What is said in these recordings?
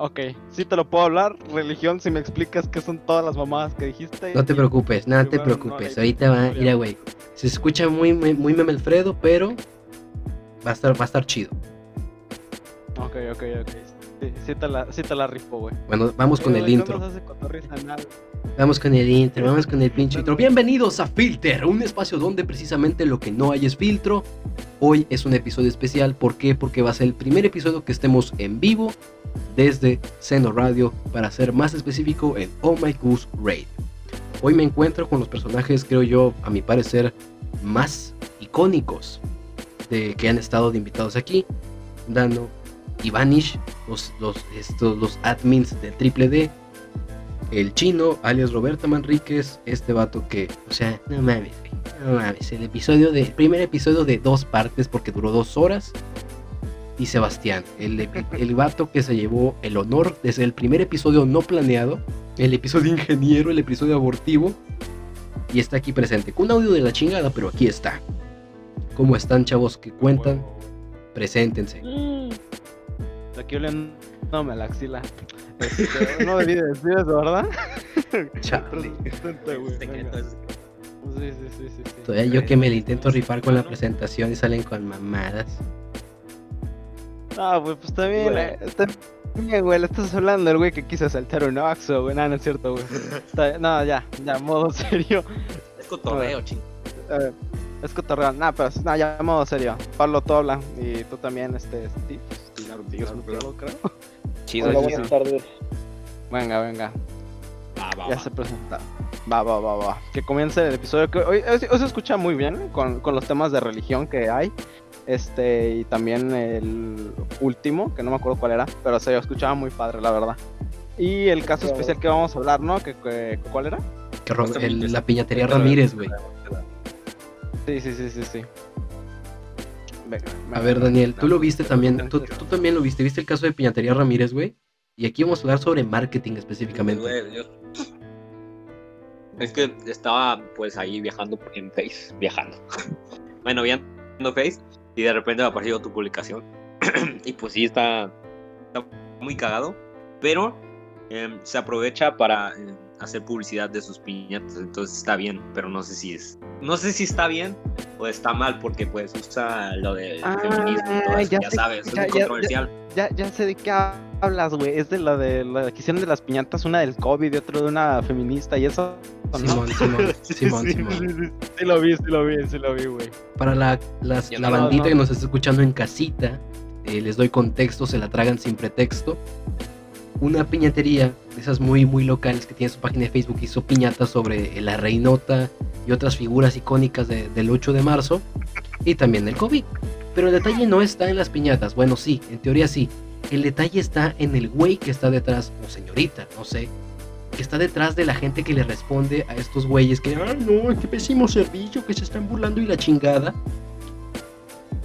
Ok, ya. Sí te lo puedo hablar, religión, si me explicas qué son todas las mamadas que dijiste. No te preocupes, no te preocupes. no, Ahorita va, mira, güey. Se escucha muy, muy, muy meme Alfredo, pero va a estar, va a estar chido. Ok, ok, ok. Sí, sí te la, sí te la rifo, güey. Bueno, vamos con el güey, ¿qué intro. Vamos con el intro, vamos con el pinche intro. Bienvenidos a Filter, un espacio donde precisamente lo que no hay es filtro. Hoy es un episodio especial, ¿por qué? Porque va a ser el primer episodio que estemos en vivo desde Seno Radio, para ser más específico en Oh My Goose Raid. Hoy me encuentro con los personajes, creo yo, a mi parecer, más icónicos de que han estado de invitados aquí. Dano, Ivanish, los, los, estos, los admins del Triple D, el chino, alias Roberta Manríquez, este vato que, o sea, no mames, no mames, el episodio de, primer episodio de dos partes porque duró dos horas. Y Sebastián, el, el vato que se llevó el honor desde el primer episodio no planeado, el episodio ingeniero, el episodio abortivo, y está aquí presente, con un audio de la chingada, pero aquí está. ¿Cómo están, chavos que cuentan? Preséntense. Aquí oliéndome la axila. Este, no debí de decir eso, ¿verdad? Chale. Sí, sí, sí, sí, sí. Todavía yo que me le intento rifar con la presentación y salen con mamadas. Ah, güey, pues está bien, Güey. eh, está bien, güey, le estás hablando al güey que quiso saltar un Oxxo, güey, no, no es cierto, güey. Está- No, ya, ya, modo serio. Es cotorreo, ching. Eh, es cotorreo, nah, pero no, ya, modo serio. Pablo Tobla, y tú también, este, Steve. Claro, Gutiérrez, creo. Chido, Hola, chido. buenas tardes. Venga, venga, Va, va, ya va. se presenta. Va, va, va, va. Que comience el episodio. Que hoy, hoy- hoy se escucha muy bien con, con los temas de religión que hay. Este, y también el último, que no me acuerdo cuál era, pero se escuchaba muy padre, la verdad. Y el caso Claro. especial que vamos a hablar, ¿no? Que, que- ¿Cuál era? Que el- la piñatería Claro. Ramírez, güey. Sí, sí, sí, sí, sí. Venga, A ver, Daniel, tú lo viste también. Tú, también lo viste. ¿Viste el caso de piñatería Ramírez, güey? Y aquí vamos a hablar sobre marketing específicamente. Güey, yo- Es que estaba pues ahí viajando en Face, viajando. bueno, viendo Face y de repente me apareció tu publicación. y pues sí, está, está muy cagado, pero em, se aprovecha para em, hacer publicidad de sus piñatas, entonces está bien, pero no sé si es... No sé si está bien o está mal porque pues usa lo del Ah, feminismo y todo eso, ya ya, sé, sabes, es ya- muy controversial. Ya, ya sé de qué hablas, güey. Es de la de la que hicieron de las piñatas, una del COVID y otra de una feminista y eso. ¿no? Simón, Simón, Sí, Simón, sí, Simón. sí, sí, sí lo vi, sí lo vi, sí lo vi, güey. Para la, las- la no, bandita no. que nos está escuchando en casita, eh, les doy contexto, se la tragan sin pretexto. Una piñatería, esas muy, muy locales que tiene su página de Facebook, hizo piñatas sobre la reinota y otras figuras icónicas de- del 8 de marzo y también del COVID. Pero el detalle no está en las piñatas, bueno, sí, en teoría sí. El detalle está en el güey que está detrás, o señorita, no sé, que está detrás de la gente que le responde a estos güeyes que, ah, no, qué pésimo servicio, que se están burlando y la chingada.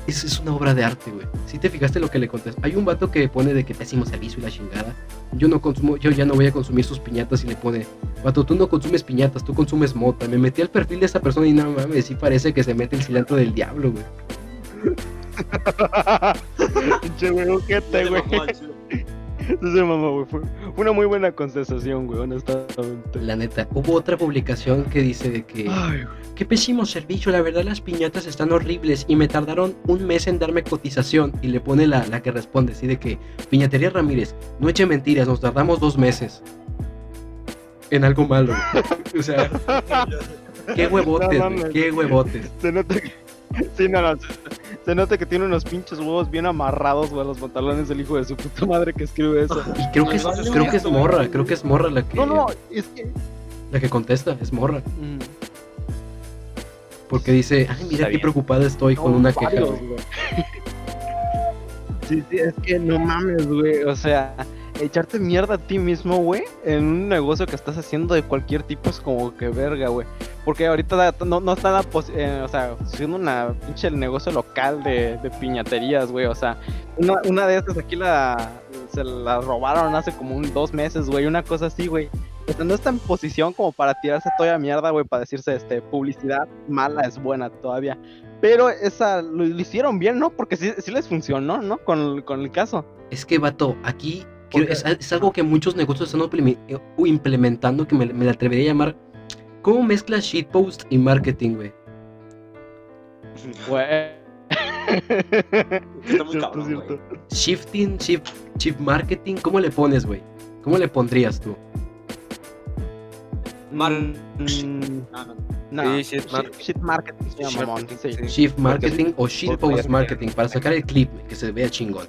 Es, es una obra de arte, güey. Si te fijaste lo que le contesté. Hay un vato que pone de que pésimo servicio y la chingada. Yo no consumo, yo ya no voy a consumir sus piñatas y le pone, vato, tú no consumes piñatas, tú consumes mota. Me metí al perfil de esa persona y no mames, sí parece que se mete el cilantro del diablo, güey. Pinche güey, ojete, güey. Mamá, güey. Fue, una muy buena contestación, güey, honestamente. La neta, hubo otra publicación que dice de que... Ay. Qué pésimo servicio, la verdad las piñatas están horribles y me tardaron un mes en darme cotización y le pone la, la que responde, así de que Piñatería Ramírez, no eche mentiras, nos tardamos dos meses. En algo malo. o sea, qué huevotes, No güey, qué huevotes. Se nota que. Sí, no, no. Se, nota que tiene unos pinches huevos bien amarrados, güey, a los pantalones del hijo de su puta madre que escribe eso. Y creo que es, creo que es morra, creo que es morra la que, No, no, es que. la que contesta, es morra. Mm, Porque dice, ay, mira Está qué bien. preocupada estoy con una queja. varios, güey". güey. Sí, sí, es que no mames, güey. O sea, echarte mierda a ti mismo, güey, en un negocio que estás haciendo de cualquier tipo es como que verga, güey. Porque ahorita no, no está la posi- eh, o sea, siendo una pinche negocio local de, de piñaterías, güey. O sea, una, una de esas aquí la se la robaron hace como un dos meses, güey. Una cosa así, güey. O sea, no está en posición como para tirarse toda mierda, güey, para decirse, este, publicidad mala es buena todavía. Pero esa lo, hicieron bien, ¿no? Porque sí, sí les funcionó, ¿no? Con, con el caso. Es que, vato, aquí Porque- es, es algo que muchos negocios están eh, implementando que me, me la atrevería a llamar. ¿Cómo mezclas shitpost y marketing, güey? Güey. Está muy Cierto, cabrón, güey. cierto. Shifting, shift, shift marketing, ¿cómo le pones, güey? ¿Cómo le pondrías tú? Mar- Mm, no. no, Sí, shit shit, marketing. shit marketing, sí. Shift marketing o marketing para sacar el clip, güey, que se vea chingón.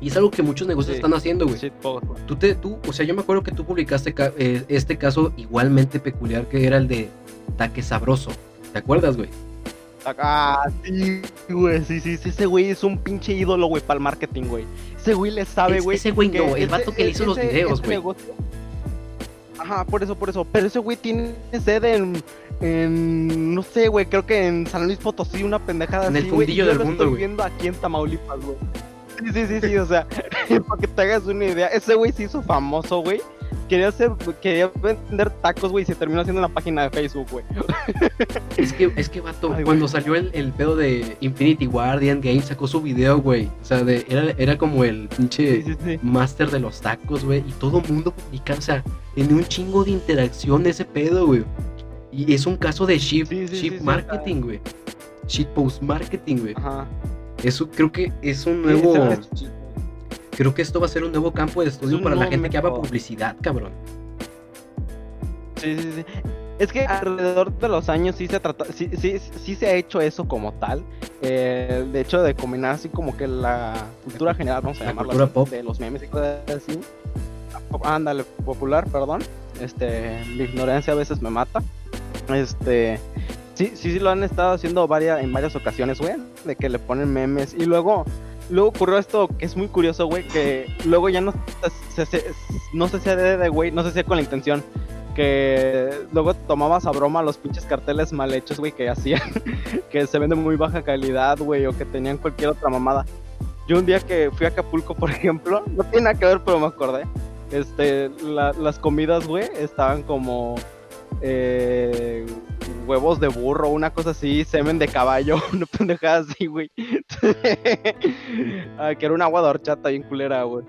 Y es algo que muchos negocios Sí. están haciendo, güey. Güey. Tú, te, tú, o sea, yo me acuerdo que tú publicaste ca- eh, este caso igualmente peculiar que era el de Taque Sabroso. ¿Te acuerdas, güey? Ah, sí, güey, sí, sí, sí, ese güey es un pinche ídolo, güey, para el marketing, güey. Ese güey le sabe, Es- güey. ese güey no, el ese- vato que le hizo los videos, güey. negocio- Ajá, por eso, por eso. Pero ese güey tiene sede en, en no sé, güey, creo que en San Luis Potosí, una pendejada En el así, fundillo yo del lo mundo, estoy güey. viendo aquí en Tamaulipas, güey. Sí, sí, sí, sí, o sea, para que te hagas una idea. Ese güey se hizo famoso, güey. Quería hacer, quería vender tacos, güey, y se terminó haciendo una página de Facebook, güey. Es que, es que, vato, Ay, cuando güey. salió el, el pedo de Infinity Guardian Game, sacó su video, güey. O sea, de, era, era como el pinche Sí, sí, sí. máster de los tacos, güey. Y todo el mundo publicaba, o sea, tenía un chingo de interacción ese pedo, güey. Y es un caso de shift, shift marketing, güey. Shitpost marketing, güey. Ajá. Eso creo que es un nuevo. Creo que esto va a ser un nuevo campo de estudio para la gente que haga publicidad, cabrón. Sí, sí, sí. Es que alrededor de los años sí se trata, sí, sí, sí se ha hecho eso como tal. Eh, de hecho, de combinar así como que la cultura general, vamos a La llamarlo cultura pop. de los memes y cosas así. Ándale, popular, perdón. Este, mi ignorancia a veces me mata. Este, sí, sí, lo han estado haciendo varias, en varias ocasiones, güey, de que le ponen memes y luego Luego ocurrió esto que es muy curioso, güey, que luego ya no se, se- no de, güey, no sé si con la intención, que luego tomabas a broma los pinches carteles mal hechos, güey, que hacían, que se venden muy baja calidad, güey, o que tenían cualquier otra mamada. Yo un día que fui a Acapulco, por ejemplo, no tiene nada que ver, pero me acordé. Este, la- las comidas, güey, estaban como eh, huevos de burro, una cosa así, semen de caballo, una pendejada así, güey. Ah, que era una agua de horchata bien culera, güey.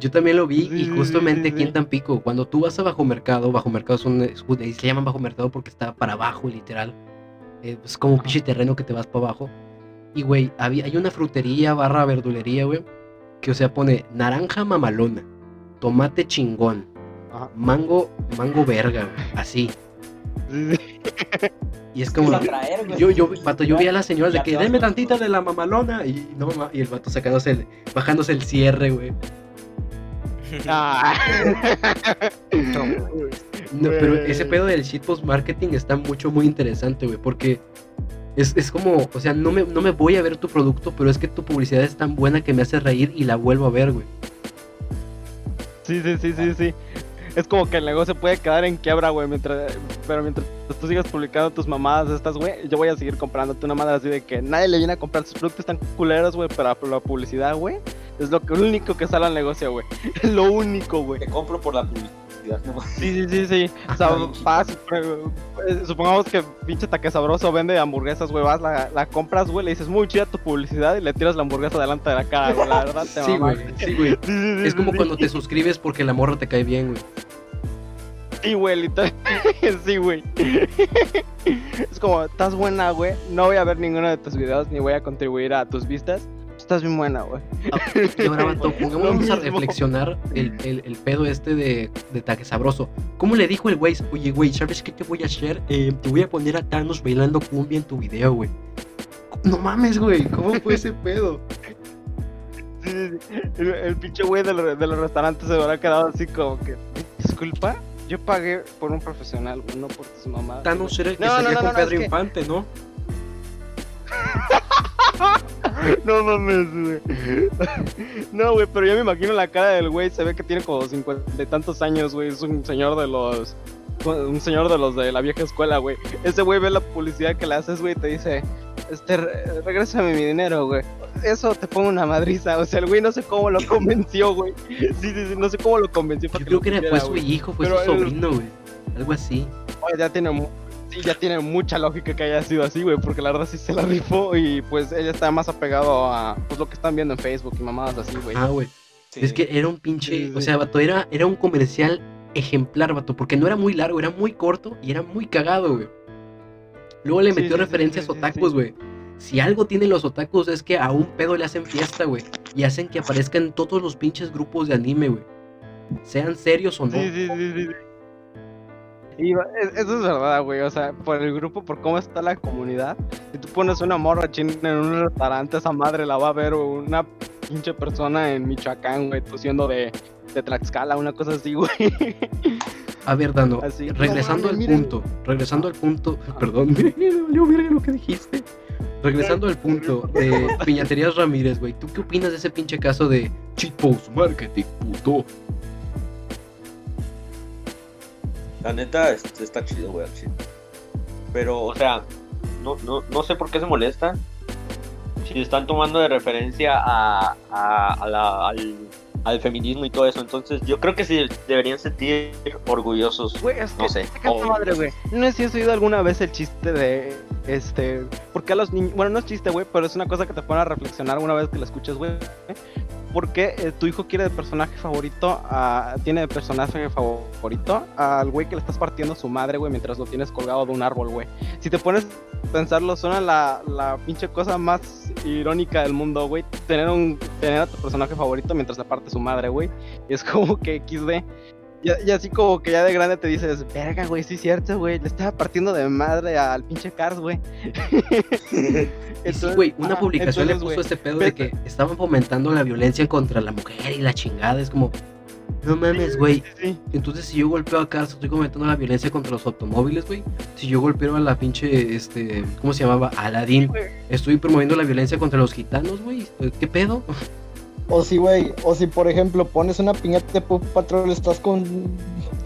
Yo también lo vi y justamente aquí en. Tampico, cuando tú vas a Bajo Mercado, Bajo Mercado es un, es un- se llaman Bajo Mercado porque está para abajo, literal. Eh, es como un pinche terreno que te vas para abajo. Y, güey, había, hay una frutería barra verdulería, güey, que o sea pone naranja mamalona, tomate chingón, Ajá. mango, mango verga, güey, así. Sí, sí. Y es como, traer, yo, yo, vato, yo vi a las señoras de que con- tantita de la mamalona y no y el vato sacándose el, bajándose el cierre, güey. Ah. No, pero ese pedo del shitpost marketing está mucho, muy interesante, güey, porque es, es como, o sea, no me, no me voy a ver tu producto, pero es que tu publicidad es tan buena que me hace reír y la vuelvo a ver, güey. Sí, sí, sí, sí, sí. Es como que el negocio puede quedar en quiebra, güey, mientras, pero mientras tú sigas publicando tus mamadas estas, güey, yo voy a seguir comprándote una madre así de que nadie le viene a comprar sus productos tan culeros, güey, pero la publicidad, güey, es lo único que sale al negocio, güey. Es lo único, güey. Te compro por la publicidad. ¿No? Sí, sí, sí, sí. O sea, Ajá. vas, pero, eh, supongamos que pinche taque sabroso vende hamburguesas, güey, vas, la, la compras, güey, le dices muy chida tu publicidad y le tiras la hamburguesa delante de la cara, güey, la verdad te Sí, güey, sí, güey. Es como cuando te suscribes porque la morra te cae bien, güey. Sí, güey, sí, güey. es como, estás buena, güey. No voy a ver ninguno de tus videos ni voy a contribuir a tus vistas. Estás bien buena, güey. Y ahora, vato, Lo pongámonos a reflexionar el, el, el pedo este de, de Taque Sabroso. ¿Cómo le dijo el güey? Oye, güey, ¿sabes qué te voy a hacer? Eh, te voy a poner a Thanos bailando cumbia en tu video, güey. No mames, güey, ¿cómo fue ese pedo? Sí, sí, sí. El, el pinche güey de, los- de los restaurantes se habrá quedado así como que, disculpa, yo pagué por un profesional, güey, no por tus mamadas. Thanos era el que No, salía no, con Pedro es que- Infante, ¿no? No mames, güey. No, güey, pero yo me imagino la cara del güey. Se ve que tiene como cincuenta y tantos años, güey. Es un señor de los. Un señor de los de la vieja escuela, güey. Ese güey ve la publicidad que le haces, güey, y te dice: Este, re- regrésame mi dinero, güey. Eso te pongo una madriza. O sea, el güey no sé cómo lo convenció, güey. Sí, sí, sí, no sé cómo lo convenció. Yo creo que era fue su güey. hijo, fue Pero su sobrino, güey. Algo así. Oye, ya tiene, sí, ya tiene mucha lógica que haya sido así, güey, porque la verdad sí se la rifó y pues ella está más apegado a pues lo que están viendo en Facebook y mamadas así, güey. Ah, güey. Sí. Es que era un pinche, o sea, vato, era, era un comercial ejemplar, vato, porque no era muy largo, era muy corto y era muy cagado, güey. Luego le metió sí, sí, referencias sí, sí, otakus, sí. güey. Si algo tienen los otakus es que a un pedo le hacen fiesta, güey. Y hacen que aparezca en todos los pinches grupos de anime, güey. Sean serios o no. Sí, sí, sí, sí. Y eso es verdad, güey. O sea, por el grupo, por cómo está la comunidad. Si tú pones una morra china en un restaurante, esa madre la va a ver una pinche persona en Michoacán, güey, tú siendo de, de Tlaxcala, una cosa así, güey. A ver, Dano, Así. regresando No al miren. punto, regresando al punto, perdón, me valió verga lo que dijiste. Regresando al punto de Piñaterías Ramírez, güey, ¿tú qué opinas de ese pinche caso de cheat post marketing, puto? La neta es- está chido, güey, al chile. Pero, o sea, no, no, no sé por qué se molesta. Si están tomando de referencia a, a- a la- al, al feminismo y todo eso. Entonces, yo creo que sí deberían sentir orgullosos. Güey, es que, No sé. saca tu O- madre, güey. No sé si has oído alguna vez el chiste de, este, porque a los niños, bueno, no es chiste, güey, pero es una cosa que te pone a reflexionar una vez que la escuchas, güey. ¿Por qué eh, tu hijo quiere de personaje favorito, tiene de personaje favorito al güey que le estás partiendo su madre, güey, mientras lo tienes colgado de un árbol, güey? Si te pones a pensarlo, suena la, la pinche cosa más irónica del mundo, güey. Tener, un, tener a tu personaje favorito mientras le parte su madre, güey. Es como que XD. Y, y así como que ya de grande te dices, verga, güey, sí es cierto, güey. Le estaba partiendo de madre al pinche Cars, güey. Sí, güey, una publicación le entonces, puso güey, ese pedo de que estaban fomentando la violencia contra la mujer y la chingada, es como, no mames, güey, Sí, sí, Entonces, si yo golpeo a Cars, estoy cometiendo la violencia contra los automóviles, güey. Si yo golpeo a la pinche, este, ¿cómo se llamaba? Aladín. güey. Estoy promoviendo la violencia contra los gitanos, güey. ¿Qué pedo? O si, güey, o si por ejemplo pones una piñata de Pop Patrol, estás con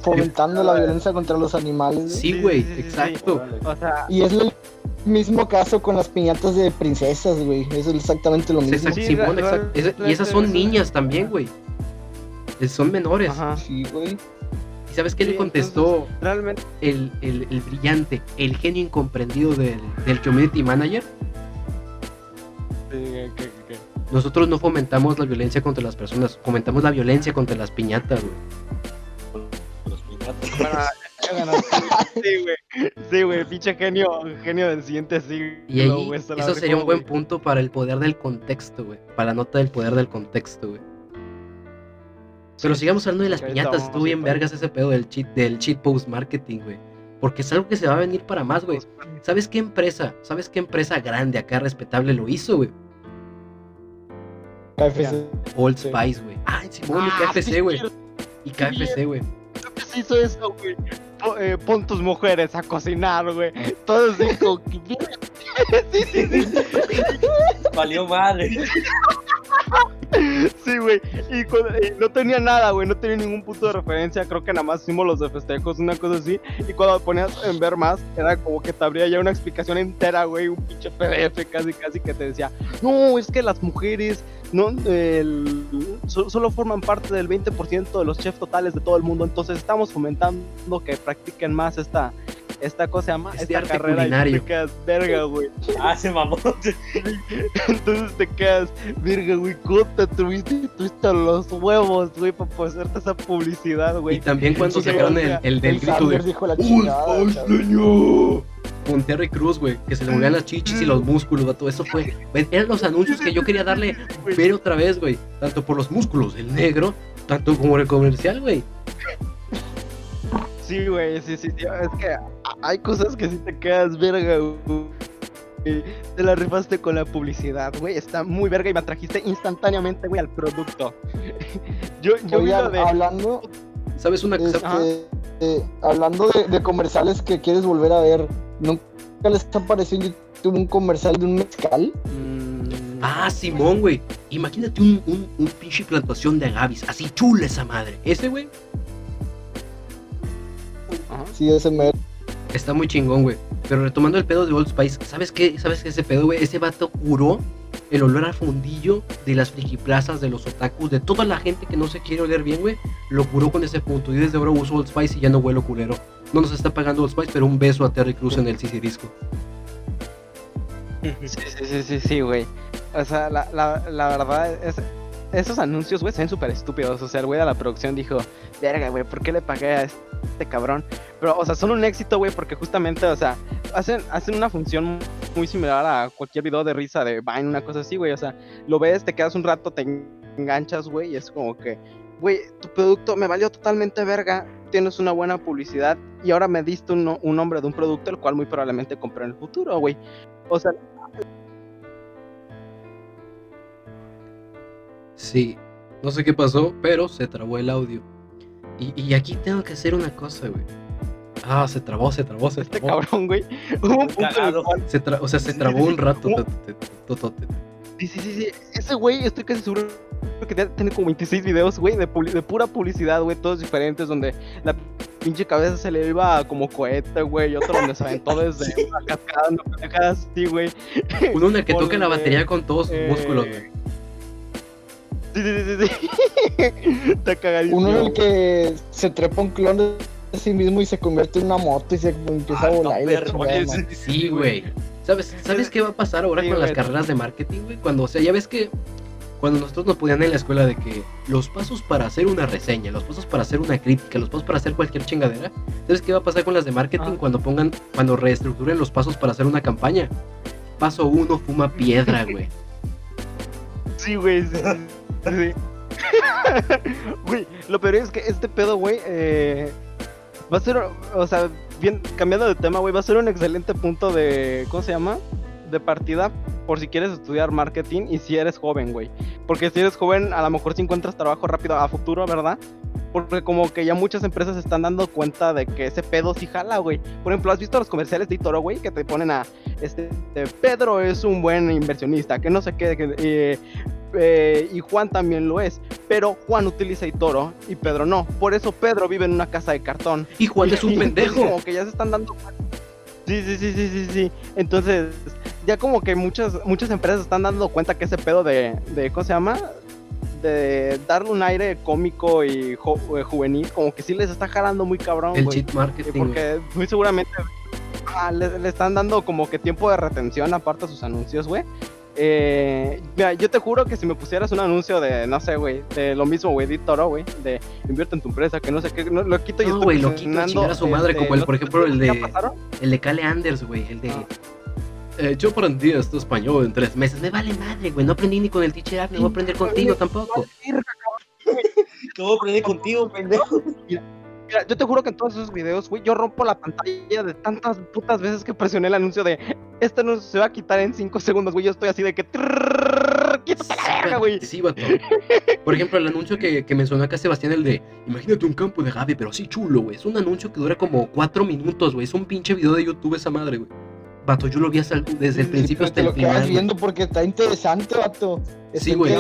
fomentando la violencia contra los animales. güey. Sí, güey, sí, sí, sí. exacto. O sea, Y es el mismo caso con las piñatas de princesas, güey. Es exactamente lo mismo. Simón, Es- y esas son niñas también, güey. Son menores. ajá. Sí, güey. ¿Y sabes qué Sí, le contestó Realmente, el, el- el brillante, el genio incomprendido del, del community manager? eh, que- que- que- Nosotros no fomentamos la violencia contra las personas, fomentamos la violencia contra las piñatas, güey. Los piñatas. Sí, güey. Sí, güey, pinche genio, genio del siguiente siglo. Y ahí, eso sería un buen punto para el poder del contexto, güey. Para la nota del poder del contexto, güey. Pero sigamos hablando de las piñatas. Estuvo bien vergas ese pedo del cheat, del cheat post marketing, güey. Porque es algo que se va a venir para más, güey. ¿Sabes qué empresa? ¿Sabes qué empresa grande acá respetable lo hizo, güey? KFC. Old. Spice, güey. Ah, Simón, Ah, KFC, sí, güey. Y KFC, güey. sí hizo eso, güey. Eh, Pon tus mujeres a cocinar, güey. Todo así como que... Sí, sí, sí. Valió madre. Sí, güey. Y, cuando- y no tenía nada, güey. No tenía ningún punto de referencia. Creo que nada más símbolos de festejos, una cosa así. Y cuando ponías en ver más, era como que te abría ya una explicación entera, güey. Un pinche PDF casi, casi que te decía: No, es que las mujeres no el- so- solo forman parte del 20% de los chefs totales de todo el mundo. Entonces estamos fomentando que practiquen más esta. Esta cosa se llama Este esta arte carrera culinario. y te quedas verga, güey. Ah, se mamó. Entonces te quedas, virga, güey, ¿cómo tuviste, tuviste los huevos, güey, para hacerte esa publicidad, Y güey? también cuando sacaron el, el del El grito de dijo la ¡Old chingada. Con Terry Cruz, güey, que se le movían las chichis y los músculos, todo eso fue. Eran los anuncios que yo quería darle ver otra vez, güey. Tanto por los músculos del negro, tanto como el comercial, güey. Sí, güey, sí, sí, sí, es que hay cosas que sí te quedas verga, güey. Te la rifaste con la publicidad, güey, está muy verga y me atrajiste instantáneamente, güey, al producto. yo yo de... hablando, ¿Sabes una cosa? este, eh, hablando de, de comerciales que quieres volver a ver, ¿nunca les ha parecido en YouTube un comercial de un mezcal? Mm, Ah, Simón, güey. Imagínate un, un, un pinche plantación de agavis, así chula esa madre. Ese, güey, ajá. Sí, ese me... está muy chingón, güey. Pero retomando el pedo de Old Spice, ¿sabes qué? ¿Sabes qué ese pedo, güey? Ese vato curó el olor a fundillo de las frikiplazas, de los otakus, de toda la gente que no se quiere oler bien, güey. Lo curó con ese punto. Y desde ahora uso Old Spice y ya no huelo culero. No nos está pagando Old Spice, pero un beso a Terry Cruz en el Sisi Disco. Sí, sí, sí, sí, sí, güey. O sea, la, la, la verdad es... esos anuncios, güey, se ven súper estúpidos. O sea, el güey de la producción dijo, verga, güey, ¿por qué le pagué a este cabrón? Pero, o sea, son un éxito, güey, porque justamente, o sea, hacen, hacen una función muy similar a cualquier video de risa de Vine, una cosa así, güey. O sea, lo ves, te quedas un rato, te enganchas, güey, y es como que, güey, tu producto me valió totalmente verga, tienes una buena publicidad y ahora me diste un, un nombre de un producto el cual muy probablemente compré en el futuro, güey. O sea, Sí, no sé qué pasó, pero se trabó el audio. Y, y aquí tengo que hacer una cosa, güey. Ah, se trabó, se trabó, se este trabó. cabrón, güey. Hubo un punto Se tra- o sea, se Sí, trabó sí, un rato. sí. Sí, sí, sí, sí. Ese güey, estoy casi seguro que tener como 26 videos, güey, de, pura publicidad, güey, todos diferentes, donde la pinche cabeza se le iba como cohete, güey, y otro donde se aventó desde una cascada, una pendejada así, güey. Uno en el que toca la batería con todos sus eh, músculos, güey. Sí, sí, sí, sí. Está cagadísimo. Uno en el que se trepa un clon de sí mismo y se convierte en una moto y se empieza a Ah, volar. y perro, oye, man. Sí, güey. ¿Sabes, ¿Sabes qué va a pasar ahora Sí, con las carreras de marketing, güey? Cuando, o sea, ya ves que cuando nosotros nos ponían en la escuela de que los pasos para hacer una reseña, los pasos para hacer una crítica, los pasos para hacer cualquier chingadera, ¿sabes qué va a pasar con las de marketing Ah. cuando pongan, cuando reestructuren los pasos para hacer una campaña? Paso uno, fuma piedra, güey. Sí, güey, sí, sí. Güey, lo peor es que este pedo, güey, eh, va a ser, o sea, bien, cambiando de tema, güey, va a ser un excelente punto de, ¿cómo se llama? De partida por si quieres estudiar marketing y si eres joven, güey. Porque si eres joven, a lo mejor si encuentras trabajo rápido a futuro, ¿verdad? Porque como que ya muchas empresas están dando cuenta de que ese pedo sí jala, güey. Por ejemplo, ¿has visto los comerciales de Toro, güey? Que te ponen a, este, Pedro es un buen inversionista, que no sé qué, que, eh, eh, y Juan también lo es. Pero Juan utiliza Toro y Pedro no. Por eso Pedro vive en una casa de cartón. Y Juan es un pendejo. Como que ya se están dando cuenta. Sí, sí, sí, sí, sí, sí. Entonces, ya como que muchas, muchas empresas están dando cuenta que ese pedo de, de ¿cómo se llama? De darle un aire cómico y jo- eh, juvenil, como que sí les está jalando muy cabrón, El güey. cheat marketing. güey. Porque muy seguramente ah, le, le están dando como que tiempo de retención aparte a sus anuncios, güey. Eh, mira, yo te juro que si me pusieras un anuncio de, no sé, güey, de lo mismo, güey, de Toro, güey, de invierte en tu empresa, que no sé qué, no, lo quito y No, estoy güey, lo quito a chingar a su madre, como el, ¿no por ejemplo, el ¿ya de-? El de Cale Anders, güey. El de. Ah. Eh, yo aprendí esto español en tres meses. Me vale madre, güey. No aprendí ni con el teacher app, no voy a aprender contigo tampoco. ¿Cómo aprendí contigo, pendejo? Mira, yo te juro que en todos esos videos, güey, yo rompo la pantalla de tantas putas veces que presioné el anuncio de este anuncio se va a quitar en 5 segundos, güey. Yo estoy así de que. la verga, güey. Sí, vato. Por ejemplo, el anuncio que, que mencionó acá Sebastián, el de Imagínate un campo de agave, pero así chulo, güey. Es un anuncio que dura como cuatro minutos, güey. Es un pinche video de YouTube esa madre, güey. Vato, yo lo vi hasta el- desde el Sí, principio hasta el lo final. güey. viendo porque está interesante, vato. Sí, güey.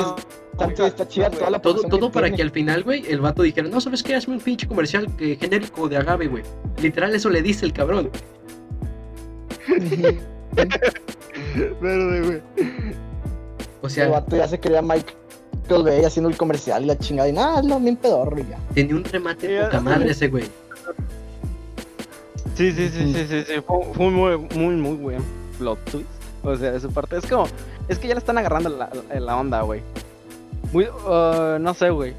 Está chida toda la Todo, todo para tiene. que al final, güey, el vato dijera, no, ¿sabes qué? Hazme un pinche comercial que, genérico de agave, güey. Literal, eso le dice el cabrón. Verde, güey. O El sea, vato ya se creía Michael Bay haciendo el comercial y la chingada. Y nada, lo bien pedorro y ya. tenía un remate Sí, poca sí. madre ese, güey. Sí, sí, sí, sí, sí, sí. Fue, fue muy, muy, muy buen plot twist. O sea, de su parte. Es como. Es que ya le están agarrando la- la onda, güey. Muy. uh, no sé, güey.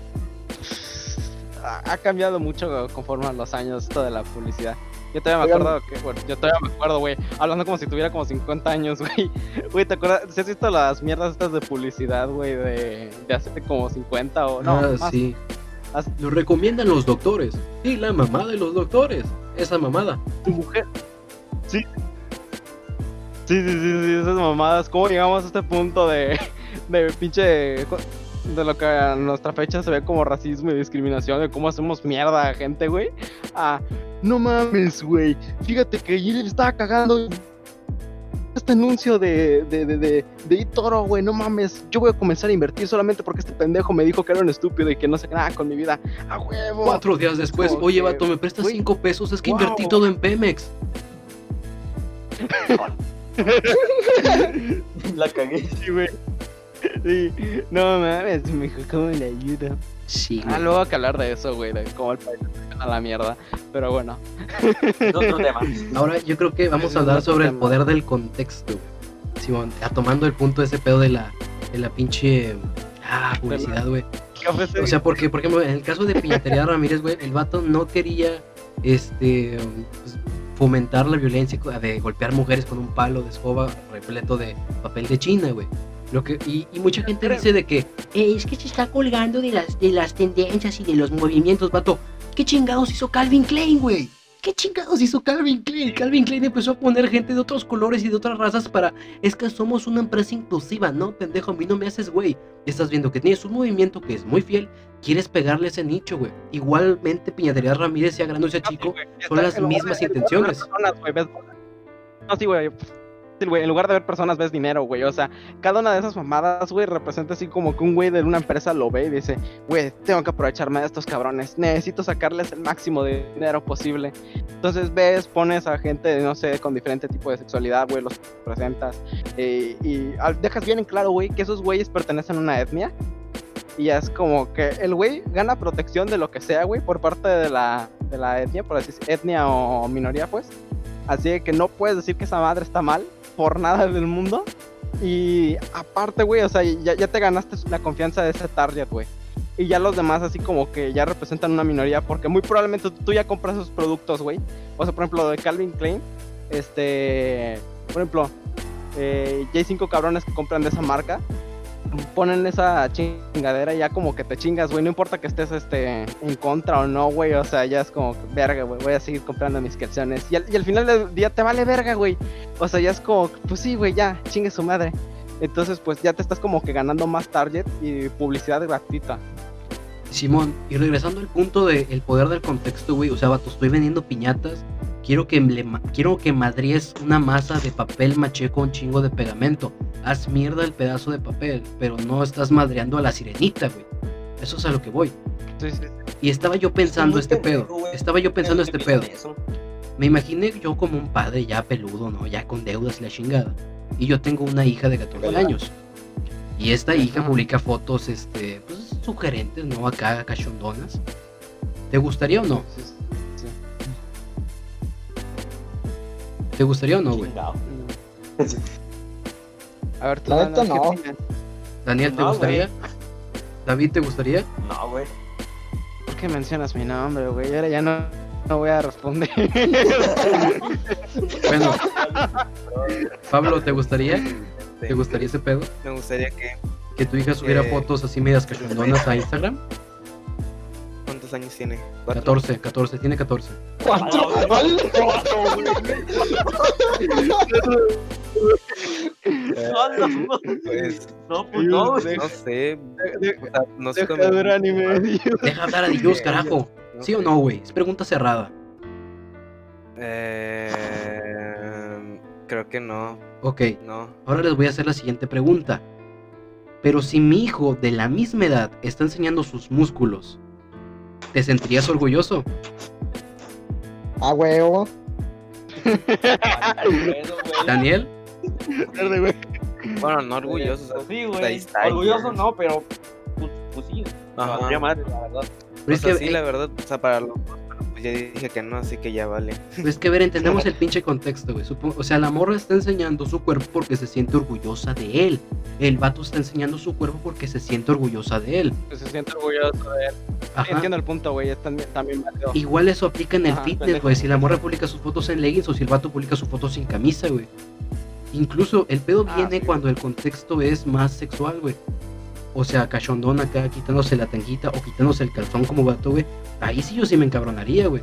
Ha, cambiado mucho conforme a los años esto de la publicidad. Yo todavía me acuerdo que. Bueno, yo todavía me acuerdo, güey. Hablando como si tuviera como 50 años, güey. Güey, ¿te acuerdas? ¿Si has visto las mierdas estas de publicidad, güey? De, de hace como 50 o. No, ah, más. sí. Lo recomiendan los doctores. Y la mamá de los doctores. Esa mamada. tu mujer. Sí. Sí, sí, sí, sí, esas mamadas. ¿Cómo llegamos a este punto de, de pinche. De lo que a nuestra fecha se ve como racismo y discriminación, de cómo hacemos mierda a gente, güey? Ah, no mames, güey. Fíjate que yo le estaba cagando. Este anuncio de, de, de, de, de eToro, güey, no mames. Yo voy a comenzar a invertir solamente porque este pendejo me dijo que era un estúpido y que no sé nada con mi vida. ¡A huevo! Cuatro días después, como oye, que, vato, ¿me prestas güey, cinco pesos? Es que wow. invertí todo en Pemex. La cagué. Sí, güey. Sí, no mames, me dijo, ¿cómo le ayuda? Sí, Ah, luego hay que hablar de eso, güey, de cómo el país a la mierda. Pero bueno, Es otro tema. Ahora yo creo que vamos a hablar sobre el poder del contexto. Simón, a- tomando el punto de ese pedo de la, de la pinche... Ah, publicidad, güey. O sea, porque, por ejemplo, en el caso de Piñatería Ramírez, güey, el vato no quería este pues, fomentar la violencia de golpear mujeres con un palo de escoba repleto de papel de China, güey. Lo que, y, y mucha gente dice de que "Eh, es que se está colgando de las, de las tendencias y de los movimientos, vato. ¿Qué chingados hizo Calvin Klein, güey? ¿Qué chingados hizo Calvin Klein? Calvin Klein empezó a poner gente de otros colores y de otras razas para... Es que somos una empresa inclusiva, ¿no? Pendejo, a mí no me haces, güey. Estás viendo que tienes un movimiento que es muy fiel, quieres pegarle ese nicho, güey. Igualmente Piñatería Ramírez, sea grande o sea chico, son las mismas intenciones. personas, güey, ves- No, sí, güey. Güey, En lugar de ver personas, ves dinero, güey. O sea, cada una de esas mamadas, güey, representa así como que un güey de una empresa lo ve y dice, güey, tengo que aprovecharme de estos cabrones. Necesito sacarles el máximo dinero posible. Entonces ves, pones a gente, no sé, con diferente tipo de sexualidad, güey, los presentas. eh, y dejas bien en claro, güey, que esos güeyes pertenecen a una etnia. Y es como que el güey gana protección de lo que sea, güey, por parte de la, de la etnia, por así decir, etnia o minoría, pues. Así que no puedes decir que esa madre está mal por nada del mundo. Y aparte, güey, o sea, ya, te ganaste la confianza de ese target, güey. Y ya los demás así como que ya representan una minoría porque muy probablemente tú ya compras esos productos, güey. O sea, por ejemplo, lo de Calvin Klein, este, por ejemplo, eh, ya hay cinco cabrones que compran de esa marca. Ponen esa chingadera ya como que te chingas, güey. No importa que estés este, en contra o no, güey. O sea, ya es como, verga, güey. Voy a seguir comprando mis calzones. Y al, final del día te vale verga, güey. O sea, ya es como, pues sí, güey, ya, chingue su madre. Entonces, pues ya te estás como que ganando más target y publicidad gratuita. Simón, y regresando al punto del poder del contexto, güey, o sea, vato, estoy vendiendo piñatas, quiero que, le quiero que madries una masa de papel maché con chingo de pegamento, haz mierda el pedazo de papel, pero no estás madreando a la sirenita, güey, eso es a lo que voy. Sí, sí. Y estaba yo pensando este pedo, estaba yo pensando Es este pedo, me imaginé yo como un padre ya peludo, ¿no? Ya con deudas y la chingada. Y yo tengo una hija de 14 ¿Verdad? años. Y esta hija publica fotos, este, pues sugerentes, ¿no? Acá, cachondonas. ¿Te gustaría o no? ¿Te gustaría o no, güey? A ver, tú, La neta, Daniel, ¿qué no. Daniel, ¿te No, gustaría? David, ¿te gustaría? No, güey. ¿Por qué mencionas mi nombre, güey? Ahora ya no, no voy a responder. Bueno, Pablo, ¿te gustaría? ¿Te gustaría ese pedo? Me gustaría que. Que tu hija subiera Eh, fotos así medias cachondonas a Instagram. ¿Cuántos años tiene? ¿Cuatro? 14, 14, tiene 14. ¿Cuatro? Pues, No, pues no, no sé. No sé Deja cómo. Deja hablar a Dios, carajo. ¿Sí o no, güey? Es pregunta cerrada. Eh, creo que no. Ok, No. ahora les voy a hacer la siguiente pregunta. Pero si mi hijo de la misma edad está enseñando sus músculos, ¿te sentirías orgulloso? A huevo. Daniel, Verde, güey. Bueno, no orgulloso. Sí, ahí güey. Orgulloso no, pero. Pues, pues sí. Ajá. madre, la verdad. pero O es sea, que, sí, la verdad, o sea, para los pues ya dije que no, así que ya vale. es que, a ver, entendemos el pinche contexto, güey. O sea, la morra está enseñando su cuerpo porque se siente orgullosa de él. El vato está enseñando su cuerpo porque se siente orgullosa de él. Pues se siente orgulloso de él. Ajá. entiendo el punto, güey. También, también. Igual eso aplica en el Ajá, fitness, güey. Si la morra publica sus fotos en leggings o si el vato publica sus fotos sin camisa, güey. Incluso el pedo Ah, viene sí. cuando el contexto es más sexual, güey. O sea, cachondón acá quitándose la tanguita o quitándose el calzón como vato, güey. Ahí sí yo sí me encabronaría, güey.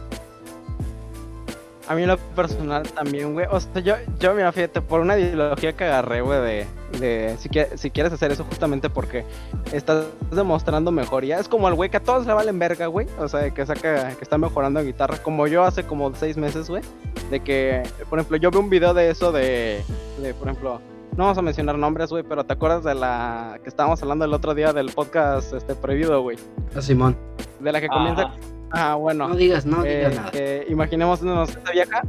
A mí lo personal también, güey. O sea, yo, yo mira, fíjate, por una ideología que agarré, güey, de, de si quieres hacer eso justamente porque estás demostrando mejoría. Es como el güey que a todos le valen verga, güey. O sea, que saca, que está mejorando en guitarra. Como yo hace como seis meses, güey. De que, por ejemplo, yo vi un video de eso de, de por ejemplo, no vamos a mencionar nombres, güey, pero ¿te acuerdas de la que estábamos hablando el otro día del podcast este prohibido, güey? A Simón. De la que comienza. Ajá. Ah, bueno. No digas, no Eh, digas nada. eh, imaginémonos esa vieja.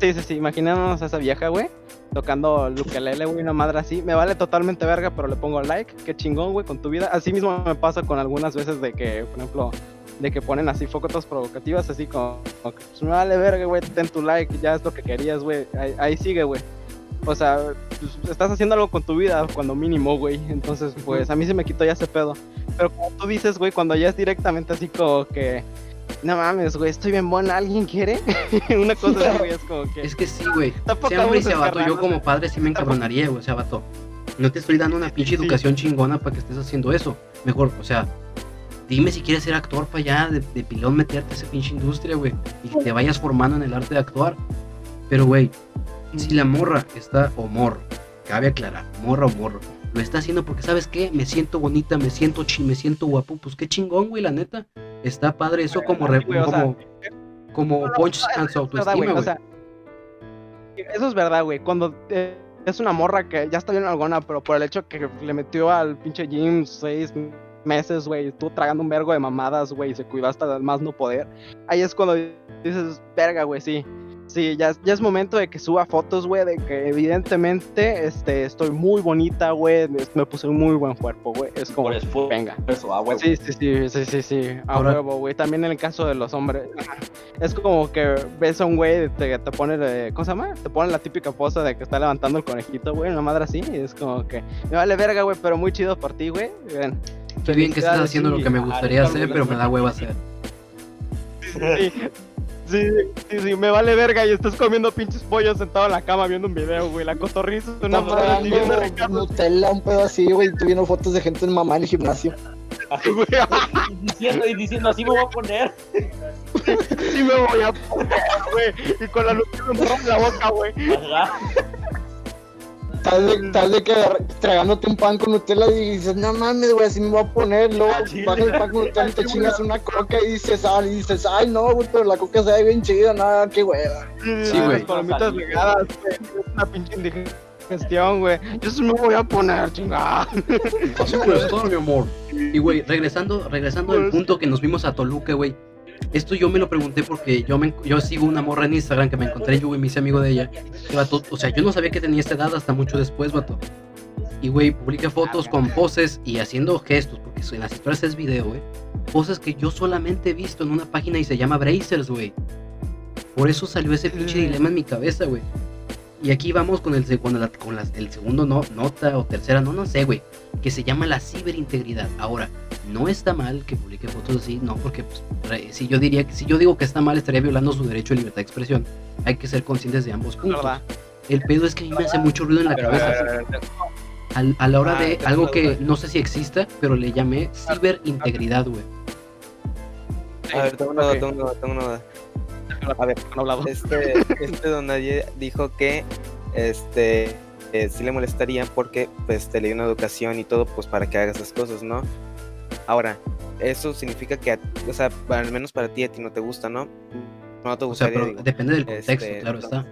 Sí, sí, sí, imaginémonos a esa vieja, güey. Tocando el ukelele, güey, una madre así. Me vale totalmente verga, pero le pongo like. Qué chingón, güey, con tu vida. Así mismo me pasa con algunas veces de que, por ejemplo, de que ponen así fotos provocativas, así como, como que, pues me vale verga, güey, ten tu like, ya es lo que querías, güey. Ahí, ahí sigue, güey. O sea, pues, estás haciendo algo con tu vida, cuando mínimo, güey. Entonces, pues a mí se me quitó ya ese pedo. Pero como tú dices, güey, cuando ya es directamente así como que. No mames, güey, estoy bien buena, ¿alguien quiere? Una cosa así, güey, es como que. Es que sí, güey. Tampoco Sí, hombre, ese vato, carnal, yo como sea, padre sí me encabronaría, güey, o sea, vato. No te estoy dando una pinche Sí. educación chingona para que estés haciendo eso. Mejor, o sea, dime si quieres ser actor para allá, de, de pilón meterte a esa pinche industria, güey. Y que te vayas formando en el arte de actuar. Pero, güey, si la morra está, o morro, cabe aclarar, morra o morro, lo está haciendo porque, ¿sabes qué? Me siento bonita, me siento chi, me siento guapo. Pues qué chingón, güey, la neta. Está padre eso como, re- güey, o sea, como, como No, no, punch no, and su autoestima, güey, güey. O sea, eso es verdad, güey. Cuando eh, es una morra que ya está bien algona, pero por el hecho que le metió al pinche gym seis meses, güey, estuvo tragando un vergo de mamadas, güey, y se cuidó hasta más no poder. Ahí es cuando dices, verga, güey, sí. Sí, ya, ya es momento de que suba fotos, güey, de que evidentemente este, estoy muy bonita, güey, me, puse un muy buen cuerpo, güey. Es como, Por esfuerzo, venga. a huevo. Sí, sí, sí, sí, sí, sí, a Ahora- huevo, güey. También en el caso de los hombres. Es como que ves a un güey, te, te pone, ¿cómo se llama? Te pone la típica posa de que está levantando el conejito, güey, una madre así. Y es como que, me vale verga, güey, pero muy chido por ti, güey. Qué bien que estás haciendo lo que me gustaría Ah, hacer, pero me da hueva hacer. Sí, sí, sí, sí, me vale verga y estás comiendo pinches pollos sentado en la cama viendo un video, güey. La cotorriza, una Está madre así viendo Ricardo, Nutella, un pedo así, güey. Tú viendo fotos de gente en mamá en el gimnasio. Y diciendo, y diciendo, así me voy a poner. Sí me voy a poner, güey. Y con la luz en la boca, güey. Tal de, tal de que tragándote un pan con Nutella y dices, no mames, güey, así me voy a poner. Luego Ah, bajas el pan con Nutella y te chingas una coca y dices, ah, y dices, ay, no, güey, pero la coca se ve bien chida, nada, qué hueva. Sí, güey. Las palomitas regadas, güey. Es una pinche indigestión, güey. Yo sí me voy a poner, chingada. Así pues todo, mi amor. Y güey, regresando, regresando al punto que nos vimos a Toluca, güey. Esto yo me lo pregunté porque yo me, yo sigo una morra en Instagram que me encontré yo y me hice amigo de ella. Vato, o sea, yo no sabía que tenía esta edad hasta mucho después, vato. Y güey, publica fotos con poses y haciendo gestos, porque en las historias es video, güey. Poses que yo solamente he visto en una página y se llama Brazers, güey. Por eso salió ese pinche dilema en mi cabeza, güey. Y aquí vamos con el, se- con la- con las- el segundo no, nota o tercera, no, no sé, güey. Que se llama la ciberintegridad. Ahora, no está mal que publique fotos así, no, porque pues, si yo diría que si yo digo que está mal estaría violando su derecho a libertad de expresión. Hay que ser conscientes de ambos puntos. ¿Verdad? El pedo es que a mí me hace mucho ruido en la Pero, cabeza. a Al- la hora Ah, de algo que duda. no sé si exista, pero le llamé ciberintegridad, güey. a ver, tengo una duda, tengo una duda, tengo una duda. A ver, No hablado. este, este don nadie dijo que este eh, sí le molestaría porque pues te le dio una educación y todo pues para que hagas esas cosas, ¿no? Ahora, eso significa que, a- o sea, al menos para ti a ti no te gusta, ¿no? No te O sea, pero digo. depende del contexto, Este, claro está.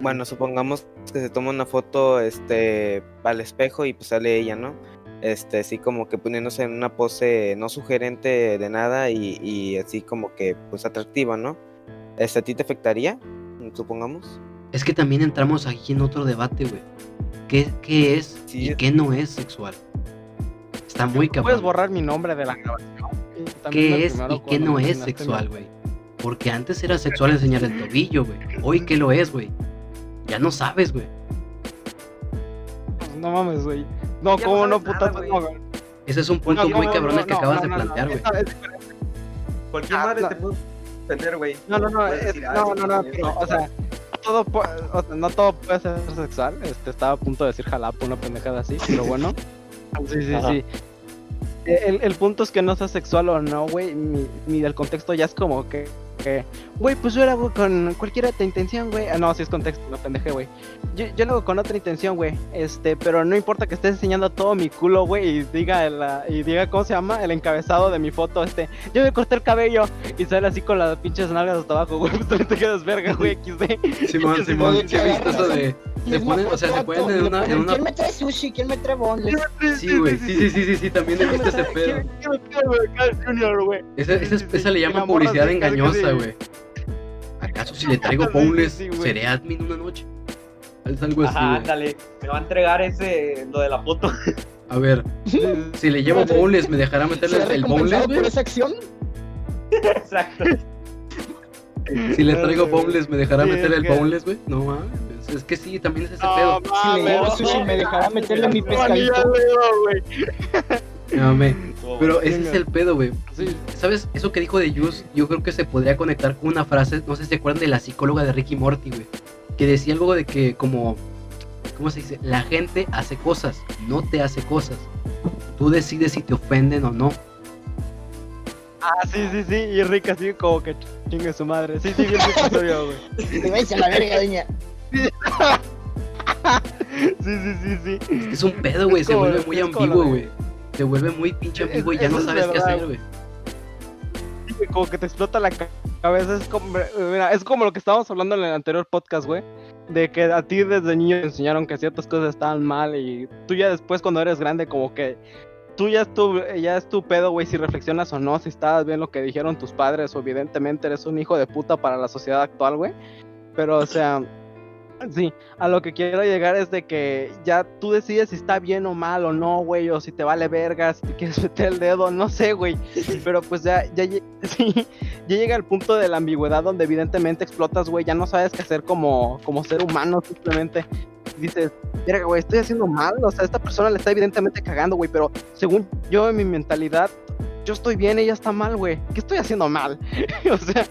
Bueno, supongamos que se toma una foto este al espejo y pues sale ella, ¿no? Este, así como que poniéndose en una pose no sugerente de nada y, y así como que pues atractiva, ¿no? Este, ¿a ti te afectaría? Supongamos. Es que también entramos aquí en otro debate, güey. ¿Qué, qué es Sí, y es- qué no es sexual? Está muy cabrón. Puedes borrar mi nombre de la grabación. También ¿Qué es y qué no es sexual, güey? Porque antes era sexual enseñar el tobillo, güey. Hoy, ¿qué lo es, güey? Ya no sabes, güey. No mames, güey. No, Ya ¿cómo no no, sabes puta? nada, güey. No, güey. Ese es un punto No, muy no, cabrón no, el que no, acabas no, de no, plantear, no, güey. Cualquier Ah, madre no. te puede ofender, güey. No, no, no, es- ah, no, no, no, pero, o sea, todo, pu- o sea, no todo puede ser sexual. Este, estaba a punto de decir jalapo, una pendejada así, pero bueno. Sí, sí, Ajá. sí. El, el punto es que no sea sexual o no, güey, ni, ni del contexto ya es como que, que, güey, pues yo lo hago con cualquier otra intención, güey. Ah, no, sí es contexto, no pendeje, güey. Yo, yo lo hago con otra intención, güey. Este, pero no importa que estés enseñando todo mi culo, güey, y diga, el, y diga, ¿cómo se llama? El encabezado de mi foto, este, yo me corté el cabello y sale así con las pinches nalgas hasta abajo, güey, pues también te quedas verga, güey, XD. Simón, Simón, Oye, ¿sí has que visto eso de. Te ponen, o sea, te ponen en una. En una... ¿Quién me trae sushi? ¿Quién me trae bonles? Sí, güey, sí, sí, sí, sí, sí, también he visto ese pedo. Quiero ver Carl Jr., güey. Esa, esa, esa le llaman publicidad engañosa, güey. ¿Acaso si le traigo güey. seré admin una noche? Es algo así, Ajá, ándale. Me va a entregar ese, lo de la foto. A ver, si le llevo boneless, ¿me dejará meterle ¿Será el boneless, por güey? esa acción? Exacto. Si le traigo boneless, ¿me dejará Sí, meterle es el que- boneless, güey? No mames. Es que sí, también es ese No, pedo. Si le digo a Sushi, me dejará meterle mi pescadito. No, me- Pero ese es el pedo, güey. ¿Sabes? Eso que dijo de Jus, yo creo que se podría conectar con una frase, no sé si se acuerdan de la psicóloga de Ricky Morty, güey. Que decía algo de que como, ¿cómo se dice? La gente hace cosas, no te hace cosas. Tú decides si te ofenden o no. Ah, sí, sí, sí. Y Rick así como que chingue su madre. Sí, sí, ese episodio, güey. Te vais a la verga, doña. Sí, sí, sí, sí. Es un pedo, güey, Es se vuelve muy es ambiguo, güey. Se vuelve muy pinche Es- ambiguo y ya no es sabes qué hacer, güey. Como que te explota la ca- cabeza. Es como, mira, es como lo que estábamos hablando en el anterior podcast, güey. De que a ti desde niño te enseñaron que ciertas cosas estaban mal y tú ya después cuando eres grande como que tú ya es ya es tu pedo, güey, si reflexionas o no, si estabas bien lo que dijeron tus padres o evidentemente eres un hijo de puta para la sociedad actual, güey. Pero, o sea, sí, a lo que quiero llegar es de que ya tú decides si está bien o mal o no, güey, o si te vale verga, si te quieres meter el dedo, no sé, güey. Pero pues ya, ya llega el punto de la ambigüedad donde evidentemente explotas, güey, ya no sabes qué hacer como, como ser humano, simplemente dices, verga, güey, estoy haciendo mal, o sea, esta persona le está evidentemente cagando, güey, pero según yo en mi mentalidad, yo estoy bien, ella está mal, güey, ¿qué estoy haciendo mal? o sea,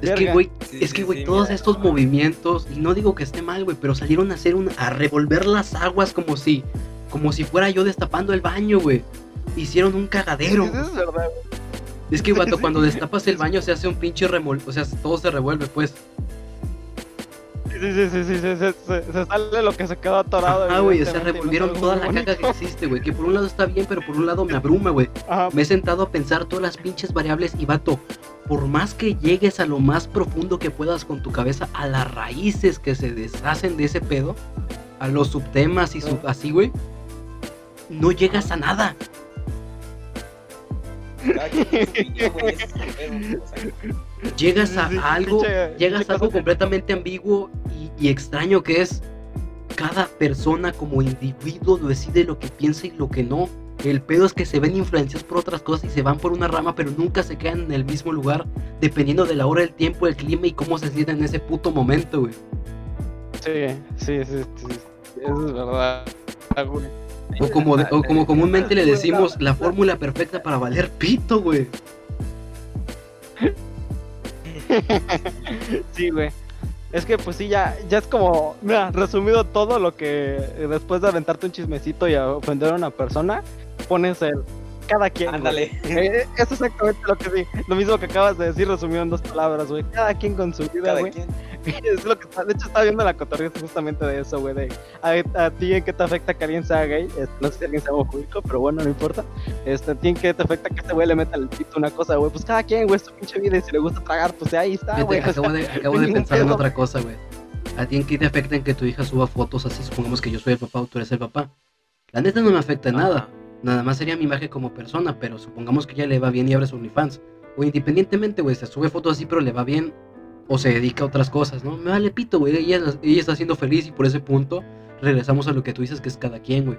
Es que, güey, Sí, es que, güey, sí, todos mira. estos movimientos, y no digo que esté mal, güey, pero salieron a hacer un, a revolver las aguas como si, como si fuera yo destapando el baño, güey. Hicieron un cagadero. Eso es verdad, güey. Es que, Sí. cuando destapas el baño se hace un pinche remol... O sea, todo se revuelve, pues. Sí, sí, sí, sí, sí, se, se- se sale lo que se quedó atorado. Ah, güey, o sea, no revolvieron toda la caca que existe, güey. Que por un lado está bien, pero por un lado me abruma, güey. Me he sentado a pensar todas las pinches variables y, vato, por más que llegues a lo más profundo que puedas con tu cabeza, a las raíces que se deshacen de ese pedo, a los subtemas y sub... así, güey, no llegas a nada. Llegas a algo, llegas a algo completamente ambiguo y, extraño que es cada persona como individuo decide lo que piensa y lo que no. El pedo es que se ven influenciados por otras cosas y se van por una rama, pero nunca se quedan en el mismo lugar, dependiendo de la hora, el tiempo, el clima y cómo se sienten en ese puto momento, güey. Sí, sí, sí, sí, Eso es verdad, güey. O como, de- o como comúnmente le decimos, la fórmula perfecta para valer pito, güey. Sí, güey. Es que pues sí, ya, ya es como, mira, resumido todo lo que eh, después de aventarte un chismecito y a ofender a una persona, pones el cada quien. Ándale. Eh, eso es exactamente lo que sí, lo mismo que acabas de decir resumido en dos palabras, güey. Cada quien con su vida, Cada güey. Es lo que está, de hecho estaba viendo la cotorreza justamente de eso, güey, de a, a ti en qué te afecta que alguien sea gay, no sé si alguien sea homofóbico, pero bueno, no importa. Este, a ti en qué te afecta que este güey le meta el pito una cosa, güey, pues cada quien, güey, su pinche vida y si le gusta tragar, pues ahí está, güey. acabo de, acabo de pensar en otra cosa, güey. ¿A ti en qué te afecta en que tu hija suba fotos así? Supongamos que yo soy el papá o tú eres el papá. La neta no me afecta en nada. Nada más sería mi imagen como persona, pero supongamos que ya le va bien y abre su OnlyFans. O independientemente, güey, se sube fotos así, pero le va bien. O se dedica a otras cosas, ¿no? Me vale pito, güey. Ella, ella está siendo feliz y por ese punto regresamos a lo que tú dices que es cada quien, güey.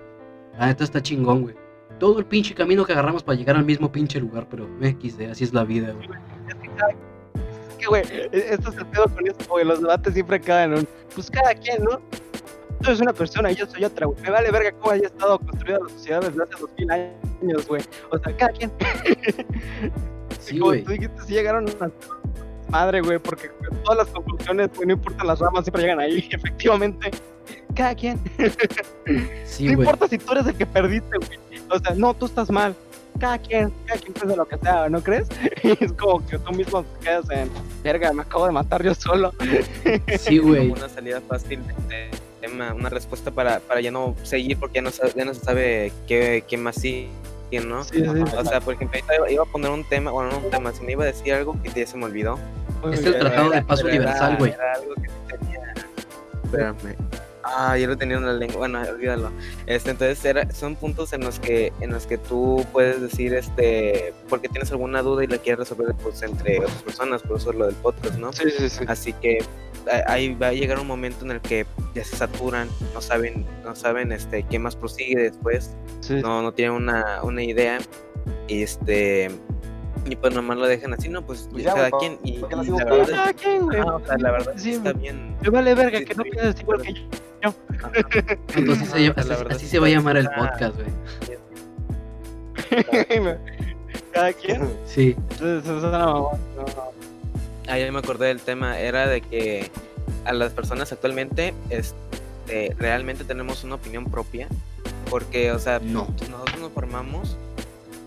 La neta está chingón, güey. Todo el pinche camino que agarramos para llegar al mismo pinche lugar, pero XD, así es la vida, güey. Es que, güey, e- esto es el pedo con esto, güey. Los debates siempre caen en un. Pues cada quien, ¿no? Tú eres una persona y yo soy otra, güey. Me vale verga cómo haya estado construida la sociedad desde hace dos mil años, güey. O sea, cada quien. Sí, güey. tú dijiste, sí llegaron a madre, güey, porque todas las conclusiones, güey, no importan las ramas, siempre llegan ahí, efectivamente. Cada quien. Sí, no güey. importa si tú eres el que perdiste, güey. O sea, no, tú estás mal. Cada quien, cada quien piensa lo que sea, ¿no crees? es como que tú mismo te quedas en, verga, me acabo de matar yo solo. Sí, güey. Una salida fácil de tema, una respuesta para, para ya no seguir porque ya no, ya no se sabe qué, qué más sigue, ¿no? Sí, sí. O sea, por ejemplo, iba a poner un tema, bueno, no un tema, si me iba a decir algo que ya se me olvidó. Es el Tratado de Paz Universal, güey. era algo que sí tenía. Espérame. Ah, yo lo tenía en la lengua. Bueno, olvídalo. Este, entonces era, son puntos en los que en los que tú puedes decir este porque tienes alguna duda y la quieres resolver pues entre otras personas, por eso es lo del podcast, ¿no? Sí, sí, sí. Así que ahí va a llegar un momento en el que ya se saturan, no saben, no saben este qué más prosigue después, sí. no, no tienen una, una idea. Y este Y pues nomás lo dejan así, no, pues Pues ya, cada quien. Y, ¿por qué la y la verdad es Cada quien, güey. Ah, o sea, la verdad Sí, está bien. Me vale verga Sí, que no pienses igual que yo. Entonces se- así, se va a llamar el podcast, güey. Cada quien. Sí. Entonces, eso es una. No, no. Ah, ya me acordé del tema, era de que a las personas actualmente este, realmente tenemos una opinión propia, porque, o sea, No. nosotros nos formamos,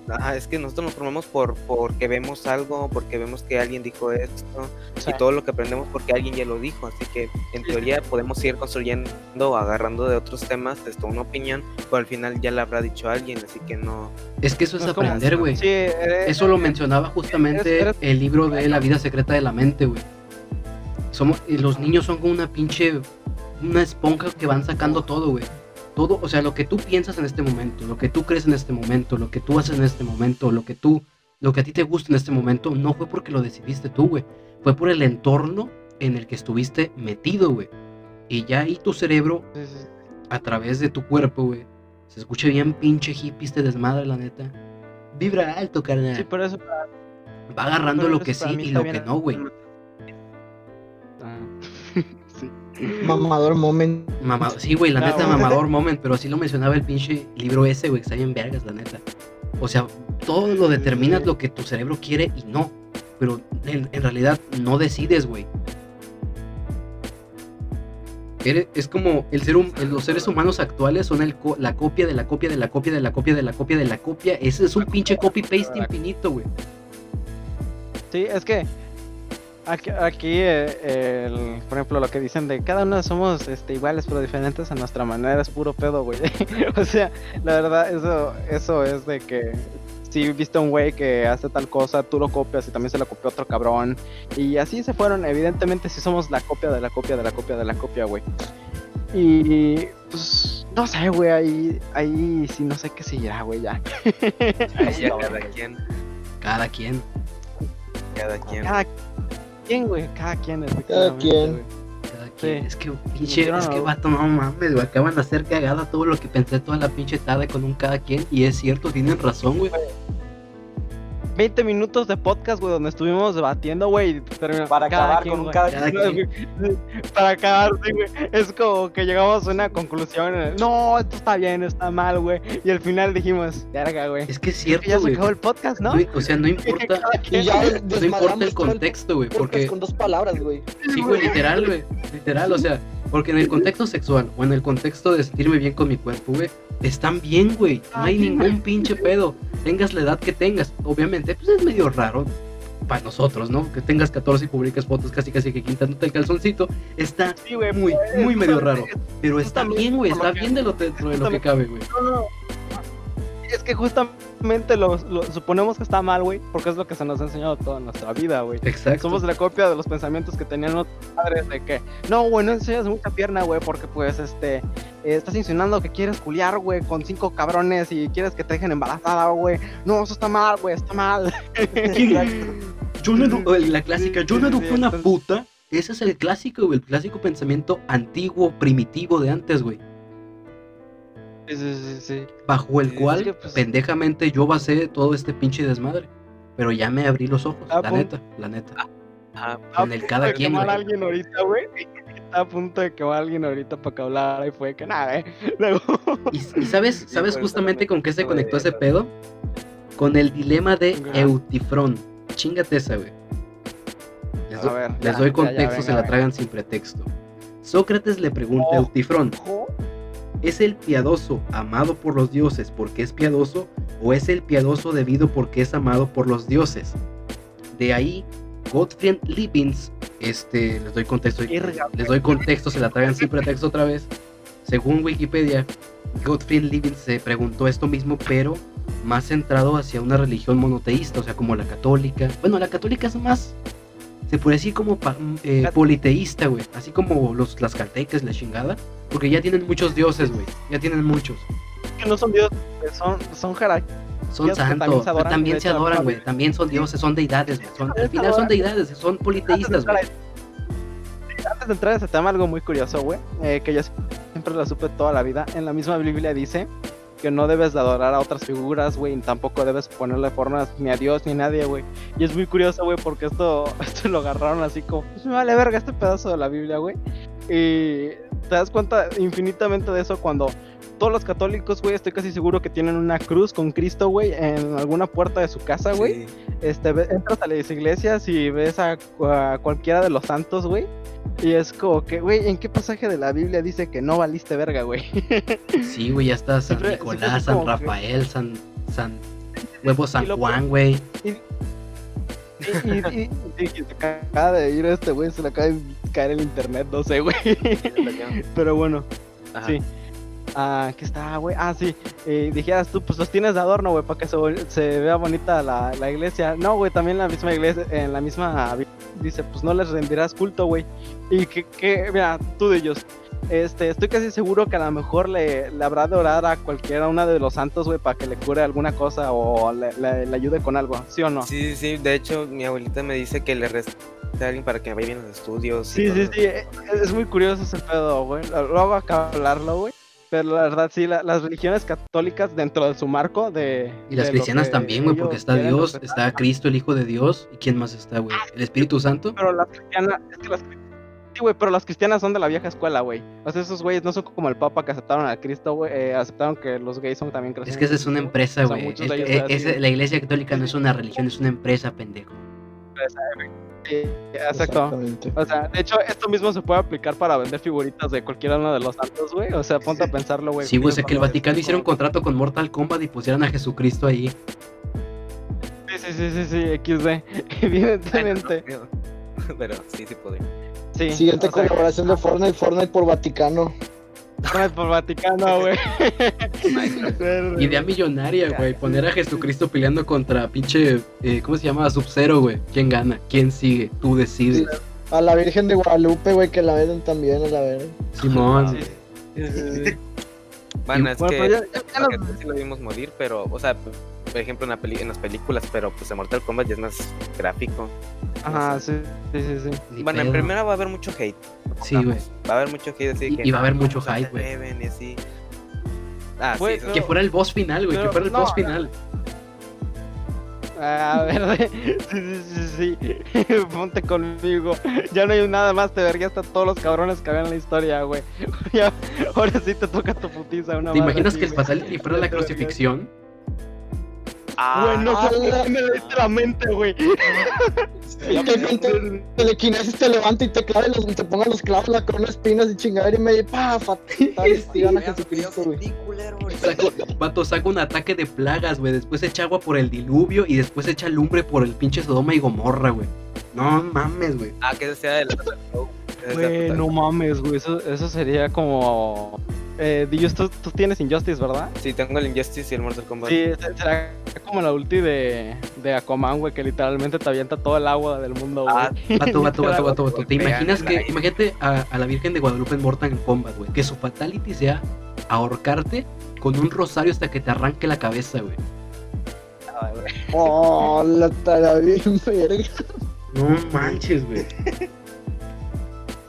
ajá, es que nosotros nos formamos por porque vemos algo, porque vemos que alguien dijo esto, Sí. y todo lo que aprendemos porque alguien ya lo dijo, así que en teoría podemos ir construyendo, agarrando de otros temas, esto, una opinión, pero al final ya la habrá dicho alguien, así que no... Es que eso es No aprender, güey. Sí, eh, Eso lo mencionaba justamente eres- el libro de La vida secreta de la mente, güey. Somos, y los niños son como una pinche, una esponja que van sacando todo, güey. Todo, o sea, lo que tú piensas en este momento, lo que tú crees en este momento, lo que tú haces en este momento, lo que tú, lo que a ti te gusta en este momento, no fue porque lo decidiste tú, güey. Fue por el entorno en el que estuviste metido, güey. Y ya ahí tu cerebro, a través de tu cuerpo, güey, se escucha bien pinche hippie este desmadre, la neta. Vibra alto, carnal. Sí, por eso. Va agarrando lo que sí y lo que no, güey. Mamador moment. Mamá, sí, güey, la No, neta, mamador moment, pero así lo mencionaba el pinche libro ese, güey, que está bien vergas, la neta. O sea, todo lo determinas lo que tu cerebro quiere y no. Pero en, en realidad no decides, güey. Es como el ser hum- los seres humanos actuales son el co- la copia de la copia de la copia de la copia de la copia de la copia. Ese es un pinche copy-paste infinito, güey. Sí, es que aquí, aquí eh, el- por ejemplo, lo que dicen de cada uno somos este, iguales pero diferentes a nuestra manera es puro pedo, güey. o sea, la verdad, eso, eso es de que si viste a un güey que hace tal cosa, tú lo copias y también se lo copió otro cabrón. Y así se fueron, evidentemente, si somos la copia de la copia de la copia de la copia, güey. Y pues, no sé, güey, ahí, ahí sí no sé qué seguirá, güey, ya. Ahí ya cada quien, Cada quien. cada quien. Cada quien, güey, cada quien, Cada quien. Cada quien. Sí. Es que, pinche, no- es que vato, no mames, güey. Acaban de hacer cagada todo lo que pensé toda la pinche tarde con un cada quien. Y es cierto, tienen razón, güey. 20 minutos de podcast, güey, donde estuvimos debatiendo, güey. Para cada acabar quien, con un cada Cada quien. Para acabar, sí, güey. Es como que llegamos a una conclusión. eh, No, esto está bien, está mal, güey. Y al final dijimos, verga, güey. Es que es cierto, que ya se acabó el podcast, ¿no? O sea, no importa, Y ya no importa el contexto, güey. Porque, con dos palabras, güey. sí, güey, literal, güey. Literal, o sea, porque en el contexto sexual o en el contexto de sentirme bien con mi cuerpo, güey, están bien, güey. No hay ningún pinche pedo. Tengas la edad que tengas. Obviamente, pues es medio raro para nosotros, ¿no? Que tengas 14 y publiques fotos casi casi que quitándote el calzoncito. Está Sí, muy, muy medio raro. Pero está bien, güey. Está bien de lo, dentro de lo que cabe, güey. No, no. Es que justamente lo, lo- suponemos que está mal, güey, porque es lo que se nos ha enseñado toda nuestra vida, güey. Exacto. Somos la copia de los pensamientos que tenían los padres de que, no, güey, no enseñas mucha pierna, güey, porque pues, este, eh, estás insinuando que quieres culiar, güey, con cinco cabrones y quieres que te dejen embarazada, güey. No, eso está mal, güey, está mal. Yo no la clásica, yo no Sí, sí, eduqué una entonces- puta. Ese es el clásico, güey. El clásico pensamiento antiguo, primitivo de antes, güey. Sí, sí, sí, sí. Bajo el Sí, cual, es que, pues- pendejamente, yo basé todo este pinche desmadre. Pero ya me abrí los ojos, Ah, la pum. neta, la neta. Ajá, En el cada de quien, güey. alguien ahorita, güey. Está a punto de quemar a alguien ahorita para que hablara y fue que nada, eh. Luego. Y, y sabes, ¿sabes justamente con qué se conectó ese pedo? Con el dilema de. Eutifrón. Chingate esa, güey. Les, A do- ver, les ya, doy contexto, ya, se venga, la tragan sin pretexto. Sócrates le pregunta a Oh. ¿Es el piadoso amado por los dioses porque es piadoso o es el piadoso debido porque es amado por los dioses? De ahí, Gottfried Leibniz, este, les doy contexto, les doy contexto, se la tragan sin pretexto otra vez. Según Wikipedia, Gottfried Leibniz se preguntó esto mismo, pero más centrado hacia una religión monoteísta, o sea, como la católica. Bueno, la católica es más, se puede decir como pa- eh, Cat- politeísta, güey. Así como los, las caltecas, la chingada. Porque ya tienen muchos dioses, güey. Ya tienen muchos. que no son dioses, son, son jara- Son santos, se adoran, también se adoran, güey. También son dioses, son deidades, güey. Son- al final son deidades, son politeístas, güey. Antes de entrar a ese tema, algo muy curioso, güey, eh, que yo siempre lo supe toda la vida. En la misma Biblia dice que no debes de adorar a otras figuras, güey, y tampoco debes ponerle formas ni a Dios ni a nadie, güey. Y es muy curioso, güey, porque esto, esto lo agarraron así como, pues me vale verga este pedazo de la Biblia, güey. Y te das cuenta infinitamente de eso cuando todos los católicos, güey, estoy casi seguro que tienen una cruz con Cristo, güey, en alguna puerta de su casa, güey. Sí. Este, entras a las iglesias y ves a, a cualquiera de los santos, güey. Y es como que, güey, ¿en qué pasaje de la Biblia dice que no valiste verga, güey? Sí, güey, ya está San Siempre- Nicolás, siempre San que- Rafael, San, San Huevo San Juan, güey. Y, y- y- y se acaba de ir este güey, se le acaba de caer el internet, no sé, güey. Pero bueno, Ajá. sí. Ah, ¿qué está, güey? Ah, sí. Eh, dijeras tú, pues los tienes de adorno, güey, para que se, se vea bonita la, la iglesia. No, güey, también la misma iglesia, en la misma dice, pues no les rendirás culto, güey. Y que, que, mira, tú de ellos. Este, estoy casi seguro que a lo mejor le, le habrá de orar a cualquiera una de los santos, güey, para que le cure alguna cosa o le, le- le ayude con algo, ¿sí o no? Sí, sí, de hecho mi abuelita me dice que le resta a alguien para que vaya bien los estudios. Sí, sí, sí, es muy curioso ese pedo, güey. Luego acabo de hablarlo, güey. Pero la verdad, sí, la- las religiones católicas dentro de su marco de... Y las de cristianas también, güey, porque está Dios, respetar. está Cristo, el Hijo de Dios. ¿Y quién más está, güey? ¿El Espíritu Santo? Pero las cristianas, es que las... Sí, güey, pero las cristianas son de la vieja escuela, güey. O sea, esos güeyes no son como el papa que aceptaron a Cristo, güey. eh, aceptaron que los gays son también Es cristianos. que esa es una empresa, O sea, güey. Es- es- güey. la iglesia católica no es una religión, es una empresa, pendejo. Sí, exacto. O sea, de hecho, esto mismo se puede aplicar para vender figuritas de cualquiera uno de los santos, güey. O sea, ponte a pensarlo, güey. Sí, güey, o sea que el Vaticano hicieron contrato con Mortal Kombat y pusieran a Jesucristo ahí. Sí, sí, sí, sí, sí, XD. Evidentemente. Ay, no, no. Pero sí, sí podría. Sí. Siguiente sea, colaboración de Fortnite, Fortnite por Vaticano. Por Vaticano, güey. Idea millonaria, güey. Poner a Jesucristo peleando contra pinche. eh, ¿Cómo se llama? Sub-Zero, güey. ¿Quién gana? ¿Quién sigue? Tú decides. A la Virgen de Guadalupe, güey, que la venden también, a la verga. Simón. Sí. Bueno, es Bueno, que, ya- ya- ya lo nos- que sí lo vimos morir, pero, o sea, por ejemplo, en, la peli- en las películas, pero pues en Mortal Kombat ya es más gráfico. Ajá, sí, sí, sí, sí. Ni bueno, en primera va a haber mucho hate. Sí, güey. Va a haber mucho hate así Y- que. y va a haber no, mucho hype, güey. Ah, sí, eso- Que fuera el boss final, güey. Que fuera el no, boss no. final. A ver, sí, sí, sí, sí. Ponte conmigo. Ya no hay nada más, te vergué hasta todos los cabrones que habían en la historia, güey. Ahora sí te toca tu putiza una ¿Te imaginas así, que fatality fuera la crucifixión? Güey, no Ah, se la- literalmente, güey. Y que con te- telequinesis te levanta y te clave los, te ponga los clavos, la corona de espinas y chingadera y me pa, fatal, y Jesucristo, güey. Vato, saca un ataque de plagas, güey. Después echa agua por el diluvio y después echa lumbre por el pinche Sodoma y Gomorra, güey. No mames, güey. Ah, que sea ese sea Güey, no mames, güey. Eso, eso sería como. Eh, Dios, tú, tú tienes Injustice, ¿verdad? Sí, tengo el Injustice y el Mortal Kombat. Sí, se- será como la ulti de, de Aquaman, güey, que literalmente te avienta todo el agua del mundo, güey. Ah, Vato, vato, vato, vato, vato. ¿Te imaginas que, imagínate a, a la Virgen de Guadalupe en Mortal Kombat, güey? Que su fatality sea ahorcarte con un rosario hasta que te arranque la cabeza, güey. Oh, la tara bien verga. No manches, güey.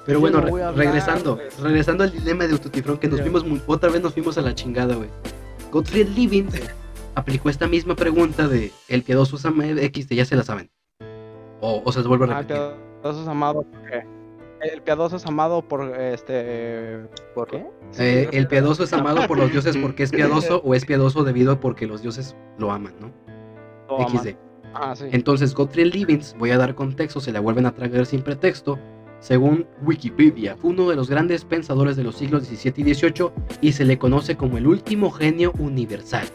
Pero bueno, no hablar, regresando, regresando al dilema de Ututifrón, que nos fuimos, muy- otra vez nos fuimos a la chingada, güey. Gottfried Living aplicó esta misma pregunta de el piadoso usa X, de ya se la saben. O, o se les vuelve a Ah, el repetir. piadoso es amado porque. El piadoso es amado por este. ¿Por qué? Eh, el piadoso es amado por los dioses porque es piadoso o es piadoso debido a porque los dioses lo aman, ¿no? Lo aman. XD. Ah, sí. Entonces, Gottfried Leibniz, voy a dar contexto, se la vuelven a tragar sin pretexto. Según Wikipedia, fue uno de los grandes pensadores de los siglos XVII y XVIII y se le conoce como el último genio universal.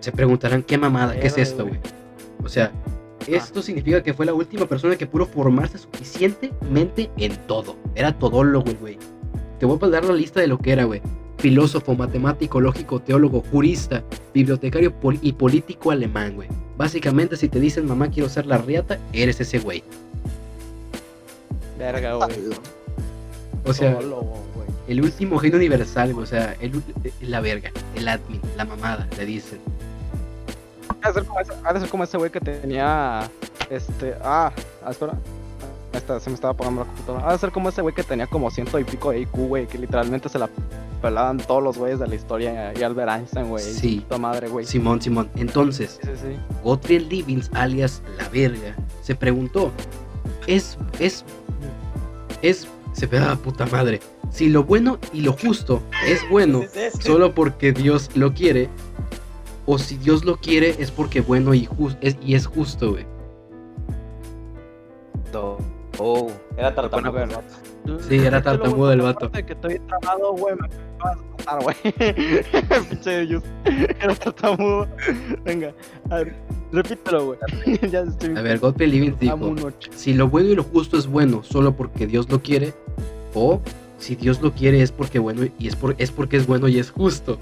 Se preguntarán qué mamada, qué es esto, güey. O sea, esto significa que fue la última persona que pudo formarse suficientemente en todo. Era todólogo, güey. Te voy a dar la lista de lo que era, güey. Filósofo, matemático, lógico, teólogo, jurista, bibliotecario pol- y político alemán, güey. Básicamente, si te dicen mamá quiero ser la riata, eres ese güey. Verga, güey. O sea, el último genio universal, güey. O sea, el, ul- la verga, el admin, la mamada, le dicen. Ha de ser como ese- güey que tenía. Este. Ah, ah, espera. Esta, se me estaba apagando la computadora. Ha de ser como ese güey que tenía como ciento y pico de IQ, güey, que literalmente se la pelaban todos los güeyes de la historia y Albert Einstein, güey. Sí. Tu madre, güey. Sí, Simón, Simón. Entonces, sí, sí. Gottfried Leibniz, alias La Verga, se preguntó, ¿es, es, es, se ve a puta madre, si lo bueno y lo justo es bueno solo porque Dios lo quiere, o si Dios lo quiere es porque bueno y, jus- es, y es justo, güey? Oh, Era tartamudo. Bueno, el vato. Sí, era tartamudo el vato. Aparte de que estoy trabado, güey, me acabas de matar, güey. Pinche Yus. Era tartamudo. Venga, a ver, repítelo, güey. ya estoy. A ver, Leibniz Dame dijo, si lo bueno y lo justo es bueno solo porque Dios lo quiere, o si Dios lo quiere es porque bueno y es, por, es porque es bueno y es justo.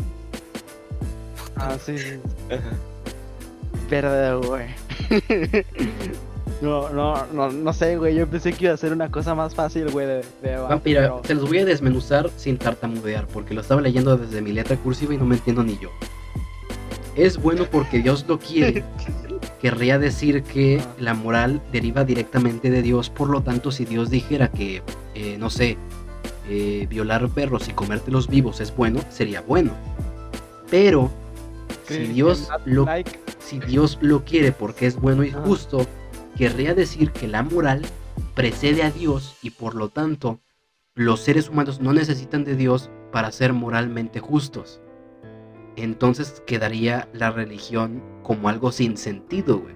Ah, sí, sí. Verde, güey. No, no, no, no sé, güey. Yo pensé que iba a ser una cosa más fácil, güey, de, de Ah, debate, Mira, pero- se los voy a desmenuzar sin tartamudear, porque lo estaba leyendo desde mi letra cursiva y no me entiendo ni yo. Es bueno porque Dios lo quiere. Querría decir que la moral deriva directamente de Dios, por lo tanto, si Dios dijera que, eh, no sé, eh, violar perros y comértelos vivos es bueno, sería bueno. Pero, si Dios lo si Dios lo quiere porque es bueno y Ah. justo, querría decir que la moral precede a Dios y por lo tanto los seres humanos no necesitan de Dios para ser moralmente justos. Entonces quedaría la religión como algo sin sentido, güey.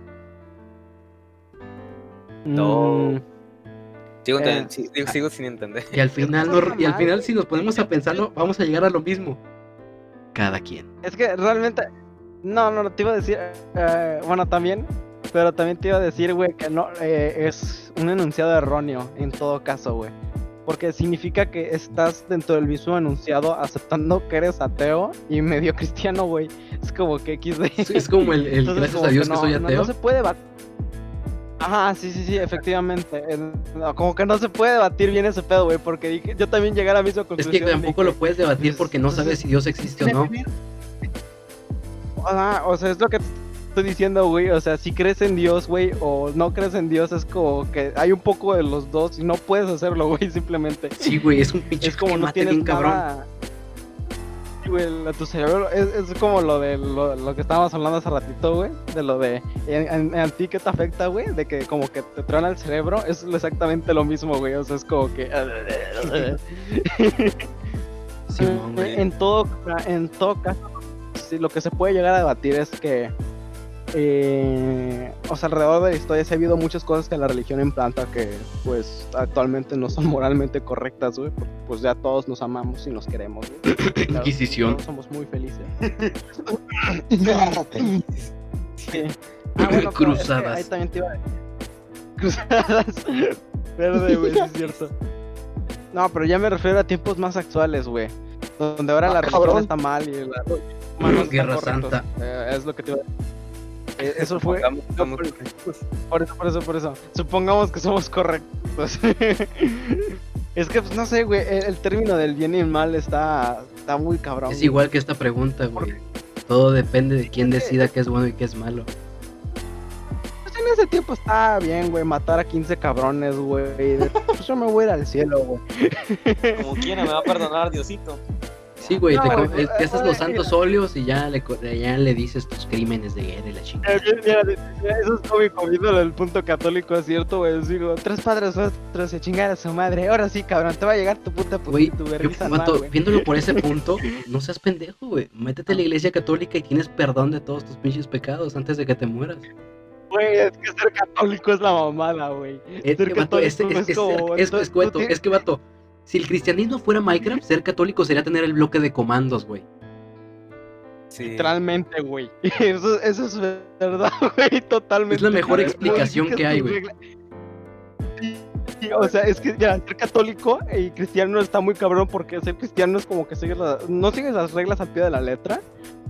No. Mm, Sigo, Eh, sí, sigo, sigo sin entender. Y al final, no- y al final si nos ponemos a pensarlo, vamos a llegar a lo mismo. Cada quien. Es que realmente. No, no, te iba a decir. eh, bueno, también. Pero también te iba a decir, güey, que no. eh, es un enunciado erróneo en todo caso, güey. Porque significa que estás dentro del mismo enunciado aceptando que eres ateo y medio cristiano, güey. Es como que XD. Es, es como el, el Entonces, gracias como a Dios que, no, soy no- ateo. No, se puede. Ajá, sí, sí, sí, efectivamente. En- no, como que no se puede debatir bien ese pedo, güey, porque dije, yo también llegué a la misma Es conclusión. que tampoco lo puedes debatir porque no sabes si Dios existe o no. Ajá, o sea, es lo que estoy diciendo, güey. O sea, si crees en Dios, güey, o no crees en Dios, es como que hay un poco de los dos y no puedes hacerlo, güey, simplemente. Sí, güey, es un pinche Es como no tienes bien cabrón. nada. Sí, güey, la- tu cerebro es, es como lo de lo, lo que estábamos hablando hace ratito, güey, de lo de en, en- en ti que te afecta, güey, de que como que te truena el cerebro, es exactamente lo mismo, güey, o sea, es como que Simón, güey. en todo en todo caso, sí, lo que se puede llegar a debatir es que eh, o sea, alrededor de la historia sí ha habido muchas cosas que la religión implanta que pues actualmente no son moralmente correctas, güey, porque pues ya todos nos amamos y nos queremos, güey. Claro, Inquisición. todos somos muy felices. Sí. Ah, bueno, pero es que Cruzadas. ahí también te iba a Cruzadas. Verde, güey, sí es cierto. No, pero ya me refiero a tiempos más actuales, güey. Donde ahora Ah, la religión cabrón. está mal y la Guerra correctos. Santa. Eh, es lo que te iba a Eh, Eso fue. Por eso, por eso, por eso. Supongamos que somos correctos. es que, pues no sé, güey. El, el término del bien y el mal está, está muy cabrón. Es igual que esta pregunta, güey. Todo depende de quién decida qué es bueno y qué es malo. Pues en ese tiempo está bien, güey. Matar a 15 cabrones, güey. Pues yo me voy a ir al cielo, güey. Como quiera, me va a perdonar Diosito. Sí, güey, No, te, güey, haces los santos óleos y ya le, ya le dices tus crímenes de guerra y la chingada. Mira, mira, Eso es cómico, viendo el punto católico, es cierto, güey. Digo, tres padres otros se chingar a su madre. Ahora sí, cabrón, te va a llegar tu puta puta Güey, tu yo, vergüenza, viéndolo por ese punto, no seas pendejo, güey. Métete a la iglesia católica y tienes perdón de todos tus pinches pecados antes de que te mueras. Güey, es que ser católico es la mamada, güey. Es Ser que, vato, es, es, es es, es- es tú que, vato, tienes- es que, vato, si el cristianismo fuera Minecraft, ser católico sería tener el bloque de comandos, güey. Sí. Literalmente, güey. Eso, eso es verdad, güey, totalmente. Es la mejor explicación que hay, güey. Sí, O sea, es que ya, ser católico y cristiano está muy cabrón porque ser cristiano es como que sigues la- no sigues las reglas al pie de la letra,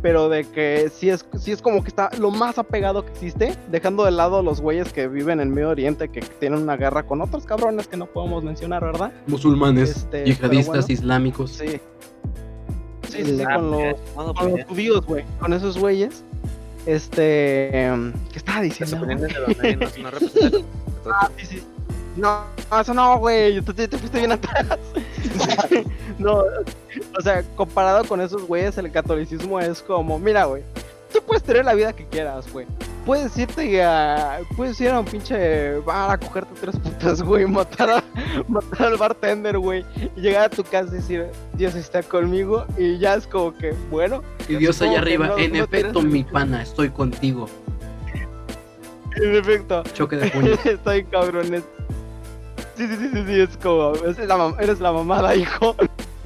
pero de que sí es, sí es como que está lo más apegado que existe, dejando de lado los güeyes que viven en Medio Oriente que tienen una guerra con otros cabrones que no podemos mencionar, ¿verdad? Musulmanes, Este, yihadistas, bueno. islámicos. Sí. Sí, sí, con los con los judíos, güey, con esos güeyes. Este, em, ¿qué estaba Las diciendo? opiniones de los medios no, no representan. Ah, sí, sí. No, eso no, güey, tú te, te fuiste bien atrás. no, O sea, comparado con esos güeyes, el catolicismo es como, mira, güey, tú puedes tener la vida que quieras, güey. Puedes irte a. Puedes ir a un pinche bar a cogerte tres putas, güey. Matar, a, matar al bartender, güey. Y llegar a tu casa y decir, Dios está conmigo. Y ya es como que, bueno. Y Dios allá arriba, no- en no efecto, mi pana, estoy contigo. En efecto. Choque de puños. Estoy cabrones. Sí, sí, sí, sí, sí, es como, es la mam- eres la mamada, hijo.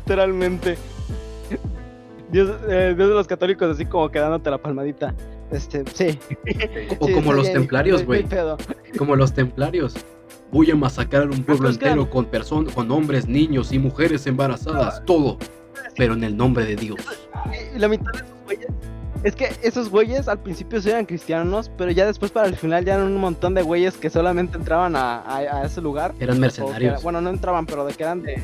Literalmente. Dios, eh, Dios de los católicos así como quedándote la palmadita. Este, sí. O Sí, como los bien, templarios, güey. Como los templarios. Voy a masacrar un pueblo pues, entero con personas, con hombres, niños y mujeres embarazadas, todo. Pero en el nombre de Dios. La mitad de esos güeyes. Es que esos güeyes al principio sí eran cristianos, pero ya después para el final ya eran un montón de güeyes que solamente entraban a, a- a ese lugar. Eran mercenarios. era- bueno, no entraban, pero de que eran de.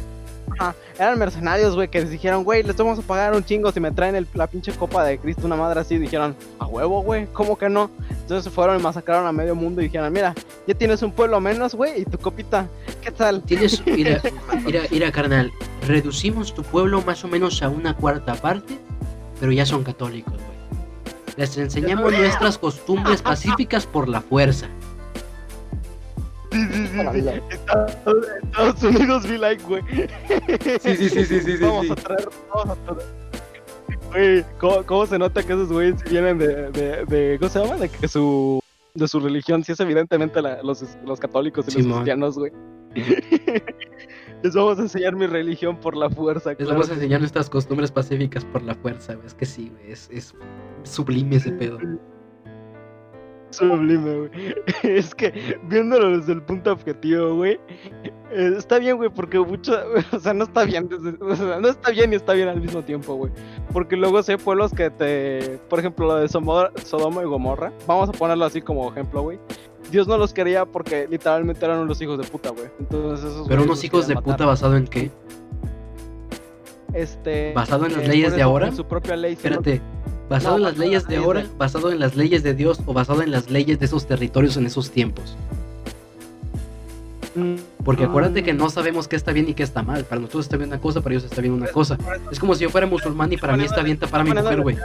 Ajá, eran mercenarios, güey, que les dijeron, güey, les vamos a pagar un chingo si me traen el- la pinche copa de Cristo, una madre así. Dijeron, a huevo, güey, ¿cómo que no? Entonces se fueron y masacraron a medio mundo y dijeron, mira, ya tienes un pueblo menos, güey, y tu copita, ¿qué tal? Tienes, mira, mira, mira, carnal, reducimos tu pueblo más o menos a una cuarta parte, pero ya son católicos. Les enseñamos nuestras costumbres pacíficas por la fuerza. Sí, sí, sí, sí. Estados, Unidos be like, güey. Sí, sí, sí, sí, sí, sí, Vamos sí. a traer, vamos a traer. Güey, ¿cómo, cómo se nota que esos güeyes vienen de, de, de, ¿cómo se llama? De que su, de su religión, sí es evidentemente la- los, los católicos y los cristianos, güey. Les vamos a enseñar mi religión por la fuerza, Les claro vamos a enseñar nuestras costumbres pacíficas por la fuerza, güey. Es que sí, güey. Es, es sublime ese pedo. Sublime, güey. Es que viéndolo desde el punto objetivo, güey, eh, está bien, güey, porque mucho, o sea, no está bien, desde- o sea, no está bien y está bien al mismo tiempo, güey. Porque luego hay pueblos que te, por ejemplo, lo de Somo- Sodoma y Gomorra, vamos a ponerlo así como ejemplo, güey. Dios no los quería porque literalmente eran unos hijos de puta, güey. Entonces esos Pero unos hijos de puta basado en qué? Este, ¿Basado en las eh, leyes de ahora? en su propia ley. Espérate. ¿Basado No, en las leyes de ahora? ¿Basado en las leyes de Dios? ¿O basado en las leyes de esos territorios en esos tiempos? Mm, Porque acuérdate que no sabemos qué está bien y qué está mal. Para nosotros está bien una cosa, para ellos está bien una cosa. Es como si yo fuera musulmán y para mí está bien tapar a mi mujer, güey.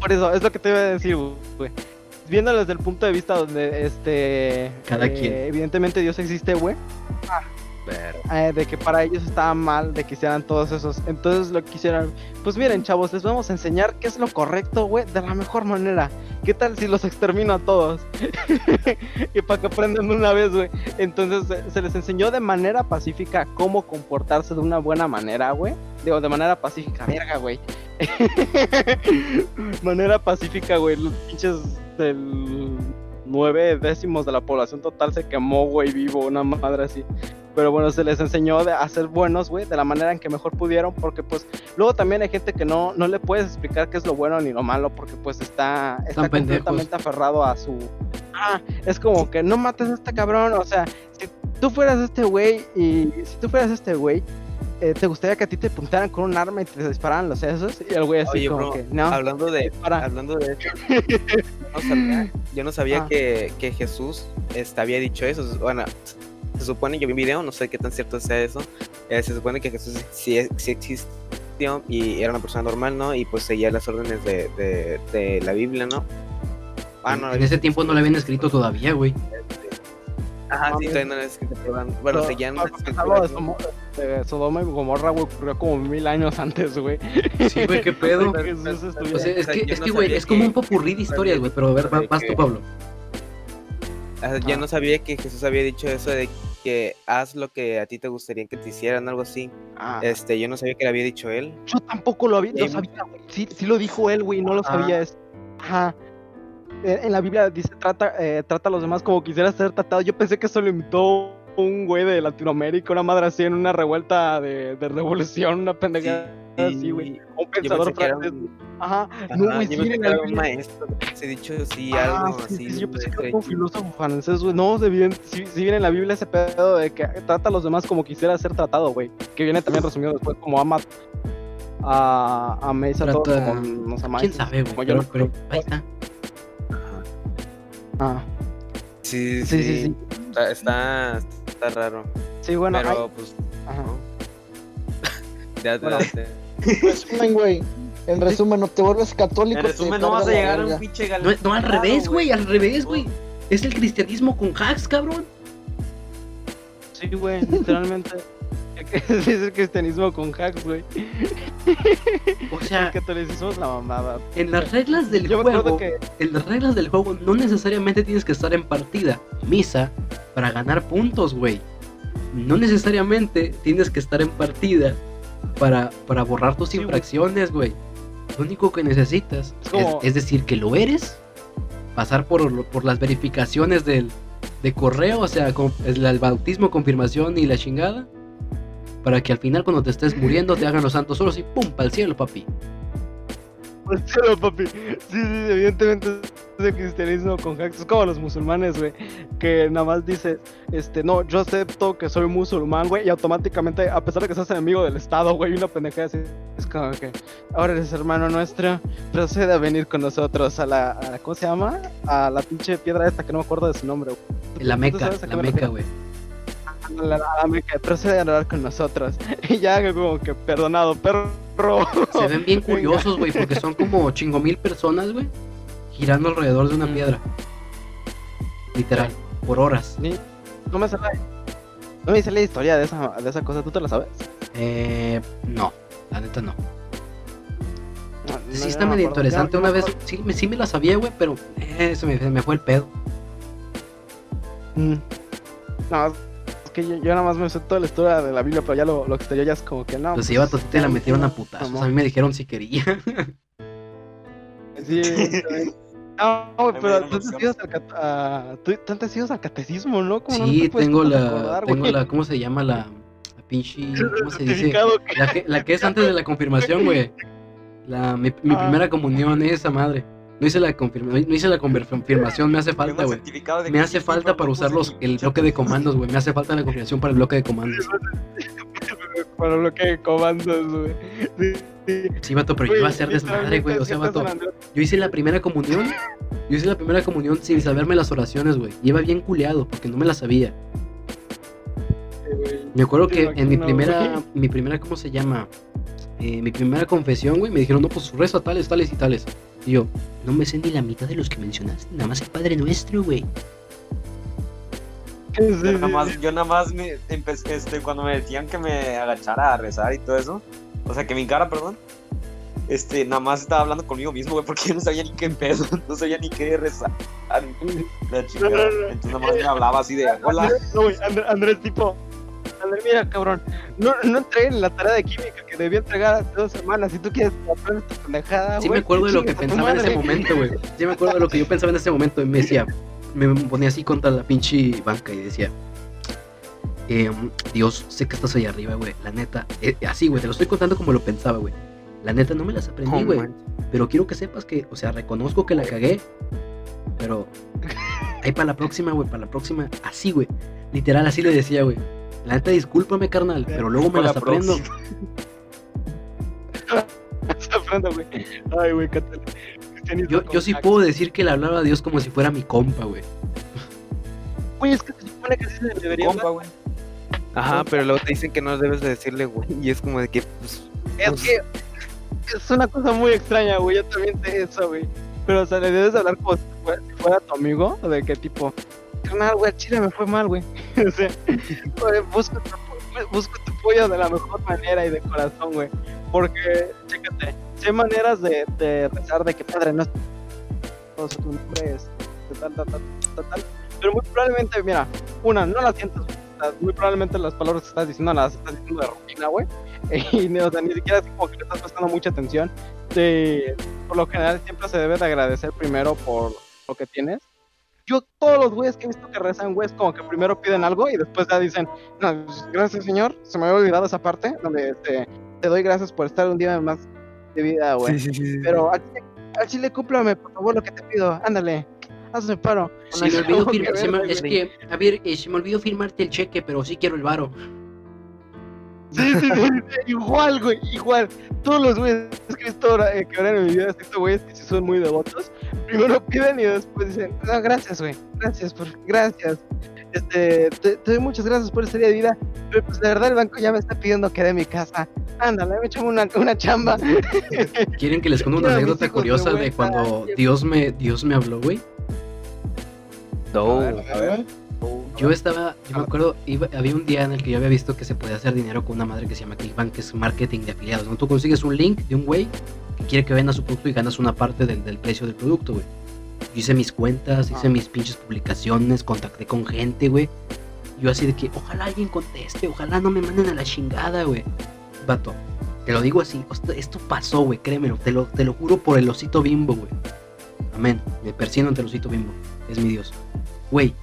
Por eso, es lo que te iba a decir, güey. Viéndolo desde el punto de vista donde, este... Cada eh, quien. Evidentemente Dios existe, güey. Eh, de que para ellos estaba mal de que hicieran todos esos. Entonces lo que hicieron, pues miren chavos, les vamos a enseñar qué es lo correcto, güey, de la mejor manera. ¿Qué tal si los extermino a todos? y para que aprendan una vez, güey. Entonces se les enseñó de manera pacífica cómo comportarse de una buena manera, güey. Digo, de manera pacífica, verga, güey. manera pacífica, güey. Los pinches del nueve décimos de la población total se quemó, güey, vivo, una madre así. Pero bueno, se les enseñó de- a ser buenos, güey, de la manera en que mejor pudieron, porque pues luego también hay gente que no, no le puedes explicar qué es lo bueno ni lo malo, porque pues está, está Están pendejos. completamente aferrado a su... Ah, es como que no mates a este cabrón, o sea, si tú fueras este güey y si tú fueras este güey, eh, ¿te gustaría que a ti te apuntaran con un arma y te dispararan los sesos? Y el güey así Oye, como bro, que, no, Hablando de, dispara. hablando de eso, yo no sabía, yo no sabía Ah. que, que Jesús este, había dicho eso. Bueno, se supone, yo vi un video, no sé qué tan cierto sea eso. eh, se supone que Jesús sí, sí existió y era una persona normal, ¿no? Y pues seguía las órdenes de, de, de la Biblia, ¿no? Ah, no, en ese tiempo no le habían escrito todavía, güey. Ajá, sí, todavía no era escrito, pero bueno, No, seguían. Somo- de Sodoma y Gomorra, güey, ocurrió como mil años antes, güey. Sí, güey, qué pedo. Que O sea, es O sea, que, es no que, güey, es como que- un popurrí de historias, güey. Pero a ver, vas que- tú, Pablo. Ah, Yo Ah. no sabía que Jesús había dicho eso de que haz lo que a ti te gustaría que te hicieran, algo así. Ah, Este, yo no sabía que lo había dicho él. yo tampoco lo había, lo Sí. sabía, güey. Sí, sí lo dijo él, güey, no lo Ah. sabía. Es... Ajá. Eh, En la Biblia dice, trata, eh, trata a los demás como quisiera ser tratado. Yo pensé que eso lo inventó un güey de Latinoamérica, una madre así en una revuelta de, de revolución, una pendejada así, güey. Un pensador francés. un, Ajá. ajá, no, güey, yo sí, pensé en que la era un Biblia- maestro. Se ha dicho sí, Ah, algo sí, así. sí, yo pensé que de- era un filósofo francés, güey. No, se viene, si, si viene en la Biblia ese pedo de que trata a los demás como quisiera ser tratado, güey. Que viene también resumido después como ama a, a todos Trata- como nos amáis. ¿Quién sabe, güey? Pero ahí está. Ah, Sí, sí, sí, sí, sí. Está, está, está raro. Sí, bueno, pero hay- pues ajá. Ya te- Bueno. Resumen, güey. En resumen, no te vuelves católico. En resumen, no vas a llegar a un pinche No, gal- no, al revés, güey, al revés, güey. Es el cristianismo con hacks, cabrón. Sí, güey, literalmente. es el cristianismo con hacks, güey. O El sea, catolicismo es la mamada. en las reglas del Yo juego, que. en las reglas del juego no necesariamente tienes que estar en partida, misa, para ganar puntos, güey. No necesariamente tienes que estar en partida para, para borrar tus Sí, infracciones, güey. Lo único que necesitas Es es, es decir que lo eres, pasar por, por las verificaciones del, de correo, o sea, con- el, el bautismo, confirmación y la chingada, para que al final cuando te estés muriendo te hagan los santos solos y pum, para el cielo, papi. Pues sí, papi. Sí, sí, evidentemente es el cristianismo con. Es como los musulmanes, güey. Que nada más dices, este, no, yo acepto que soy musulmán, güey. Y automáticamente, a pesar de que seas enemigo del Estado, güey, una pendejada así. Es como que, ahora eres hermano nuestro, procede a venir con nosotros a la, a la- ¿cómo se llama? A la pinche piedra esta que no me acuerdo de su nombre, güey. La ¿Tú meca, la me meca, güey. A la, procede a orar con nosotros. Y ya como que, perdonado, perro. Se ven bien curiosos, güey, porque son como chingo mil personas, güey, girando alrededor de una piedra. Literal, por horas. No me sale. No me sale la historia de esa, de esa cosa, ¿tú te la sabes? Eh, no, la neta no. No, Sí está medio interesante. Una vez, sí, me- sí me la sabía, güey, pero eh, se, me, se me fue el pedo. Mm. No, que yo, yo nada más me sé toda la historia de la Biblia, pero ya lo, lo exterior ya es como que no. Pues iba a te la metieron a putazos. A mí me dijeron si quería. Sí. No, güey, pero tú te al, cat- a- tú- tú te sigues al catecismo, ¿no? ¿Cómo no Sí, te tengo la, acordar, tengo la, ¿cómo se llama la, la pinche, cómo se dice? La que, la que es antes de la confirmación, güey. La, mi, mi Ah. primera comunión, esa madre. No hice la confirma, no hice la confirmación, me hace falta, güey. de Me hace falta para usar los, el bloque de comandos, güey. Me hace falta la confirmación para el bloque de comandos. Para lo que comandos, güey. Sí, sí. Sí, vato, pero yo iba a hacer desmadre, güey. O sea, vato, yo hice la primera comunión. Yo hice la primera comunión sin saberme las oraciones, güey. Iba bien culeado porque no me las sabía. Me acuerdo que en mi primera, mi primera, ¿cómo se llama? Eh, mi primera confesión, güey, me dijeron, no, pues reza tales, tales y tales. Y yo, no me sé ni la mitad de los que mencionaste, nada más el Padre Nuestro, güey. Sí, Yo sí, nada más, yo nada más me empecé, este, cuando me decían que me agachara a rezar y todo eso, o sea, que mi cara, perdón, este, nada más estaba hablando conmigo mismo, güey, porque yo no sabía ni qué pedo, no sabía ni qué rezar. La no. Entonces nada más me hablaba así de, hola. No, güey, Andrés, tipo. Mira, cabrón. No, no entregué la tarea de química que debía entregar hace dos semanas. Si tú quieres aprender tu pendejada, Sí me acuerdo de lo que pensaba en ese momento, güey. Sí me acuerdo de lo que yo pensaba en ese momento y me decía, me ponía así contra la pinche banca y decía, em, Dios, sé que estás allá arriba, güey. La neta, eh, así, güey, te lo estoy contando como lo pensaba, güey. La neta no me las aprendí, güey. pero quiero que sepas que, o sea, reconozco que la cagué, pero ahí para la próxima, güey, para la próxima, así, güey. Literal, así le decía, güey. La neta, discúlpame, carnal, pero luego me las la aprendo. Se güey. Ay, güey, Yo, yo sí puedo decir que le hablaba a Dios como si fuera mi compa, güey. Güey, es que se supone que sí se le debería Compa, güey. Ajá, pero luego te dicen que no debes de decirle, güey. Y es como de que, pues, Es que es una cosa muy extraña, güey. Yo también sé eso, güey. Pero, o sea, le debes hablar como si fuera, si fuera tu amigo. De que tipo, carnal, güey, chile me fue mal, güey. o sea, güey, busco tu, busco tu apoyo de la mejor manera y de corazón, güey. Porque, chécate, si hay maneras de, de rezar de que padre no sea, tu nombre es tal, tal, tal, tal, tal. Pero muy probablemente, mira, una, no la sea, muy probablemente las palabras que estás diciendo las estás diciendo de rutina, güey. Y o sea, ni siquiera es como que le estás prestando mucha atención. De, por lo general siempre se debe de agradecer primero por lo que tienes. Yo, todos los güeyes que he visto que rezan, güey, es como que primero piden algo y después ya dicen, no, pues, gracias señor, se me había olvidado esa parte, donde este, te doy gracias por estar un día más de vida, güey. sí, sí, sí, sí. Pero al chile, al chile cúmplame, por favor, lo que te pido, ándale, hazme paro. Se me olvidó Como que firmar, se me- verga, es que, a ver, eh, se me olvidó firmarte el cheque, pero sí quiero el varo. Sí, sí, sí, sí, igual, güey, igual. Todos los güeyes que he visto ahora, eh, que ahora en mi vida, visto güeyes que sí son muy devotos. Primero piden y después dicen, no, gracias, güey, gracias, por, gracias. este, te, te doy muchas gracias por ese día de vida, pero pues de verdad el banco ya me está pidiendo que dé mi casa. Ándale, me echame una, una chamba. ¿Quieren que les cuente una anécdota curiosa de cuando Dios me, Dios me habló, güey? No. A ver, Yo estaba, yo me acuerdo, iba- había un día en el que yo había visto que se podía hacer dinero con una madre que se llama Clickbank, que es marketing de afiliados. ¿no? Tú consigues un link de un güey que quiere que venda su producto y ganas una parte del, del precio del producto, güey. Yo hice mis cuentas, hice Ah. mis pinches publicaciones, contacté con gente, güey. Yo así de que, ojalá alguien conteste, ojalá no me manden a la chingada, güey. Vato, te lo digo así, esto, esto pasó, güey, créemelo, te lo, te lo juro por el osito bimbo, güey. Amén, me persino ante el osito bimbo, es mi Dios. Güey,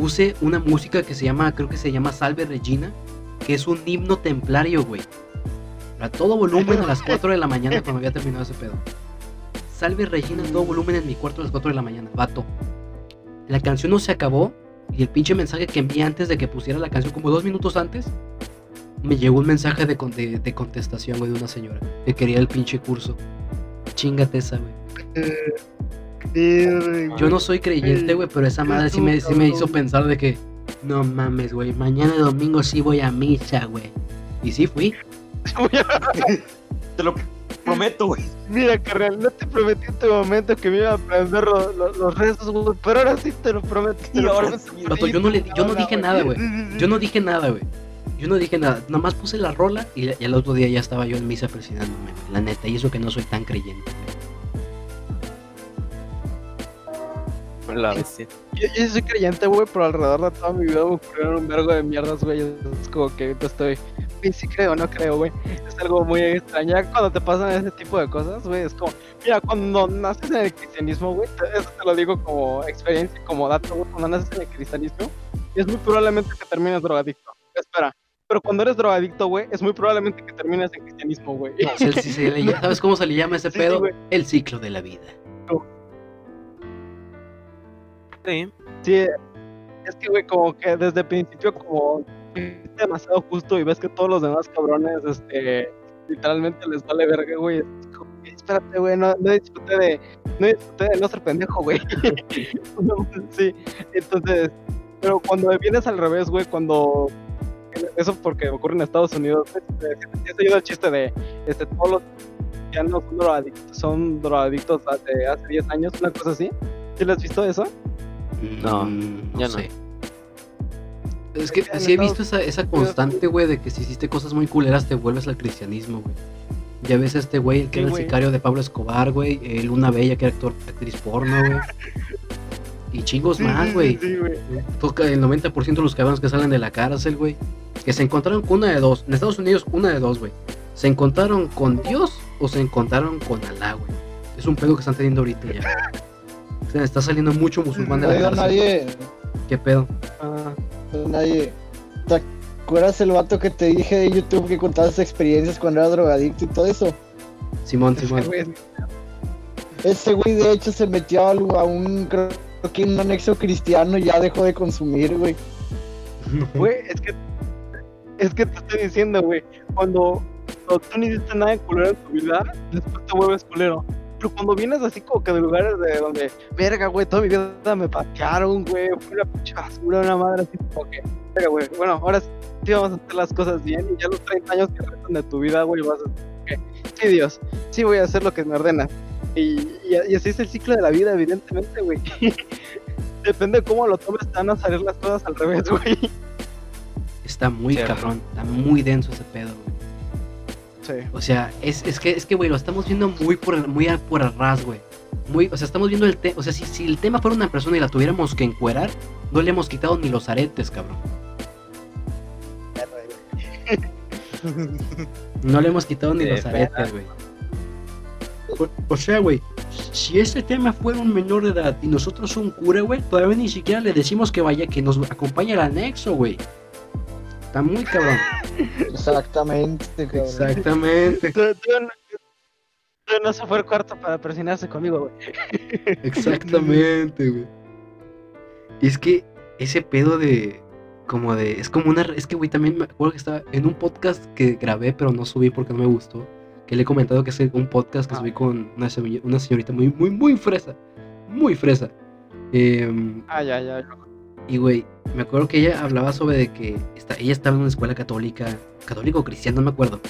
puse una música que se llama, creo que se llama Salve Regina, que es un himno templario, güey. A todo volumen a las 4 de la mañana cuando había terminado ese pedo. Salve Regina en todo volumen en mi cuarto a las 4 de la mañana, vato. La canción no se acabó y el pinche mensaje que envié antes de que pusiera la canción, como dos minutos antes, me llegó un mensaje de, de, de contestación, güey, de una señora que quería el pinche curso. Chingate esa, güey. Yo no soy creyente, güey, pero esa madre sí me, sí me hizo pensar de que, no mames, güey, mañana domingo sí voy a misa, güey. Y sí fui. Te lo prometo, güey. Mira, carnal, no te prometí en este momento que me iba a aprender lo- lo- los rezos, güey, pero ahora sí te lo prometo. te Y lo ahora prometo. sí. Yo no, le, yo no dije nada, güey. Yo no dije nada, güey. Yo no dije nada. Nada más puse la rola y, y el otro día ya estaba yo en misa presionándome, güey. La neta, y eso que no soy tan creyente. güey. La bestia. Yo, yo sí soy creyente, güey, pero alrededor de toda mi vida me ocurrieron un vergo de mierdas, güey. Es como que ahorita estoy. Sí, sí creo, no creo, güey. Es algo muy extraño. Cuando te pasan ese tipo de cosas, güey, es como. Mira, cuando naces en el cristianismo, güey, eso te lo digo como experiencia, como dato, güey. Cuando naces en el cristianismo, es muy probablemente que termines drogadicto. Espera. Pero cuando eres drogadicto, güey, es muy probablemente que termines en cristianismo, güey. ¿Sabes cómo se le llama ese Sí, pedo? el ciclo de la vida. Sí. Sí, es que, güey, como que desde el principio, como demasiado justo y ves que todos los demás cabrones, este, literalmente les vale verga, güey. es Espérate, güey, no, no disfruté de, no disfruté de no ser pendejo, güey. No, sí, entonces, pero cuando vienes al revés, güey, cuando, eso porque ocurre en Estados Unidos, si has oído el chiste de, este, todos los cristianos son drogadictos, son drogadictos hace, hace 10 años, una cosa así. ¿Sí has visto eso? No, Mm, yo no. sé. Es que sí he visto esa, esa constante, güey, de que si hiciste cosas muy culeras te vuelves al cristianismo, güey. Ya ves a este güey, el que Sí, era el sicario de Pablo Escobar, güey. Luna Bella, que era actor, actriz porno, güey. Y chingos Sí, más, sí, güey. sí, güey. Toca el 90% de los cabrones que salen de la cárcel, güey. Que se encontraron con una de dos. En Estados Unidos, una de dos, güey. ¿Se encontraron con Dios o se encontraron con Alá, güey? Es un pedo que están teniendo ahorita ya. O sea, está saliendo mucho musulmán de la Oiga, cárcel. nadie, ¿Qué pedo? Ah, nadie. ¿Te acuerdas el vato que te dije de YouTube que contaba sus experiencias cuando era drogadicto y todo eso? Simón, Simón. Ese güey de hecho se metió a, un, creo que un anexo cristiano y ya dejó de consumir, güey. Güey, es que. Es que te estoy diciendo, güey. Cuando, cuando tú no hiciste nada de culero en tu vida, después te vuelves culero. Pero cuando vienes así como que de lugares de donde, verga, güey, toda mi vida me patearon, güey, fue una pinche basura, una madre así como que, verga, güey, bueno, ahora sí vamos a hacer las cosas bien y ya los 30 años que restan de tu vida, güey, vas a sí, Dios, sí voy a hacer lo que me ordena. Y, y, y así es el ciclo de la vida, evidentemente, güey. Depende de cómo lo tomes, te van a salir las cosas al revés, güey. Está muy Cierto. cabrón, está muy denso ese pedo, güey. Sí. O sea, es, es que, es que, güey, lo estamos viendo muy por, muy a- por arras, güey. Muy, o sea, estamos viendo el tema. O sea, si, si el tema fuera una persona y la tuviéramos que encuerar, no le hemos quitado ni los aretes, cabrón. No le hemos quitado ni los aretes, güey. O, o sea, güey, si este tema fuera un menor de edad y nosotros un cura, güey, todavía ni siquiera le decimos que vaya, que nos acompañe al anexo, güey. Está muy cabrón. Exactamente, cabrón. Exactamente. Tú, tú no, tú no se fue el cuarto para presionarse conmigo, güey. Exactamente, güey. Y es que ese pedo de. Como de. Es como una. Es que, güey, también me acuerdo que estaba en un podcast que grabé, pero no subí porque no me gustó. Que le he comentado que es un podcast que Ah. subí con una, señorita muy, muy, muy fresa. Muy fresa. Em, Ah, ya, ya. Y, güey, me acuerdo que ella hablaba sobre de que esta- ella estaba en una escuela católica, católica o cristiana, no me acuerdo.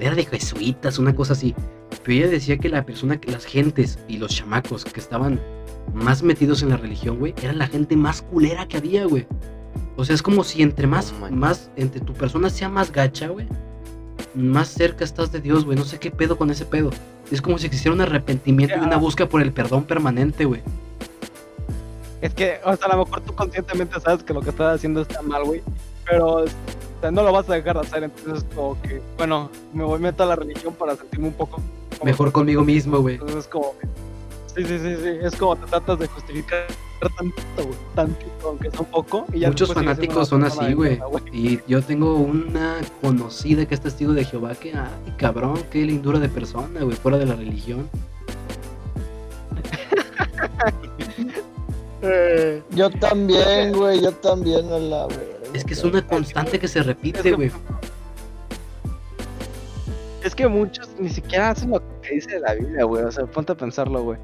Era de jesuitas, una cosa así. Pero ella decía que la persona, que las gentes y los chamacos que estaban más metidos en la religión, güey, eran la gente más culera que había, güey. O sea, es como si entre más, más, entre tu persona sea más gacha, güey, más cerca estás de Dios, güey. No sé qué pedo con ese pedo. Es como si existiera un arrepentimiento y una búsqueda por el perdón permanente, güey. Es que, o sea, a lo mejor tú conscientemente sabes que lo que estás haciendo está mal, güey. Pero o sea, no lo vas a dejar de hacer. Entonces, como que, bueno, me voy meto a la religión para sentirme un poco Mejor conmigo mismo, güey. Entonces, es como. Sí, sí, sí, sí. Es como te tratas de justificar tantito, güey. Tantito, aunque sea un poco. Y ya Muchos fanáticos son así, güey. Y yo tengo una conocida que es testigo de Jehová que, ay, cabrón, qué lindura de persona, güey, fuera de la religión. Eh, Yo también, güey, yo también a la verga. Es que es una constante que se repite, güey. Es que muchos ni siquiera hacen lo que dice la Biblia, güey. O sea, ponte a pensarlo, güey.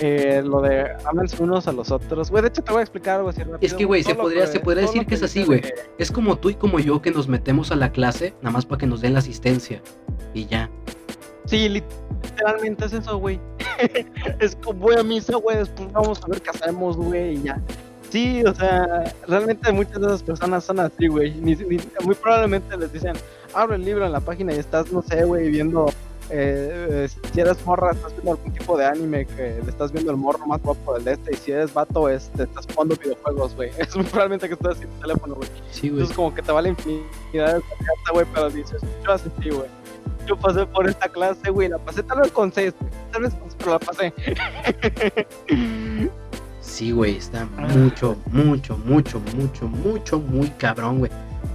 Eh, lo de ámense unos a los otros. Güey, de hecho te voy a explicar algo así rápido. Es que, güey, se podría- que- se podría decir que es así, güey. Es como tú y como yo que nos metemos a la clase nada más para que nos den la asistencia. Y ya. Sí, literalmente es eso, güey. es como voy a misa, güey, después vamos a ver qué hacemos, güey, y ya. Sí, o sea, realmente muchas de esas personas son así, güey. Muy probablemente les dicen, abre el libro en la página y estás, no sé, güey, viendo. eh, eh, si eres morra, estás viendo algún tipo de anime que le estás viendo el morro más guapo del este. Y si eres vato, este, estás jugando videojuegos, güey. Es muy probablemente que estás el teléfono, güey. Sí, güey. Entonces como que te vale infinidad de confianza, güey, pero dices, yo así, sí, güey. Yo pasé por esta clase, güey, la pasé tal vez con seis, güey, tal vez con seis, pero la pasé. Sí, güey, está mucho, mucho, mucho, mucho, mucho, muy cabrón, güey.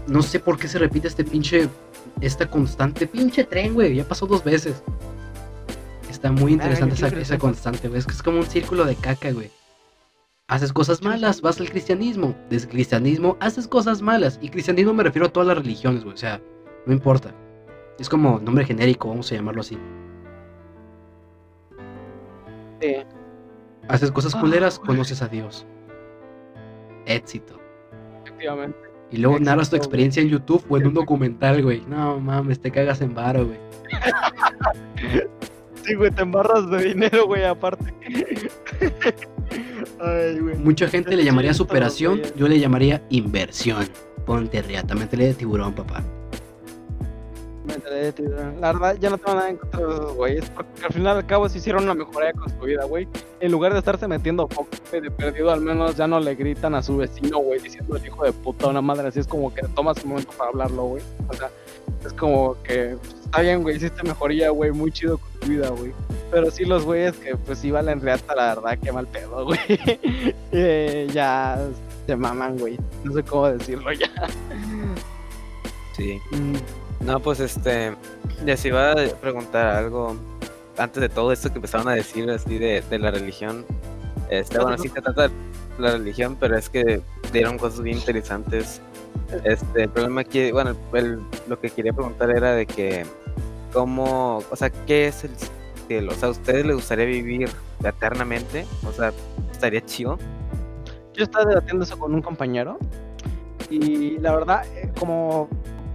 No sé por qué se repite este pinche, esta constante pinche tren, güey. Ya pasó dos veces. Está muy interesante yo quiero esa, constante, güey. Es que es como un círculo de caca, güey. Haces cosas malas, vas al cristianismo. Desde cristianismo haces cosas malas. Y cristianismo me refiero a todas las religiones, güey. O sea, no importa. Es como nombre genérico, vamos a llamarlo así. Sí. Haces cosas Ah, culeras, conoces a Dios. Éxito. Efectivamente. Y luego narras tu experiencia en YouTube o en un documental, güey. No mames, te cagas en varo, güey. Sí, güey, te embarras de dinero, güey, aparte. Ay, güey. Mucha gente le llamaría superación, yo le llamaría inversión. Ponte riata, métele de tiburón, papá. La verdad, ya no tengo nada en contra de esos güeyes, porque al final y al cabo se hicieron una mejoría con su vida, güey. En lugar de estarse metiendo güey, de perdido, al menos ya no le gritan a su vecino, güey, diciendo el hijo de puta una madre así. Es como que tomas un momento para hablarlo, güey. O sea, es como que está bien, güey, hiciste mejoría, güey, muy chido con tu vida, güey. Pero sí, los güeyes que pues sí valen reata, la verdad, qué mal pedo, güey. Eh, ya se maman, güey. No sé cómo decirlo ya. Sí. No, pues este, les iba a preguntar algo antes de todo esto que empezaron a decir así de, de la religión. Este, bueno, sí se trata de la religión, pero es que dieron cosas bien interesantes. Este, el problema aquí, bueno, el- lo que quería preguntar era de que, ¿cómo, o sea, qué es el cielo? O sea, ¿a ustedes les gustaría vivir eternamente? O sea, estaría chido. yo estaba debatiendo eso con un compañero y la verdad, eh, como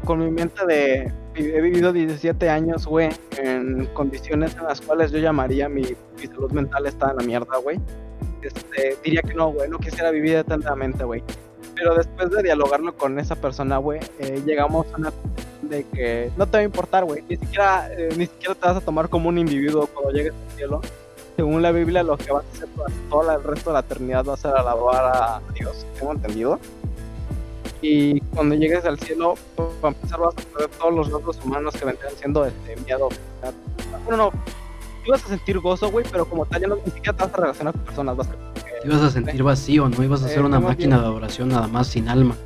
con mi mente de he vivido 17 años, güey, en condiciones en las cuales yo llamaría mi, salud mental está en la mierda, güey. Este, diría que no, güey, no quisiera vivir eternamente, güey. Pero después de dialogarlo con esa persona, güey, eh, llegamos a una de que no te va a importar, güey. Ni siquiera, eh, ni siquiera te vas a tomar como un individuo cuando llegues al cielo según la Biblia, lo que vas a hacer todo el resto de la eternidad va a ser alabar a Dios, tengo entendido. Y cuando llegues al cielo, pues, para empezar vas a perder todos los rasgos humanos que vendrían siendo este miedo. Bueno, no, tú vas a sentir gozo, güey, pero como tal ya no, ni siquiera te vas a relacionar con personas, vas a... Te ibas a sentir vacío, no ibas a ser Eh, una más máquina bien- de adoración nada más sin alma.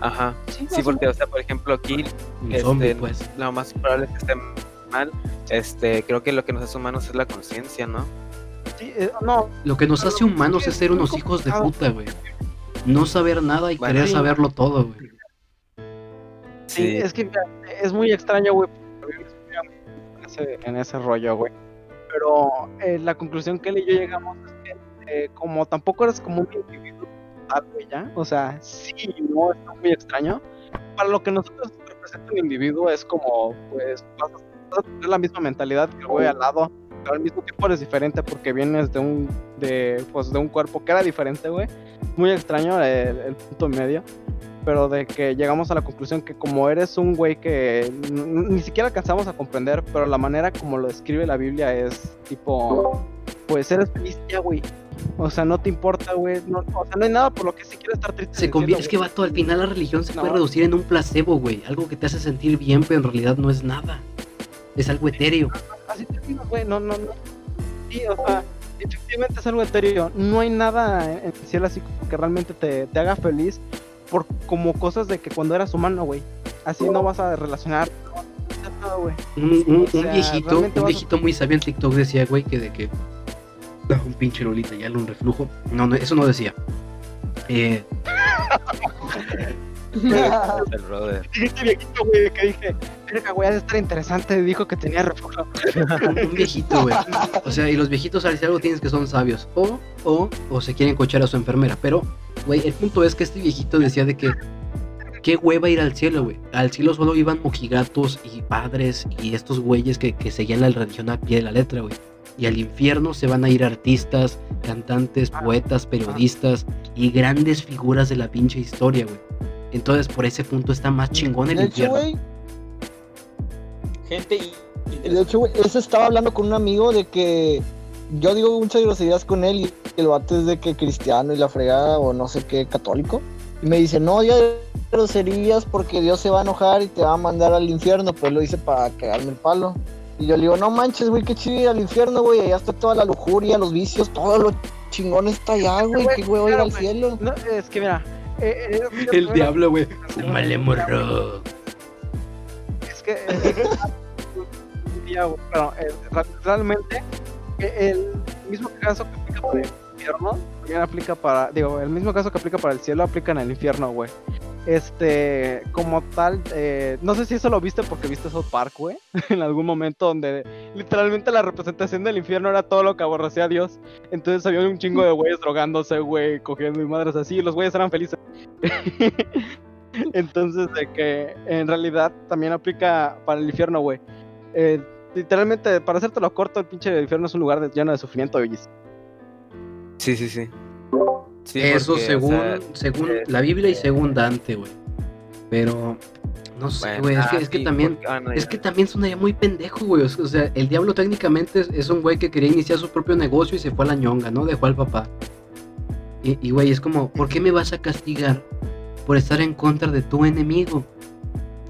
Ajá. Sí, Sí, porque, o sea, por ejemplo, aquí Un Este, zombie, pues. lo más probable es que esté mal. Este, creo que lo que nos hace humanos es la conciencia, ¿no? sí, eh, no, Lo que nos hace humanos es ser unos hijos de puta, güey. No saber nada y Bueno, querer sí. saberlo todo, güey. Sí, es que es muy extraño, güey. en ese, en ese rollo, güey. Pero eh, la conclusión que él y yo llegamos es que eh, como tampoco eres como un individuo güey, ¿ya? O sea, sí, no, está muy extraño. Para lo que nosotros representa un individuo es como, pues, vas a, vas a tener la misma mentalidad que el güey al lado, pero al mismo tiempo eres diferente porque vienes de un, de, pues, de un cuerpo que era diferente, güey. Muy extraño el, el punto medio pero de que llegamos a la conclusión que como eres un güey que ni siquiera alcanzamos a comprender, pero la manera como lo describe la Biblia es tipo, pues eres feliz ya, güey. O sea, no te importa, güey. No, o sea, no hay nada por lo que si quieres estar triste. Se convierte, es que vato, al final la religión se puede reducir en un placebo, güey. Algo que te hace sentir bien, pero en realidad no es nada. Es algo etéreo. Así te digo, güey. No, no, no. Sí, o sea, efectivamente es algo etéreo. No hay nada en cielo así como que realmente te, te haga feliz por como cosas de que cuando eras humano, güey. Así no vas a relacionar. No, nada, güey. Un, un- O un sea, viejito, un a- viejito muy sabio en TikTok decía, güey, que de que. Ah, Un pinche lolita, ya un reflujo. No, no, eso no decía. Eh, Este viejito, güey, que dije, verga, güey, ha de estar interesante. Dijo que tenía refugio. un, un viejito, güey. O sea, y los viejitos al decir algo tienes que son sabios. O, o, o se quieren cochar a su enfermera. Pero, güey, el punto es que este viejito decía de que. Qué hueva ir al cielo, güey. Al cielo solo iban mojigatos y padres y estos güeyes que, que seguían la religión a pie de la letra, güey. Y al infierno se van a ir artistas, cantantes, poetas, periodistas y grandes figuras de la pinche historia, güey. Entonces, por ese punto está más chingón el De hecho, infierno. güey, Gente y. de hecho, güey, ese estaba hablando con un amigo de que yo digo muchas groserías con él y el vato es de que cristiano y la fregada o no sé qué católico. Y me dice, no, ya groserías porque Dios se va a enojar y te va a mandar al infierno. Pues lo hice para cagarme el palo. Y yo le digo, no manches, güey, qué chido ir al infierno, güey. Allá está toda la lujuria, los vicios, todo lo chingón está allá, güey. Qué huevo ir al cielo. No, es que mira. Eh, eh, es- El diablo, güey. Fúmale, morro. Es que. eh, realmente. El mismo caso que También aplica para. Digo, el mismo caso que aplica para el cielo aplica en el infierno, güey. Este, como tal, eh, no sé si eso lo viste porque viste South Park, güey, en algún momento donde literalmente la representación del infierno era todo lo que aborrecía a Dios. Entonces había un chingo de güeyes drogándose, güey, cogiendo y madres así, y los güeyes eran felices. Entonces, de que en realidad también aplica para el infierno, güey. Eh, literalmente, para hacértelo corto, el pinche infierno es un lugar lleno de sufrimiento, güey. Sí, sí, sí. Sí, Eso porque, o según, sea, según eh, la Biblia y según Dante, güey. Pero no sé, bueno, güey. es que, ah, que también. porque- ah, no, Es que también sonaría muy pendejo, güey. O sea, el diablo técnicamente es, es un güey que quería iniciar su propio negocio y se fue a la ñonga, ¿no? Dejó al papá. Y, y, güey, es como, ¿por qué me vas a castigar por estar en contra de tu enemigo?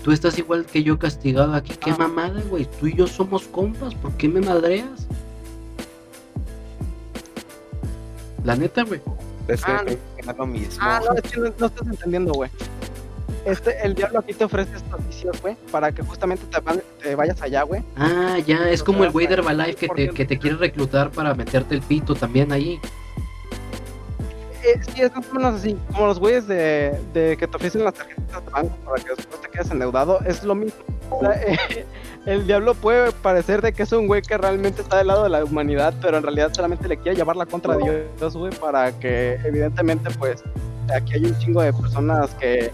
Tú estás igual que yo castigado aquí. ¿Qué mamada, güey? Tú y yo somos compas. ¿Por qué me madreas? La neta, güey. Es que Ah, no es lo mismo. Ah, no, es que no, no estás entendiendo, güey. Este, el diablo aquí te ofrece estos vicios, güey, para que justamente te, vayas allá, güey. Ah, ya, es como el güey de Herbalife que te, que te quiere reclutar para meterte el pito también ahí. Sí, es más o menos así, como los güeyes de, que te ofrecen las tarjetas de banco para que después te quedes endeudado, es lo mismo. O sea, el diablo puede parecer de que es un güey que realmente está del lado de la humanidad, pero en realidad solamente le quiere llevar la contra de Dios, güey, para que evidentemente, pues, aquí hay un chingo de personas que,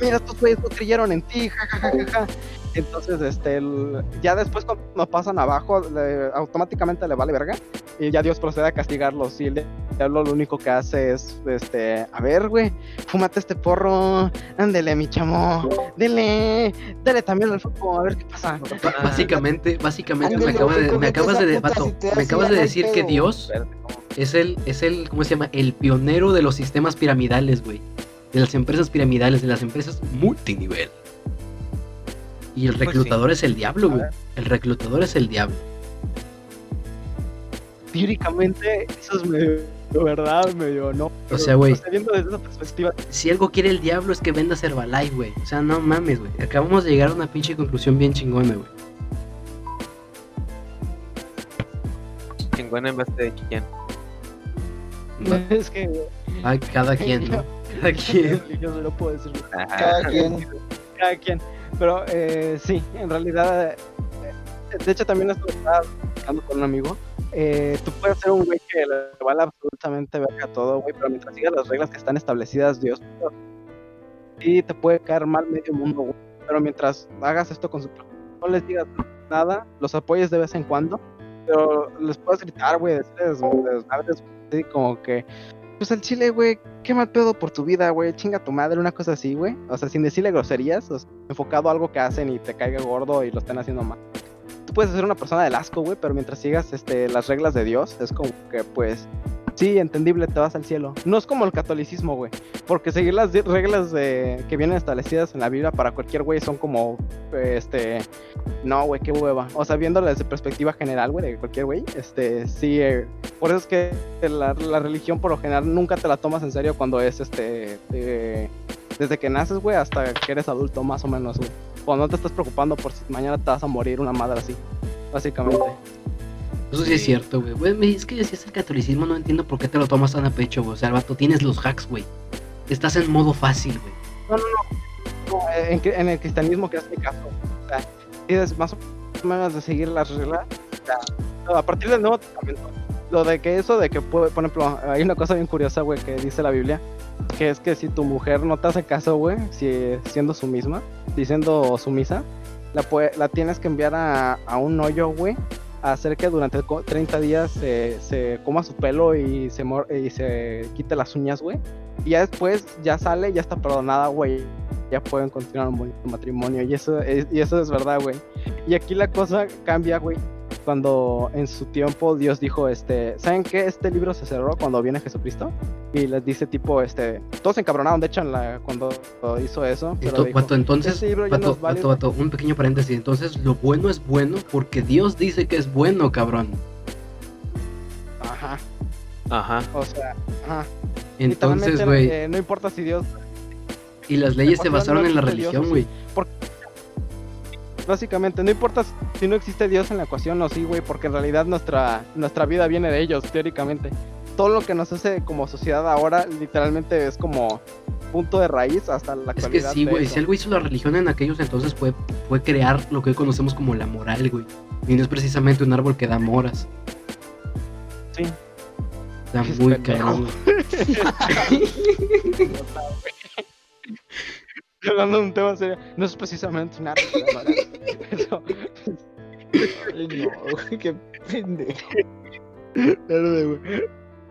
mira, estos güeyes no creyeron en ti, jajajaja. Entonces, este, el- ya después cuando pasan abajo, le- automáticamente le vale verga y ya Dios procede a castigarlos y el diablo lo único que hace es, este, a ver, güey, fúmate este porro, ándele, mi chamo, dele, dele también al foco, a ver qué pasa. Básicamente, básicamente me, acaba de, me acabas de, vato, me acabas de decir que. Dios es el, es el, ¿cómo se llama? El pionero de los sistemas piramidales, güey. De las empresas piramidales, de las empresas multinivel. Y el Pues sí. reclutador es el diablo, güey. El reclutador es el diablo. Teóricamente, eso es medio verdad, medio no. O sea, güey. viendo desde esa perspectiva, Si algo quiere el diablo es que vendas Herbalife, güey. O sea, no mames, güey. Acabamos de llegar a una pinche conclusión bien chingona, güey. Chingón en vez de quién. Va- es que va cada quien, ¿no? Cada quien. yo no lo puedo decir. Cada quien. cada quien. Pero eh, sí, en realidad, eh, de hecho también esto estaba hablando con un amigo eh, tú puedes ser un güey que le vale absolutamente verga todo, güey, pero mientras sigas las reglas que están establecidas, Dios, sí te puede caer mal medio mundo, güey. Pero mientras hagas esto con su no les digas nada, los apoyes de vez en cuando, pero les puedes gritar, güey, decirles, así como que, pues el chile, güey, qué mal pedo por tu vida, güey, chinga tu madre, una cosa así, güey. O sea, sin decirle groserías, o sea, enfocado a algo que hacen y te caiga gordo y lo están haciendo mal. Tú puedes ser una persona del asco, güey, pero mientras sigas este, las reglas de Dios, es como que, pues, sí, entendible, te vas al cielo. No es como el catolicismo, güey, porque seguir las reglas de, que vienen establecidas en la Biblia para cualquier güey son como, este, no, güey, qué hueva. O sea, viéndolo desde perspectiva general, güey, de cualquier güey, este, sí, eh, por eso es que la, la religión por lo general nunca te la tomas en serio cuando es, este, eh, desde que naces, güey, hasta que eres adulto, más o menos, güey. Cuando no te estás preocupando por si mañana te vas a morir, una madre así, básicamente. Eso sí es cierto, güey. Güey, es que si es el catolicismo, no entiendo por qué te lo tomas tan a pecho, güey. O sea, el vato, tienes los hacks, güey. Estás en modo fácil, güey. No, en, cri- en el cristianismo que hace caso. O sea, tienes más o menos de seguir las reglas. O sea, no, a partir del Nuevo Testamento, lo de que eso de que, puede, por ejemplo, hay una cosa bien curiosa, güey, que dice la Biblia, que es que si tu mujer no te hace caso, güey, si siendo su misma, si siendo sumisa, la, la tienes que enviar a, a un hoyo, güey, hacer que durante co- 30 días se, se coma su pelo y se, y se quite las uñas, güey. Y ya después ya sale, ya está perdonada, güey. Ya pueden continuar un bonito matrimonio. Y eso es, y eso es verdad, güey. Y aquí la cosa cambia, güey. Cuando en su tiempo Dios dijo, este, ¿saben qué? Este libro se cerró cuando viene Jesucristo. Y les dice tipo, este, todos se encabronaron, de hecho, en la, cuando hizo eso. pero Esto, dijo, vato, entonces, "Este libro ya no vato, es válido". vato, vato, un pequeño paréntesis. Entonces, lo bueno es bueno porque Dios dice que es bueno, cabrón. Ajá, Ajá. o sea, ajá. Entonces, güey, eh, no importa si Dios y las leyes se porque no basaron en la religión, güey. Básicamente, no importa si no existe Dios en la ecuación o sí, güey, porque en realidad nuestra, nuestra vida viene de ellos, teóricamente. Todo lo que nos hace como sociedad ahora, literalmente es como punto de raíz hasta la Es que actualidad. sí, güey. Si algo hizo la religión en aquellos entonces fue, fue crear lo que hoy conocemos como la moral, güey. Y no es precisamente un árbol que da moras. Sí. Está Es muy pendejo. Hablando de un tema serio, no es precisamente un moras. Eso, Ay, no, güey, qué pendejo. verde, güey.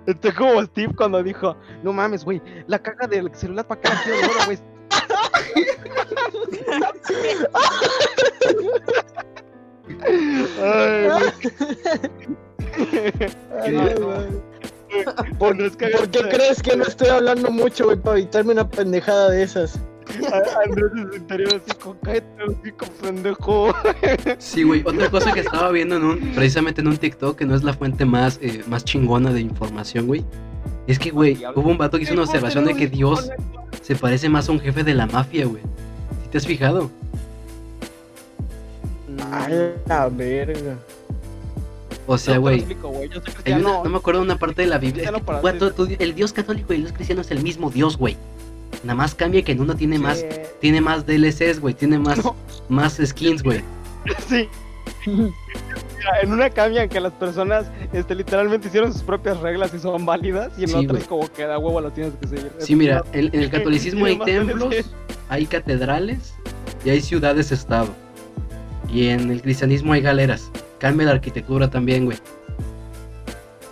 Estoy como Steve cuando dijo, no mames, güey, la caja del celular para acá de oro, güey. ¿Por, ¿Por qué crees que no estoy hablando mucho, güey, para evitarme una pendejada de esas? A- Andrés en su interior así con cállate, así con pendejo. Sí, güey. Otra cosa que estaba viendo en un, precisamente en un TikTok, que no es la fuente más, eh, más chingona de información, güey. Es que, güey, hubo un vato que hizo una observación de que Dios se parece más a un jefe de la mafia, güey. ¿Sí te has fijado? Ay, la verga. O sea, No güey. una, no me acuerdo de una parte de la Biblia. Es que, tú- el Dios católico y el Dios cristiano es el mismo Dios, güey. Nada más cambia que en uno tiene más, tiene más DLCs, güey. Tiene más, No. más skins, güey. Sí. Mira, en una cambian que las personas este, literalmente hicieron sus propias reglas y son válidas, y en Sí, otras güey. como que da huevo lo tienes que seguir. Sí, mira, en, en el catolicismo hay templos, hay catedrales y hay ciudades-estado. Y en el cristianismo hay galeras. Cambia la arquitectura también, güey.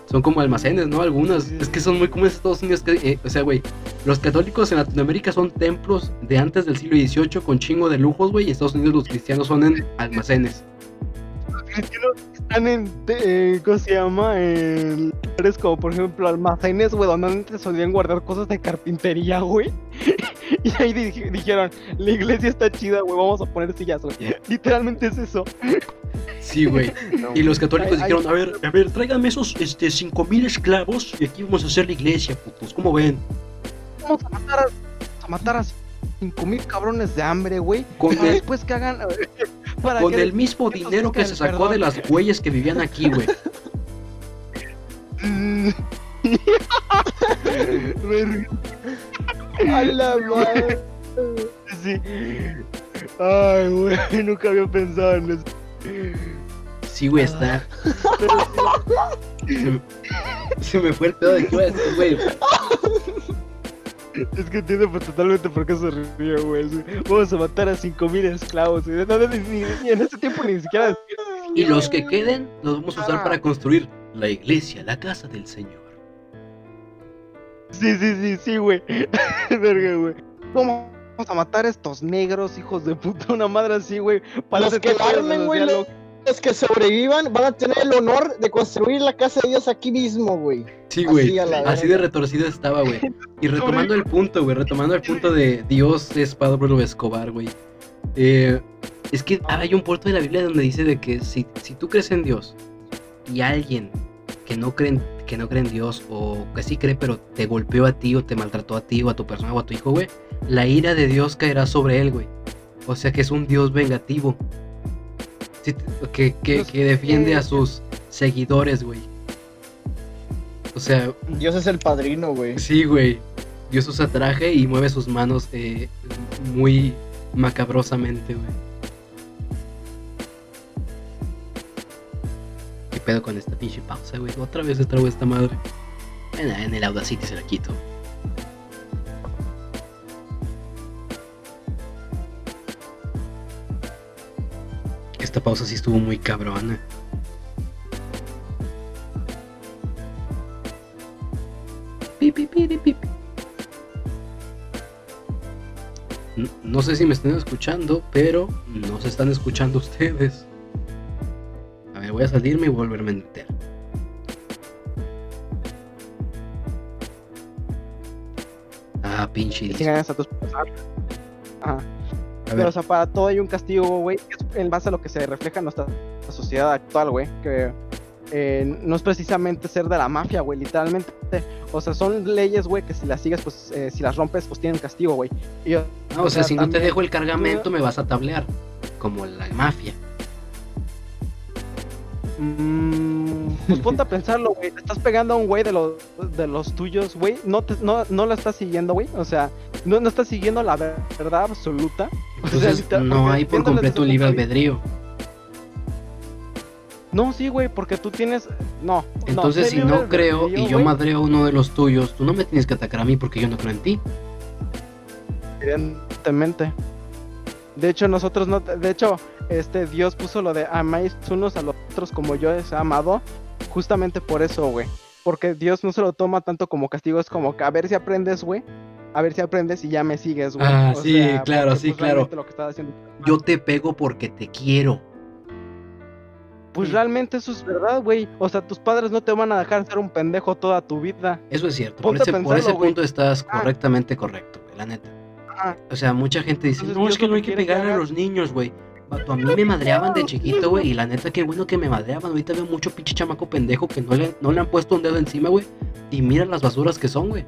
Son como almacenes, ¿no? Algunas. Es que son muy comunes en Estados Unidos. que, eh, o sea, güey, los católicos en Latinoamérica son templos de antes del siglo XVIII con chingo de lujos, güey. Y en Estados Unidos los cristianos son en almacenes. Están en, eh, ¿cómo se llama? En lugares como por ejemplo almacenes, güey, donde antes solían guardar cosas de carpintería, güey. Y ahí dij- dijeron, la iglesia está chida, güey, vamos a poner sillas, güey. Literalmente es eso. Sí, güey. Y los católicos dijeron, a ver, a ver, tráigame esos este, 5000 esclavos y aquí vamos a hacer la iglesia, putos. ¿Cómo ven? Vamos a matar a, a matar a 5000 cabrones de hambre, güey. Con después que hagan. Para con que el mismo dinero que se sacó de las güeyes que vivían aquí, güey. Mm. A la madre. sí. Ay, güey, nunca había pensado en eso. Sí, güey, está. Se me- Se me fue el pedo de que iba a decir, güey. Es que entiendo pues, totalmente por qué se ríe, güey. Vamos a matar a 5000 esclavos. güey. No, ni, ni- ni en ese tiempo ni siquiera. Y los que queden los vamos a usar para construir la iglesia, la casa del Señor. Sí, sí, sí, sí, güey. Verga, güey. ¿Cómo vamos a matar a estos negros, hijos de puta? Una madre así, güey. Para Los que tiempo ya armen, se güey, lo- Los que sobrevivan van a tener el honor de construir la casa de Dios aquí mismo, güey. Sí, güey. Así de retorcido estaba, güey. Y retomando el punto, güey. Retomando el punto de Dios es Pablo Escobar, güey. Eh, es que hay un puerto de la Biblia donde dice de que si, si tú crees en Dios y alguien que no cree en, que no cree en Dios o que sí cree pero te golpeó a ti o te maltrató a ti o a tu persona o a tu hijo, güey, la ira de Dios caerá sobre él, güey. O sea que es un Dios vengativo. Sí, que, que, Pues, que defiende eh, a sus seguidores, güey. O sea, Dios es el padrino, güey. Sí, güey. Dios usa traje y mueve sus manos eh, muy macabrosamente, güey. ¿Qué pedo con esta pinche pausa, güey? Otra vez se trabó esta madre. En, en el Audacity se la quito. Esta pausa sí estuvo muy cabrona. No sé si me están escuchando, pero no se están escuchando ustedes. A ver, voy a salirme y volverme a meter. Ah, pinche. que sigan a tus Ajá. Pero, o sea, para todo hay un castigo, güey. Es en base a lo que se refleja en nuestra sociedad actual, güey. Que eh, no es precisamente ser de la mafia, güey, literalmente. O sea, son leyes, güey, que si las sigues, pues, eh, si las rompes, pues tienen castigo, güey. O sea, si no te dejo el cargamento, me vas a tablear. Como la mafia. Mm, pues ponte a pensarlo, güey. Te estás pegando a un güey de los, de los tuyos, güey. No, te- no, no la estás siguiendo, güey. O sea, no, no estás siguiendo la ver- verdad absoluta. O sea, no hay por completo ese libre albedrío. No, sí, güey, porque tú tienes. No. Entonces, no, si no creo albedrío, y yo madreo a uno de los tuyos, tú no me tienes que atacar a mí porque yo no creo en ti. Evidentemente. De hecho, nosotros no. De hecho, este Dios puso lo de amáis unos a los otros como yo os he amado. Justamente por eso, güey. Porque Dios no se lo toma tanto como castigo, es como que a ver si aprendes, güey. A ver si aprendes y ya me sigues, güey. Ah, O sí, sea, claro, porque, sí, pues, claro. realmente Lo que estás haciendo. Yo te pego porque te quiero. Pues realmente eso es verdad, güey. O sea, tus padres no te van a dejar ser un pendejo toda tu vida. Eso es cierto. Por Ponte ese, por punto estás Ah. correctamente correcto, güey, la neta. Ajá. O sea, mucha gente dice, Entonces, no, es que no hay que pegar a los niños, güey. A mí me madreaban de chiquito, güey, y la neta, qué bueno que me madreaban. Ahorita veo mucho pinche chamaco pendejo que no le, no le han puesto un dedo encima, güey. Y mira las basuras que son, güey.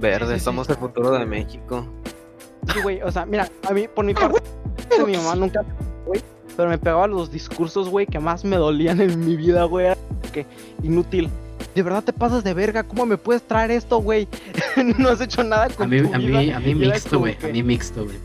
Verde, Sí, sí, sí. somos el futuro de México. Sí, güey, o sea, mira, a mí, por mi parte, mi mamá nunca, güey, pero me pegaba los discursos, güey, que más me dolían en mi vida, güey, que inútil. De verdad te pasas de verga, ¿cómo me puedes traer esto, güey? no has hecho nada con A mí, tu a mí, vida. a mí Y era mixto, güey. A mí mixto, güey.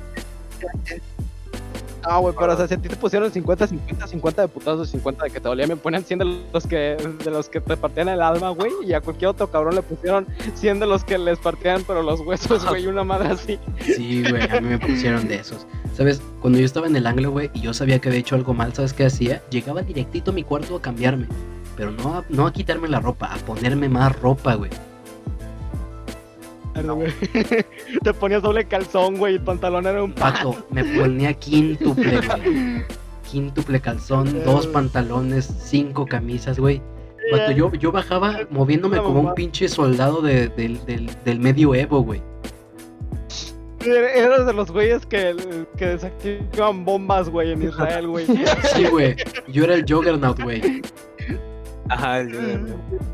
Ah, güey, pero o sea, si a ti te pusieron 50, 50, 50 de putazos, 50 de que te dolía, me ponían 100 de los que, de los que te partían el alma, güey, y a cualquier otro cabrón le pusieron 100 de los que les partían, pero los huesos, güey, una madre así. Sí, güey, a mí me pusieron de esos. ¿Sabes? Cuando yo estaba en el ángulo, güey, y yo sabía que había hecho algo mal, ¿sabes qué hacía? Llegaba directito a mi cuarto a cambiarme. Pero no a, no a quitarme la ropa, a ponerme más ropa, güey. Te ponías doble calzón, güey, y el pantalón era un Pato, me ponía quíntuple, güey. Quíntuple calzón, dos pantalones, cinco camisas, güey. Pato, yo, yo bajaba moviéndome como un pinche soldado de- del, del, del medioevo, güey. Eres de los güeyes que, que desactivan bombas, güey, en Israel, güey. Sí, güey. Yo era el Juggernaut, güey. Ajá, el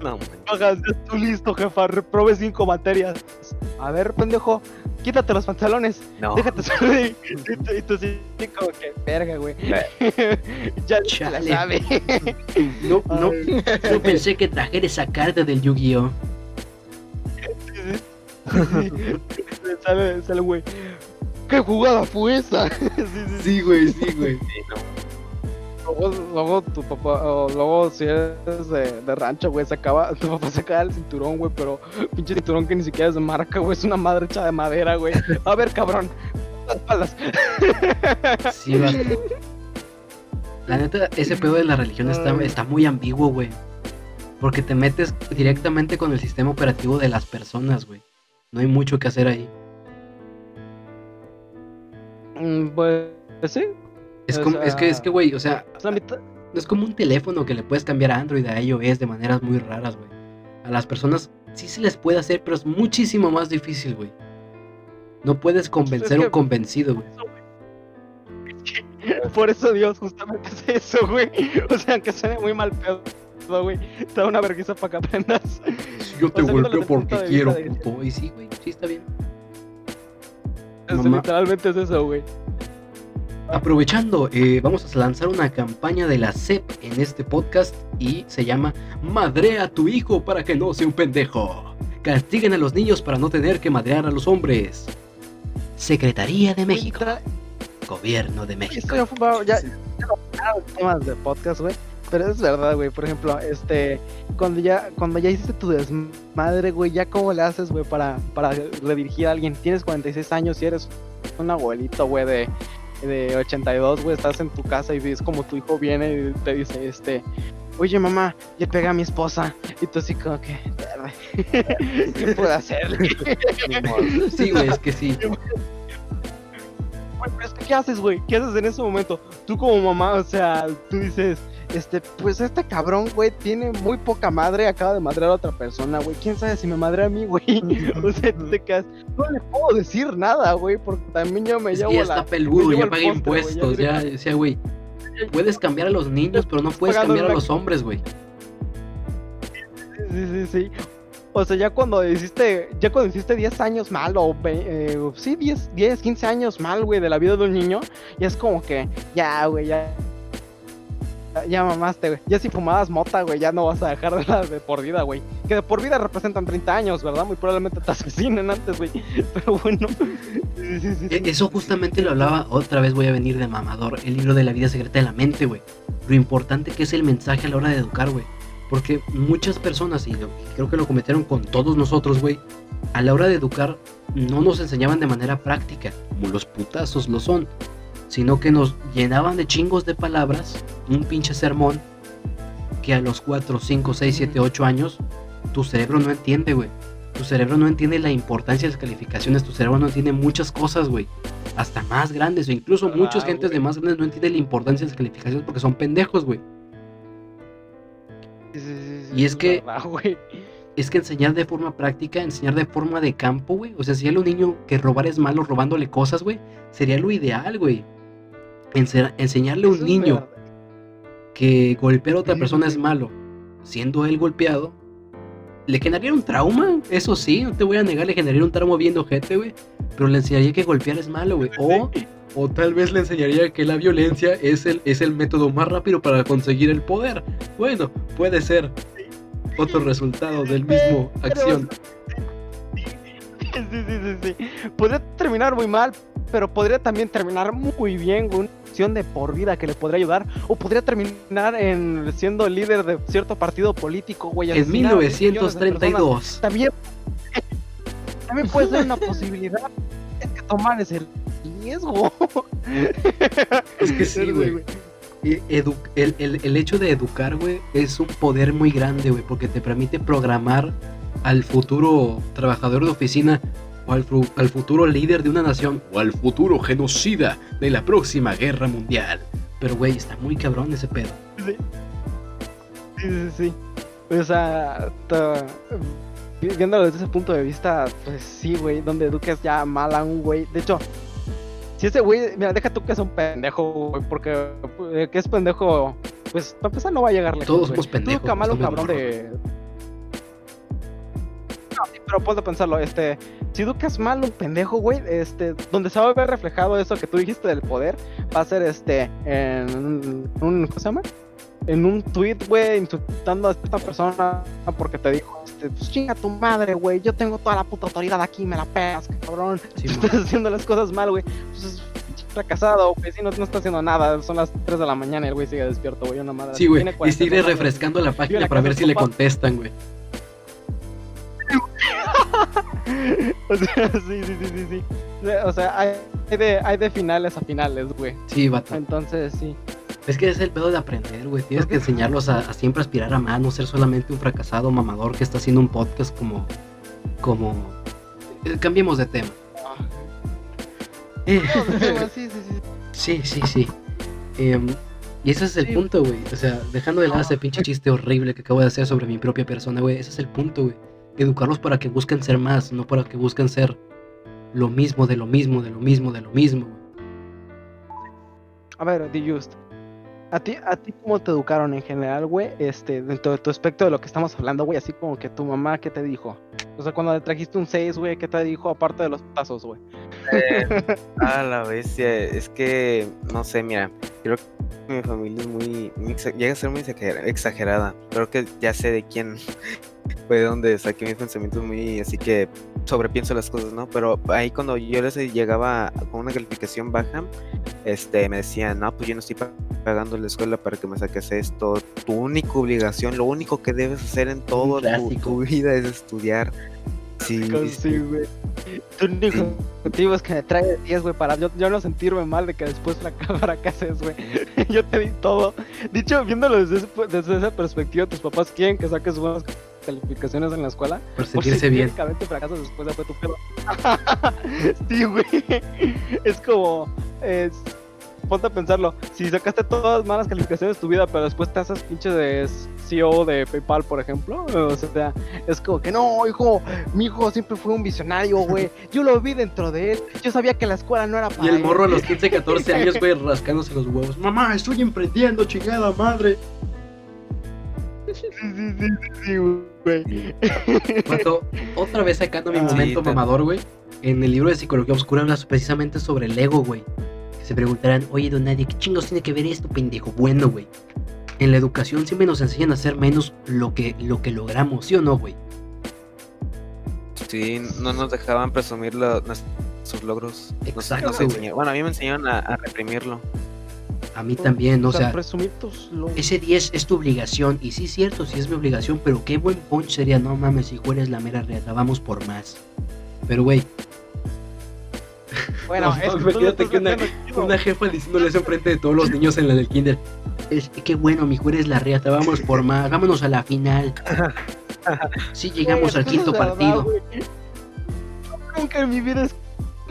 No, man. Hagas, ya estoy listo, jefa. Reprobé cinco materias. A ver, pendejo, quítate los pantalones. No. Déjate subir. Y tú, y tú sí, como que, verga, güey. ya la sabe. No, no, no pensé que trajera esa carta del Yu-Gi-Oh! sí, sí. sale, sale, güey. ¿Qué jugada fue esa? sí, sí, sí. Sí, güey, sí, güey. Luego, luego tu papá, o luego si eres de, de rancho, güey, se acaba, tu papá se acaba el cinturón, güey, pero pinche cinturón que ni siquiera es de marca, güey, es una madre hecha de madera, güey. A ver, cabrón, las palas. Sí, va. La neta, ese pedo de la religión está, está muy ambiguo, güey. Porque te metes directamente con el sistema operativo de las personas, güey. No hay mucho que hacer ahí. Mm, Pues, sí. Es, O como, es que, es que, güey, o sea, no es como un teléfono que le puedes cambiar a Android a iOS de maneras muy raras, güey. A las personas sí se les puede hacer, pero es muchísimo más difícil, güey. No puedes convencer a un convencido, güey. Por eso Dios justamente es eso, güey. O sea, que suene muy mal pedo, güey. Te da una vergüenza para que aprendas. Yo te golpeo porque quiero, puto. Y sí, güey, sí está bien. Es- Mamá. literalmente es eso, güey. Aprovechando, eh, vamos a lanzar una campaña de la CEP en este podcast y se llama Madrea a tu hijo para que no sea un pendejo. Castiguen a los niños para no tener que madrear a los hombres. Secretaría de México. Gobierno de México. Esto ya fue- ya, temas de podcast, güey. Pero es verdad, güey. Por ejemplo, este, cuando ya, cuando ya hiciste tu desmadre, güey, ya cómo le haces, güey, para, para redirigir a alguien. Tienes 46 años y eres un abuelito, güey, de, de 82, güey. Estás en tu casa y ves como tu hijo viene y te dice, este, oye, mamá, le pegué a mi esposa. Y tú así como que, "Verga, ¿qué puedo hacer? Sí, güey, es que sí. Pero es que, ¿qué haces, güey? ¿Qué haces en ese momento? Tú como mamá, o sea, tú dices, este, pues este cabrón, güey, tiene muy poca madre, acaba de madrear a otra persona, güey. ¿Quién sabe si me madre a mí, güey? o sea, tú te quedas, no le puedo decir nada, güey, porque también yo me Es que llevo ya la... está peludo, ya paga ya impuestos, ya, o sea, güey. Puedes cambiar a los niños, pero no puedes cambiar a los hombres, güey. Sí, sí, sí. O sea, ya cuando hiciste, ya cuando hiciste 10 años mal, o eh, sí, 10, 10, 15 años mal, güey, de la vida de un niño, ya es como que, ya, güey, ya. Ya- mamaste, güey. Ya si fumabas mota, güey, ya no vas a dejar de la de por vida, güey. Que de por vida representan 30 años, ¿verdad? Muy probablemente te asesinen antes, güey. Pero bueno. Sí, sí, sí, sí. E- Eso justamente lo hablaba, otra vez voy a venir de mamador, el libro de la vida secreta de la mente, güey. Lo importante que es el mensaje a la hora de educar, güey. Porque muchas personas, y creo que lo cometieron con todos nosotros, güey, a la hora de educar no nos enseñaban de manera práctica, como los putazos lo son, sino que nos llenaban de chingos de palabras, un pinche sermón, que a los 4, 5, 6, 7, 8 años, tu cerebro no entiende, güey. Tu cerebro no entiende la importancia de las calificaciones, tu cerebro no entiende muchas cosas, güey. Hasta más grandes, o incluso Ah, muchas gentes de más grandes no entienden la importancia de las calificaciones porque son pendejos, güey. Sí, sí, sí, sí, Y es que- verdad. Es que enseñar de forma práctica, enseñar de forma de campo, güey. O sea, si a un niño que robar es malo robándole cosas, güey, sería lo ideal, güey. Ense- enseñarle a un niño que golpear a otra persona es malo, siendo él golpeado, le generaría un trauma, eso sí, no te voy a negar, le generaría un trauma viendo gente, güey, pero le enseñaría que golpear es malo, güey, o, o tal vez le enseñaría que la violencia es el, es el método más rápido para conseguir el poder. Bueno, puede ser otro resultado del mismo acción. Sí, sí, sí, sí. Podría terminar muy mal, pero podría también terminar muy bien con de por vida que le podría ayudar. O podría terminar en siendo líder de cierto partido político, güey. En de personas. 1932. También, también puede ser una posibilidad. Es que tomar ese riesgo. Es que sí, güey. Eh, edu- el, el- el hecho de educar, güey, es un poder muy grande, güey, porque te permite programar al futuro trabajador de oficina o al, fu- al futuro líder de una nación o al futuro genocida de la próxima guerra mundial. Pero, güey, está muy cabrón ese pedo. Sí, sí, sí. sí. O sea, viéndolo desde ese punto de vista, pues sí, güey, donde eduques ya mal a un güey. De hecho, si ese güey, mira, deja tú que es un pendejo, güey, porque eh, que es pendejo, pues para empezar no va a llegar lejos. Todos güey. somos pendejos, Tú educa mal a un estamos cabrón de. Sí, pero a pensarlo, este, si educas mal a un pendejo, güey, este, donde se va a ver reflejado eso que tú dijiste del poder, va a ser este, en un, ¿cómo se llama? en un tweet, güey, insultando a esta persona porque te dijo, este, pues chinga tu madre, güey, yo tengo toda la puta autoridad aquí, me la pegas, cabrón. Sí, Tú estás haciendo las cosas mal, güey. Pues es fracasado, güey, si no, no está haciendo nada, son las 3 de la mañana y el güey sigue despierto, güey, una madre. Sí, güey. Y 40 sigue refrescando la página la para ver si le contestan, güey. O sea, sí, sí, sí, sí, sí. O sea, hay de, hay de finales a finales, güey. Sí, vato. Entonces, sí. Es que es el pedo de aprender, güey. Tienes que enseñarlos a, a siempre aspirar a más, no ser solamente un fracasado mamador que está haciendo un podcast como. como. eh, cambiemos de tema. Eh, sí, sí, sí. sí, sí, sí. Em, y ese es el Sí. punto, güey. O sea, dejando de lado ese pinche chiste horrible que acabo de hacer sobre mi propia persona, güey. Ese es el punto, güey. Educarlos para que busquen ser más, no para que busquen ser lo mismo, de lo mismo, de lo mismo, de lo mismo. A ver, The Just. ¿A ti, ¿A ti cómo te educaron en general, güey? Este, dentro de tu aspecto de lo que estamos hablando, güey, así como que tu mamá, ¿qué te dijo? O sea, cuando le trajiste un 6, güey, ¿qué te dijo aparte de los tazos, güey? Ah, la bestia. Es que, no sé, mira, creo que mi familia es muy, muy llega a ser muy exager- exagerada. Creo que ya sé de quién fue de donde saqué mis pensamientos muy, así que sobrepienso las cosas, ¿no? Pero ahí cuando yo les llegaba con una calificación baja, este, me decían, no, pues yo no estoy pa- pagando la escuela para que me saques esto. Tu única obligación, lo único que debes hacer en toda tu, vida es estudiar. Sí, sí, güey. Tu único objetivo es que me traigas 10, güey, para yo, yo no sentirme mal de que después fraca- fracases, güey. yo te di todo. Dicho, viéndolo desde, ese desde esa perspectiva, tus papás quieren que saques buenas calificaciones en la escuela. Por Por sentirse si bien. técnicamente fracasas después de fue tu pedo. sí, güey. Es como. Es, ponte a pensarlo. Si sacaste todas malas calificaciones de tu vida, pero después te haces pinche de CEO de PayPal, por ejemplo. O sea, es como que no, hijo. Mi hijo siempre fue un visionario, güey. Yo lo vi dentro de él. Yo sabía que la escuela no era para Y el él. morro a los 15, 14 años, güey, rascándose los huevos. Mamá, estoy emprendiendo, chingada madre. Sí, sí, sí, sí, sí, güey. Otra vez sacando mi Ah, momento sí, mamador, güey. En el libro de Psicología Oscura hablas precisamente sobre el ego, güey. Que se preguntarán, oye, don Nadie, ¿qué chingos tiene que ver esto, pendejo? Bueno, güey. En la educación siempre nos enseñan a hacer menos lo que, lo que logramos, ¿sí o no, güey? Sí, no nos dejaban presumir lo- nuestros logros. Exacto, nos güey. enseñaron- bueno, a mí me enseñaron a, a reprimirlo. A mí también, o sea, ese 10 es tu obligación. Y sí, es cierto, sí es mi obligación, pero qué buen punch sería, no mames, hijo, eres la mera reata, vamos por más. Pero, güey, Bueno, No, es imagínate que una- jefa diciéndole eso enfrente de todos los niños en la del kinder. Es que bueno, mi eres la reata, vamos por más, vámonos a la final. Sí, llegamos al quinto es verdad, partido. Nunca en mi vida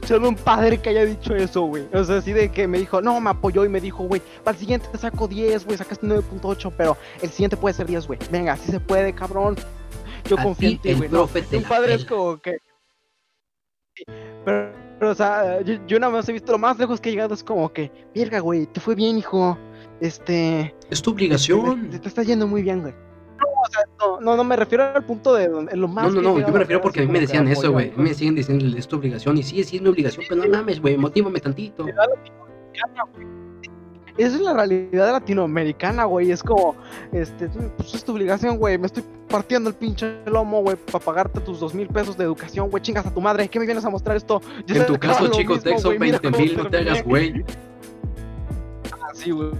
a un padre que haya dicho eso, güey. O sea, así de que me dijo, no, me apoyó y me dijo, güey, para el siguiente te saco 10, güey, sacaste 9.8, pero el siguiente puede ser 10, güey. Venga, así se puede, cabrón. Yo A confío en ti, güey. No, un padre es como que... Pero, pero, o sea, yo, yo nada más he visto lo más lejos que he llegado es como que, verga, güey, te fue bien, hijo. Este... Es tu Te, obligación. te está yendo muy bien, güey. No, o sea, no, no, no me refiero al punto de donde, lo más. No, no, no, yo me refiero porque a mí me decían eso, güey. A mí me siguen diciendo, es tu obligación. Y sí, sí es mi obligación, pero no mames, güey, motívame tantito. Esa es la realidad latinoamericana, güey. Es como, este, pues es tu obligación, güey. Me estoy partiendo el pinche lomo, güey, para pagarte tus dos mil pesos de educación, güey. Chingas a tu madre. ¿Qué me vienes a mostrar esto? Yo En tu caso, chico, mismo, Texo, mira 20 cómo mil, no te hagas, güey. Así, güey.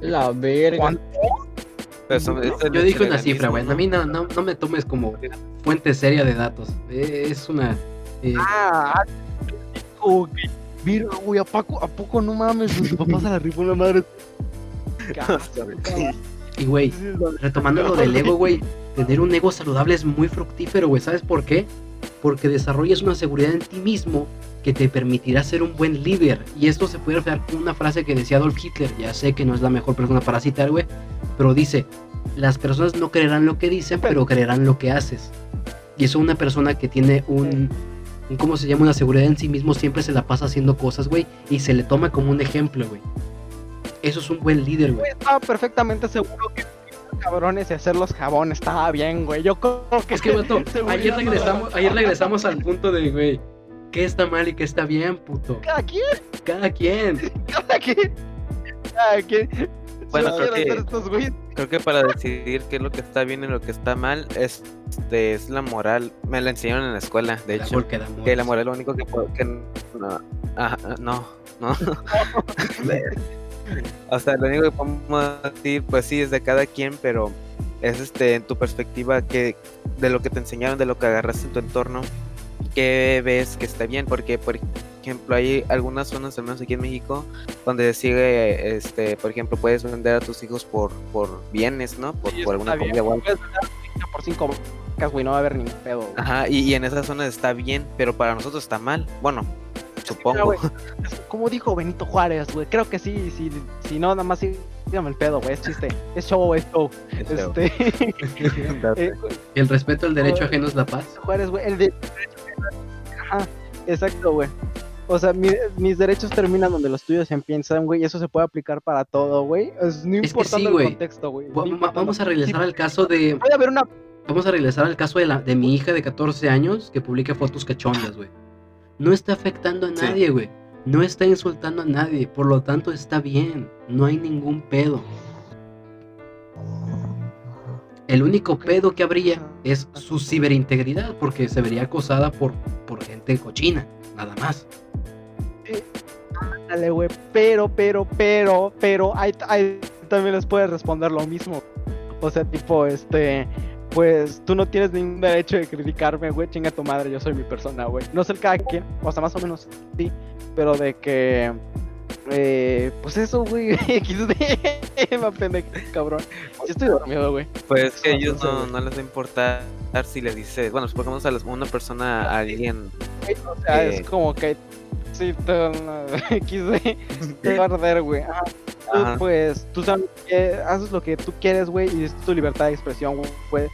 La verga. ¿Cuánto? Eso es Yo dije una cifra, güey. ¿no? A mí no, no, no me tomes como fuente seria de datos. Eh, Es una. eh, Ah, que, mira, güey, ¿a poco, ¿a poco no mames? Tu papá se la rifó la madre. y, güey, retomando lo del ego, güey, tener un ego saludable es muy fructífero, güey. ¿Sabes por qué? Porque desarrollas una seguridad en ti mismo que te permitirá ser un buen líder. Y esto se puede reflejar con una frase que decía Adolf Hitler. Ya sé que no es la mejor persona para citar, güey, pero dice: Las personas no creerán lo que dicen, pero creerán lo que haces. Y eso una persona que tiene un, un ¿cómo se llama? Una seguridad en sí mismo siempre se la pasa haciendo cosas, güey, y se le toma como un ejemplo, güey. Eso es un buen líder, güey. Estaba perfectamente seguro que cabrones y hacer los jabones estaba bien, güey. Yo creo que Es que, vato, ayer regresamos, ayer regresamos al punto de, güey, ¿qué está mal y qué está bien, puto? Cada quien, Cada quien. cada quien. Cada quien. Bueno, creo que-. Creo que para decidir qué es lo que está bien y lo que está mal es, este, es la moral. Me la enseñaron en la escuela, de El hecho. amor que da amor. Que la moral es lo único que, puedo- que no, ajá, no, no. o sea, lo único que podemos decir, pues sí, es de cada quien, pero es este en tu perspectiva que de lo que te enseñaron, de lo que agarraste en tu entorno, que ves que está bien, porque por ejemplo hay algunas zonas, al menos aquí en México, donde sigue, este, por ejemplo, puedes vender a tus hijos por, por bienes, ¿no? Por, Sí, por alguna comida o algo. por cinco vacas, güey, no va a haber ni pedo. güey. Ajá, y, y en esas zonas está bien, pero para nosotros está mal. Bueno, supongo. es como dijo Benito Juárez, güey, creo que sí, sí, si no, nada más sí, dígame el pedo, güey, es chiste, es show, es show. Es. Este, eh, El respeto al derecho ajeno es la paz. Juárez, güey, el de... Ajá, exacto, güey. O sea, mi- mis derechos terminan donde los tuyos empiezan, güey, y eso se puede aplicar para todo, güey. Es, no que importando sí, el contexto, güey. Va- va-. Vamos a regresar Sí, al caso de. Puede haber una... Vamos a regresar al caso de, la, de mi hija de 14 años que publica fotos cachondas, güey. No está afectando a nadie, güey. No está insultando a nadie. Por lo tanto, está bien. No hay ningún pedo. El único pedo que habría es su ciberintegridad, porque se vería acosada por, por gente cochina, nada más. Dale, güey, pero, pero, pero, pero, ahí, ahí también les puedes responder lo mismo. O sea, tipo, este, pues tú no tienes ningún derecho de criticarme, güey, chinga tu madre, yo soy mi persona, güey. No sé el cada quien, o sea, más o menos sí, pero de que, eh, pues eso, güey, XD, me apende, cabrón. Yo estoy dormido, güey. Pues es que No, ellos no no, les va a importar si les dices, bueno, supongamos a las- una persona, a alguien, O sea, Eh. es como que, sí, te, XD, te va a arder, güey. Tú, Ajá. pues, tú sabes que haces lo que tú quieres, güey, y es tu libertad de expresión, güey.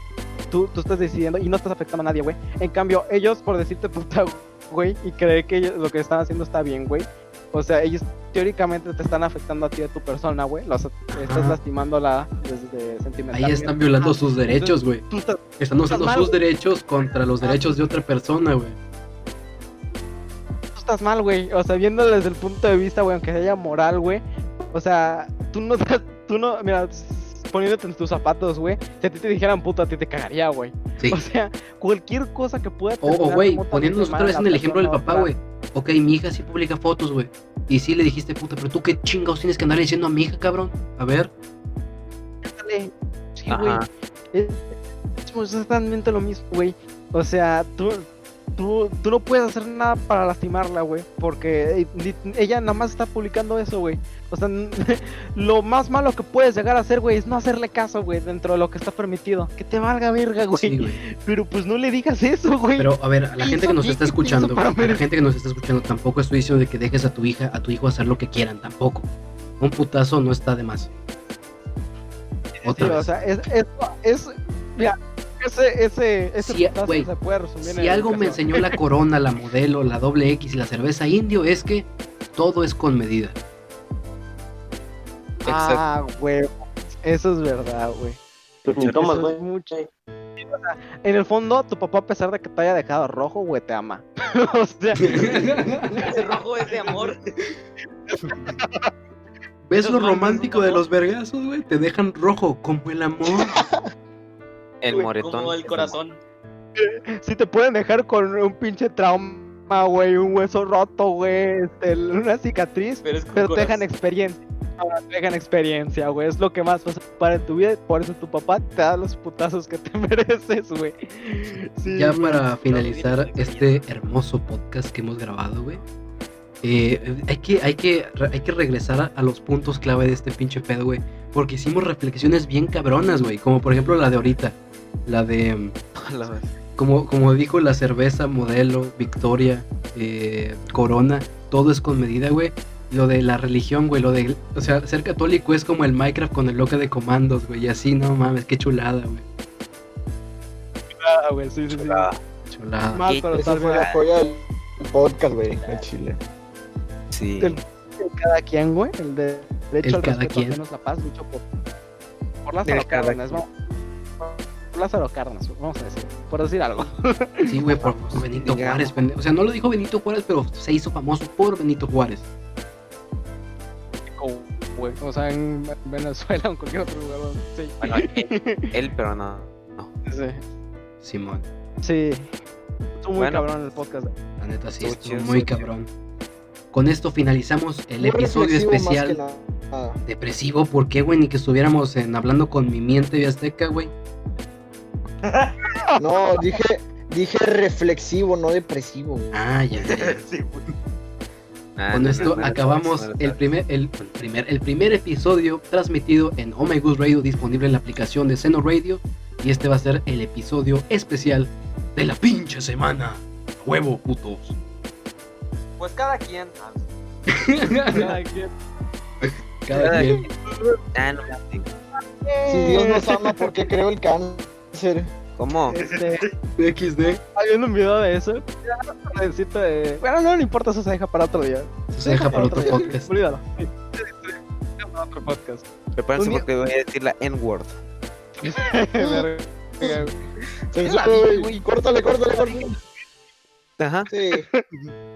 Tú, tú estás decidiendo y no estás afectando a nadie, güey. En cambio, ellos, por decirte puta, güey, y creer que ellos- lo que están haciendo está bien, güey. O sea, ellos teóricamente te están afectando a ti, a tu persona, güey. Los estás lastimándola desde sentimental. Ahí están violando sus derechos, güey. Están usando sus derechos contra los derechos de otra persona, güey. Estás mal, güey. O sea, viéndolo desde el punto de vista, güey, aunque haya moral, güey. O sea, tú no estás, tú no, mira, poniéndote en tus zapatos, güey. Si a ti te dijeran puto, a ti te cagaría, güey. Sí. O sea, cualquier cosa que pueda O, o, terminar güey, poniéndonos otra vez en el ejemplo del papá, güey. Ok, mi hija sí publica fotos, güey. Y sí le dijiste, puta, pero tú qué chingados tienes que andar diciendo a mi hija, cabrón. A ver. Sí, güey. Es, es exactamente lo mismo, güey. O sea, tú, tú, tú no puedes hacer nada para lastimarla, güey. Porque eh, ella nada más está publicando eso, güey. O sea, lo más malo que puedes llegar a hacer, güey, es no hacerle caso, güey, dentro de lo que está permitido. Que te valga verga, güey. Sí, güey. Pero pues no le digas eso, güey. Pero a ver, a la ¿Qué gente que nos ¿Qué- está escuchando, a la gente que nos está escuchando, tampoco estoy diciendo de que dejes a tu hija, a tu hijo hacer lo que quieran, tampoco. Un putazo no está de más. Sí, Otra o vez. sea, es, es, es- mira, ese, ese, ese Si- putazo güey, se puede resumir en Si algo me enseñó la corona, la modelo, la doble X y la cerveza indio es que todo es con medida. Ah, güey. Eso es verdad, güey. Güey. en el fondo, tu papá, a pesar de que te haya dejado rojo, güey, te ama. o sea, Ese rojo es de amor. ¿Ves lo romántico de los vergazos, güey? Te dejan rojo como el amor. el moretón. Como el corazón. si te pueden dejar con un pinche trauma, güey, un hueso roto, güey, este, una cicatriz, Pero es con pero te dejan experiencia. Ahora te dejan experiencia, güey. Es lo que más vas a ocupar en tu vida. Por eso tu papá te da los putazos que te mereces, güey. Sí, Ya güey. para finalizar este hermoso podcast que hemos grabado, güey. eh, hay, que, hay, que, hay que regresar a, a los puntos clave de este pinche pedo, güey. Porque hicimos reflexiones bien cabronas, güey. Como por ejemplo la de ahorita. La de... La verdad. Como, como dijo la cerveza, modelo, Victoria, eh, Corona, todo es con medida, güey. Lo de la religión, güey, lo de, o sea, ser católico es como el Minecraft con el loca de comandos, güey, y así, no mames, qué chulada, güey. Ah, güey, sí, sí, sí. Chulada. Chulada. Mal, pero Esa tal fue vez la joya del podcast, güey, en Chile. Sí. del- el cada quien, güey. El de derecho El al cada quien. ajeno es la paz, por, El Lázaro Cárdenas, vamos a decir. Por decir algo. Sí, güey, por, por Benito. Juárez. O sea, no lo dijo Benito Juárez, pero se hizo famoso por Benito Juárez. Güey. O sea, en Venezuela o en cualquier otro lugar. Sí. Bueno, él, él, pero no. Sí. Simón. Sí. Estuvo muy Bueno. cabrón el podcast. La neta sí, Estuvo muy cabrón. Con esto finalizamos el Muy episodio reflexivo más que especial nada. depresivo. ¿Por qué, güey? Ni que estuviéramos en hablando con mi miente de Azteca, güey. No, dije, dije reflexivo, no depresivo. güey. Ah, ya, ya. Sí, güey. Con no, esto no, no, no, acabamos no, no, no, el primer, el, el primer, el primer episodio transmitido en Oh My Goose Radio, disponible en la aplicación de Seno Radio. Y este va a ser el episodio especial de la pinche semana. Huevo, putos. Pues cada quien. Cada quien. Cada quien. Ah. Si Dios nos ama, ¿por qué creo el cáncer? ¿Cómo? Este, XD. hay un video de eso. Necesito de... Bueno, no le importa, eso se deja para otro día. Eso se deja para otro día. podcast. Olvídalo. Sí. Sí, sí, deja para otro podcast. Prepárense porque voy a decir la N-word. Güey. Córtale, córtale, córtale. Ajá. Sí.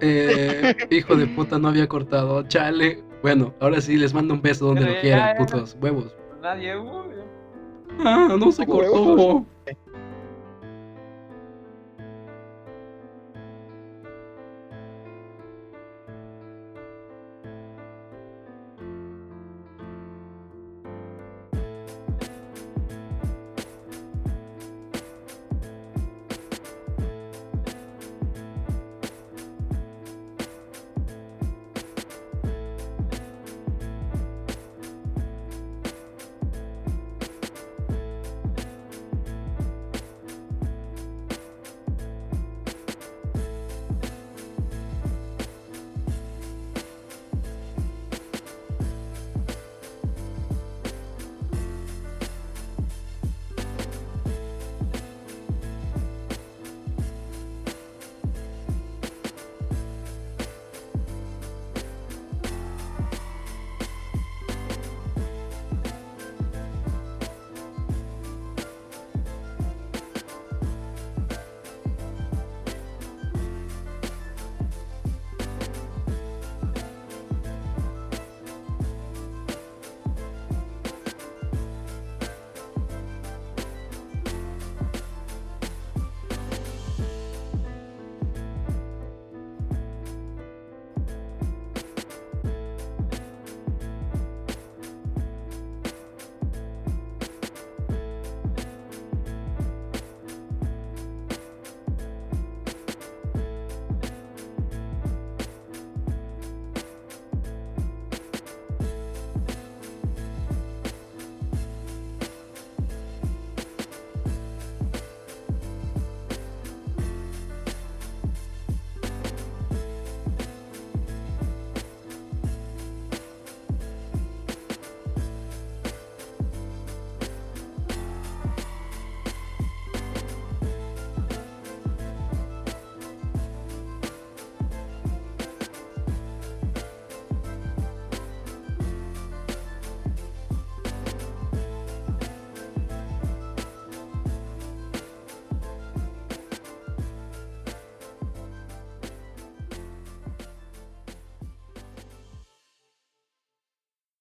Eh, hijo de puta, no había cortado. Chale. Bueno, ahora sí les mando un beso donde Pero lo quieran, putos. Huevos. Nadie, güey. Ah, no se Huevos. cortó.